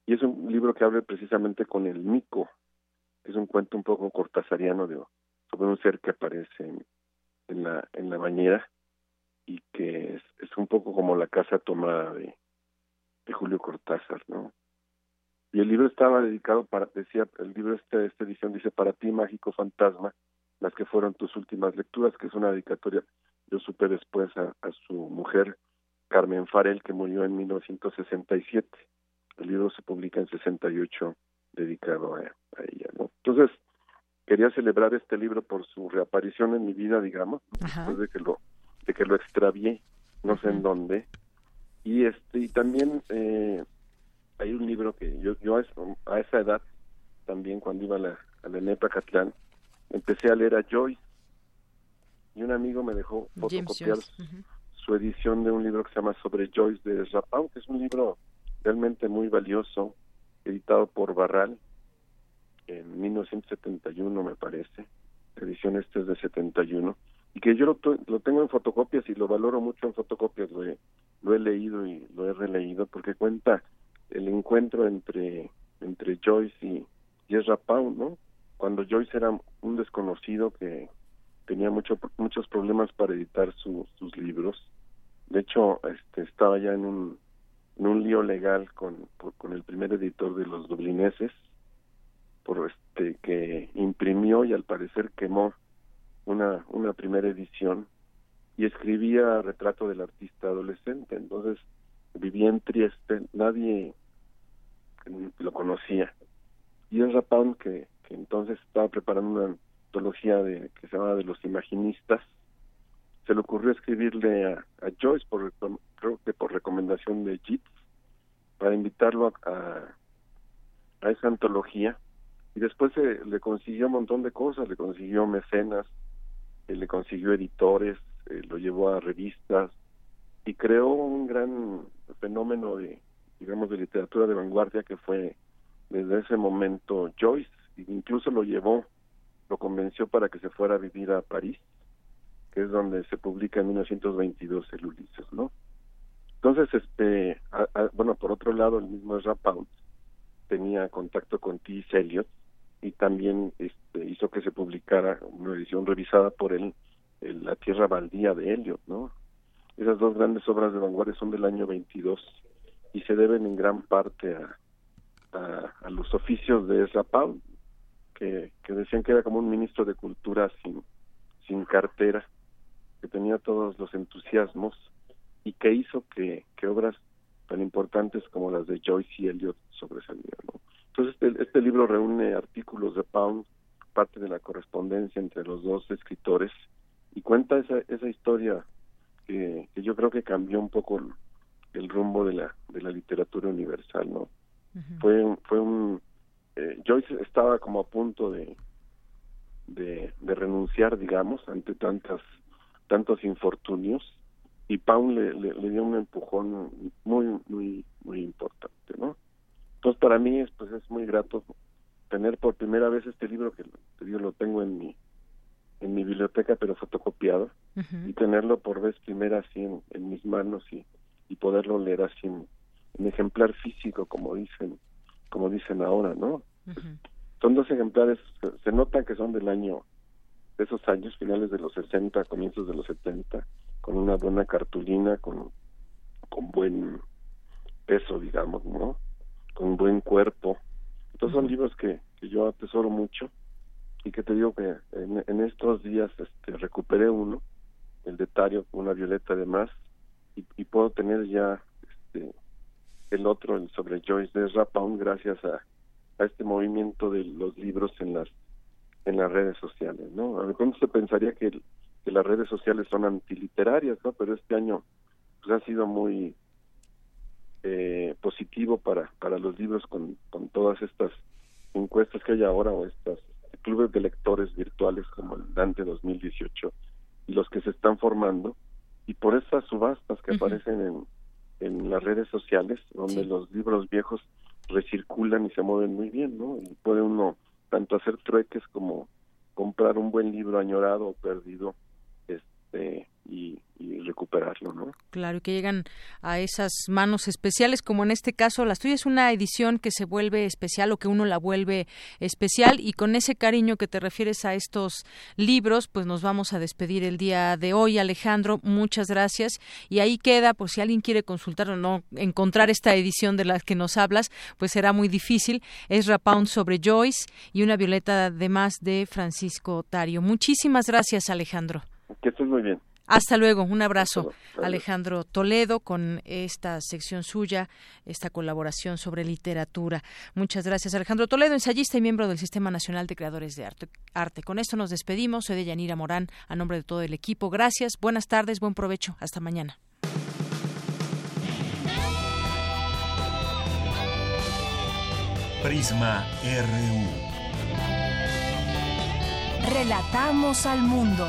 Y es un libro que habla precisamente con el mico, es un cuento un poco cortasariano de, sobre un ser que aparece en, la, en la bañera y que es, es un poco como la casa tomada de, de Julio Cortázar, ¿no? Y el libro estaba dedicado para, decía, el libro este, esta edición dice, para ti, mágico fantasma, las que fueron tus últimas lecturas, que es una dedicatoria, yo supe después a, a su mujer, Carmen Farel, que murió en 1967. El libro se publica en 68, dedicado a, a ella, ¿no? Entonces, quería celebrar este libro por su reaparición en mi vida, digamos, después de que lo de que lo extravié, no sé en dónde. Y este y también eh, hay un libro que yo, yo a, esa edad, también cuando iba a la, a la NEPA Catlán, empecé a leer a Joyce y un amigo me dejó fotocopiar su edición de un libro que se llama Sobre Joyce de Rapau, que es un libro realmente muy valioso, editado por Barral en 1971 me parece, la edición esta es de 71 y que yo lo, lo, tengo en fotocopias y lo valoro mucho en fotocopias, lo he, lo he leído y lo he releído porque cuenta el encuentro entre, entre Joyce y, y Ezra Pound, ¿no? Cuando Joyce era un desconocido que tenía mucho, muchos problemas para editar sus libros. De hecho, este, estaba ya en un, en un lío legal con, con el primer editor de los dublineses, por este que imprimió y al parecer quemó una, una primera edición y escribía retrato del artista adolescente. Entonces vivía en Trieste, nadie lo conocía. y Ezra Pound, que, entonces estaba preparando una antología de, que se llama De los Imaginistas, se le ocurrió escribirle a, Joyce, por, creo que por recomendación de Jits, para invitarlo a, esa antología. Y después se, le consiguió un montón de cosas, le consiguió mecenas, eh, le consiguió editores, eh, lo llevó a revistas y creó un gran fenómeno de, digamos, de literatura de vanguardia que fue desde ese momento Joyce, incluso lo llevó, lo convenció para que se fuera a vivir a París, que es donde se publica en 1922 el Ulises, ¿no? Entonces, este, bueno, por otro lado, el mismo Pound tenía contacto con T. Eliot y también este, hizo que se publicara una edición revisada por él, La Tierra Baldía de Eliot, ¿no? Esas dos grandes obras de vanguardia son del año 22 y se deben en gran parte a, a, los oficios de Ezra Pound, que, que decían que era como un ministro de cultura sin, sin cartera, que tenía todos los entusiasmos y que hizo que, que obras tan importantes como las de Joyce y Eliot sobresalieran. Entonces este, este, libro reúne artículos de Pound, parte de la correspondencia entre los dos escritores y cuenta esa, esa historia que, que yo creo que cambió un poco el, rumbo de la, de la literatura universal, ¿no? Fue, fue un... Eh, Joyce estaba como a punto de, de, de renunciar, digamos, ante tantas tantos infortunios y Pound le, le, dio un empujón muy muy muy importante no entonces para mí es pues es muy grato tener por primera vez este libro que yo lo tengo en mi en mi biblioteca pero fotocopiado y tenerlo por vez primera así en, mis manos y, y poderlo leer así en, ejemplar físico como dicen como dicen ahora no son dos ejemplares se nota que son del año de esos años finales de los 60 comienzos de los 70 con una buena cartulina, con, con buen peso, digamos, ¿no? Con buen cuerpo. Entonces son libros que, que yo atesoro mucho y que te digo que en, en estos días este, recuperé uno, el de Tario, una violeta de y, y puedo tener ya este, el otro, el sobre Joyce de Rapound, gracias a, a este movimiento de los libros en las en las redes sociales, ¿no? A se pensaría que que las redes sociales son antiliterarias, ¿no? Pero este año pues, ha sido muy eh, positivo para, para los libros con, con todas estas encuestas que hay ahora o estos clubes de lectores virtuales como el Dante 2018 y los que se están formando y por esas subastas que aparecen en, en las redes sociales donde los libros viejos recirculan y se mueven muy bien, ¿no? Y puede uno tanto hacer trueques como comprar un buen libro añorado o perdido este, y, recuperarlo, ¿no? Claro, y que llegan a esas manos especiales, como en este caso, las tuyas una edición que se vuelve especial o que uno la vuelve especial y con ese cariño que te refieres a estos libros, pues nos vamos a despedir el día de hoy, Alejandro, muchas gracias y ahí queda, por si alguien quiere consultar o no encontrar esta edición de la que nos hablas, pues será muy difícil, es Rapound sobre Joyce y una violeta de más de Francisco Tario. Muchísimas gracias, Alejandro. Que estés muy bien. Hasta luego, un abrazo. Alejandro Toledo con esta sección suya, esta colaboración sobre literatura. Muchas gracias, Alejandro Toledo, ensayista y miembro del Sistema Nacional de Creadores de Arte. Con esto nos despedimos. Soy de Yanira Morán, a nombre de todo el equipo. Gracias, buenas tardes, buen provecho. Hasta mañana. Prisma RU. Relatamos al mundo.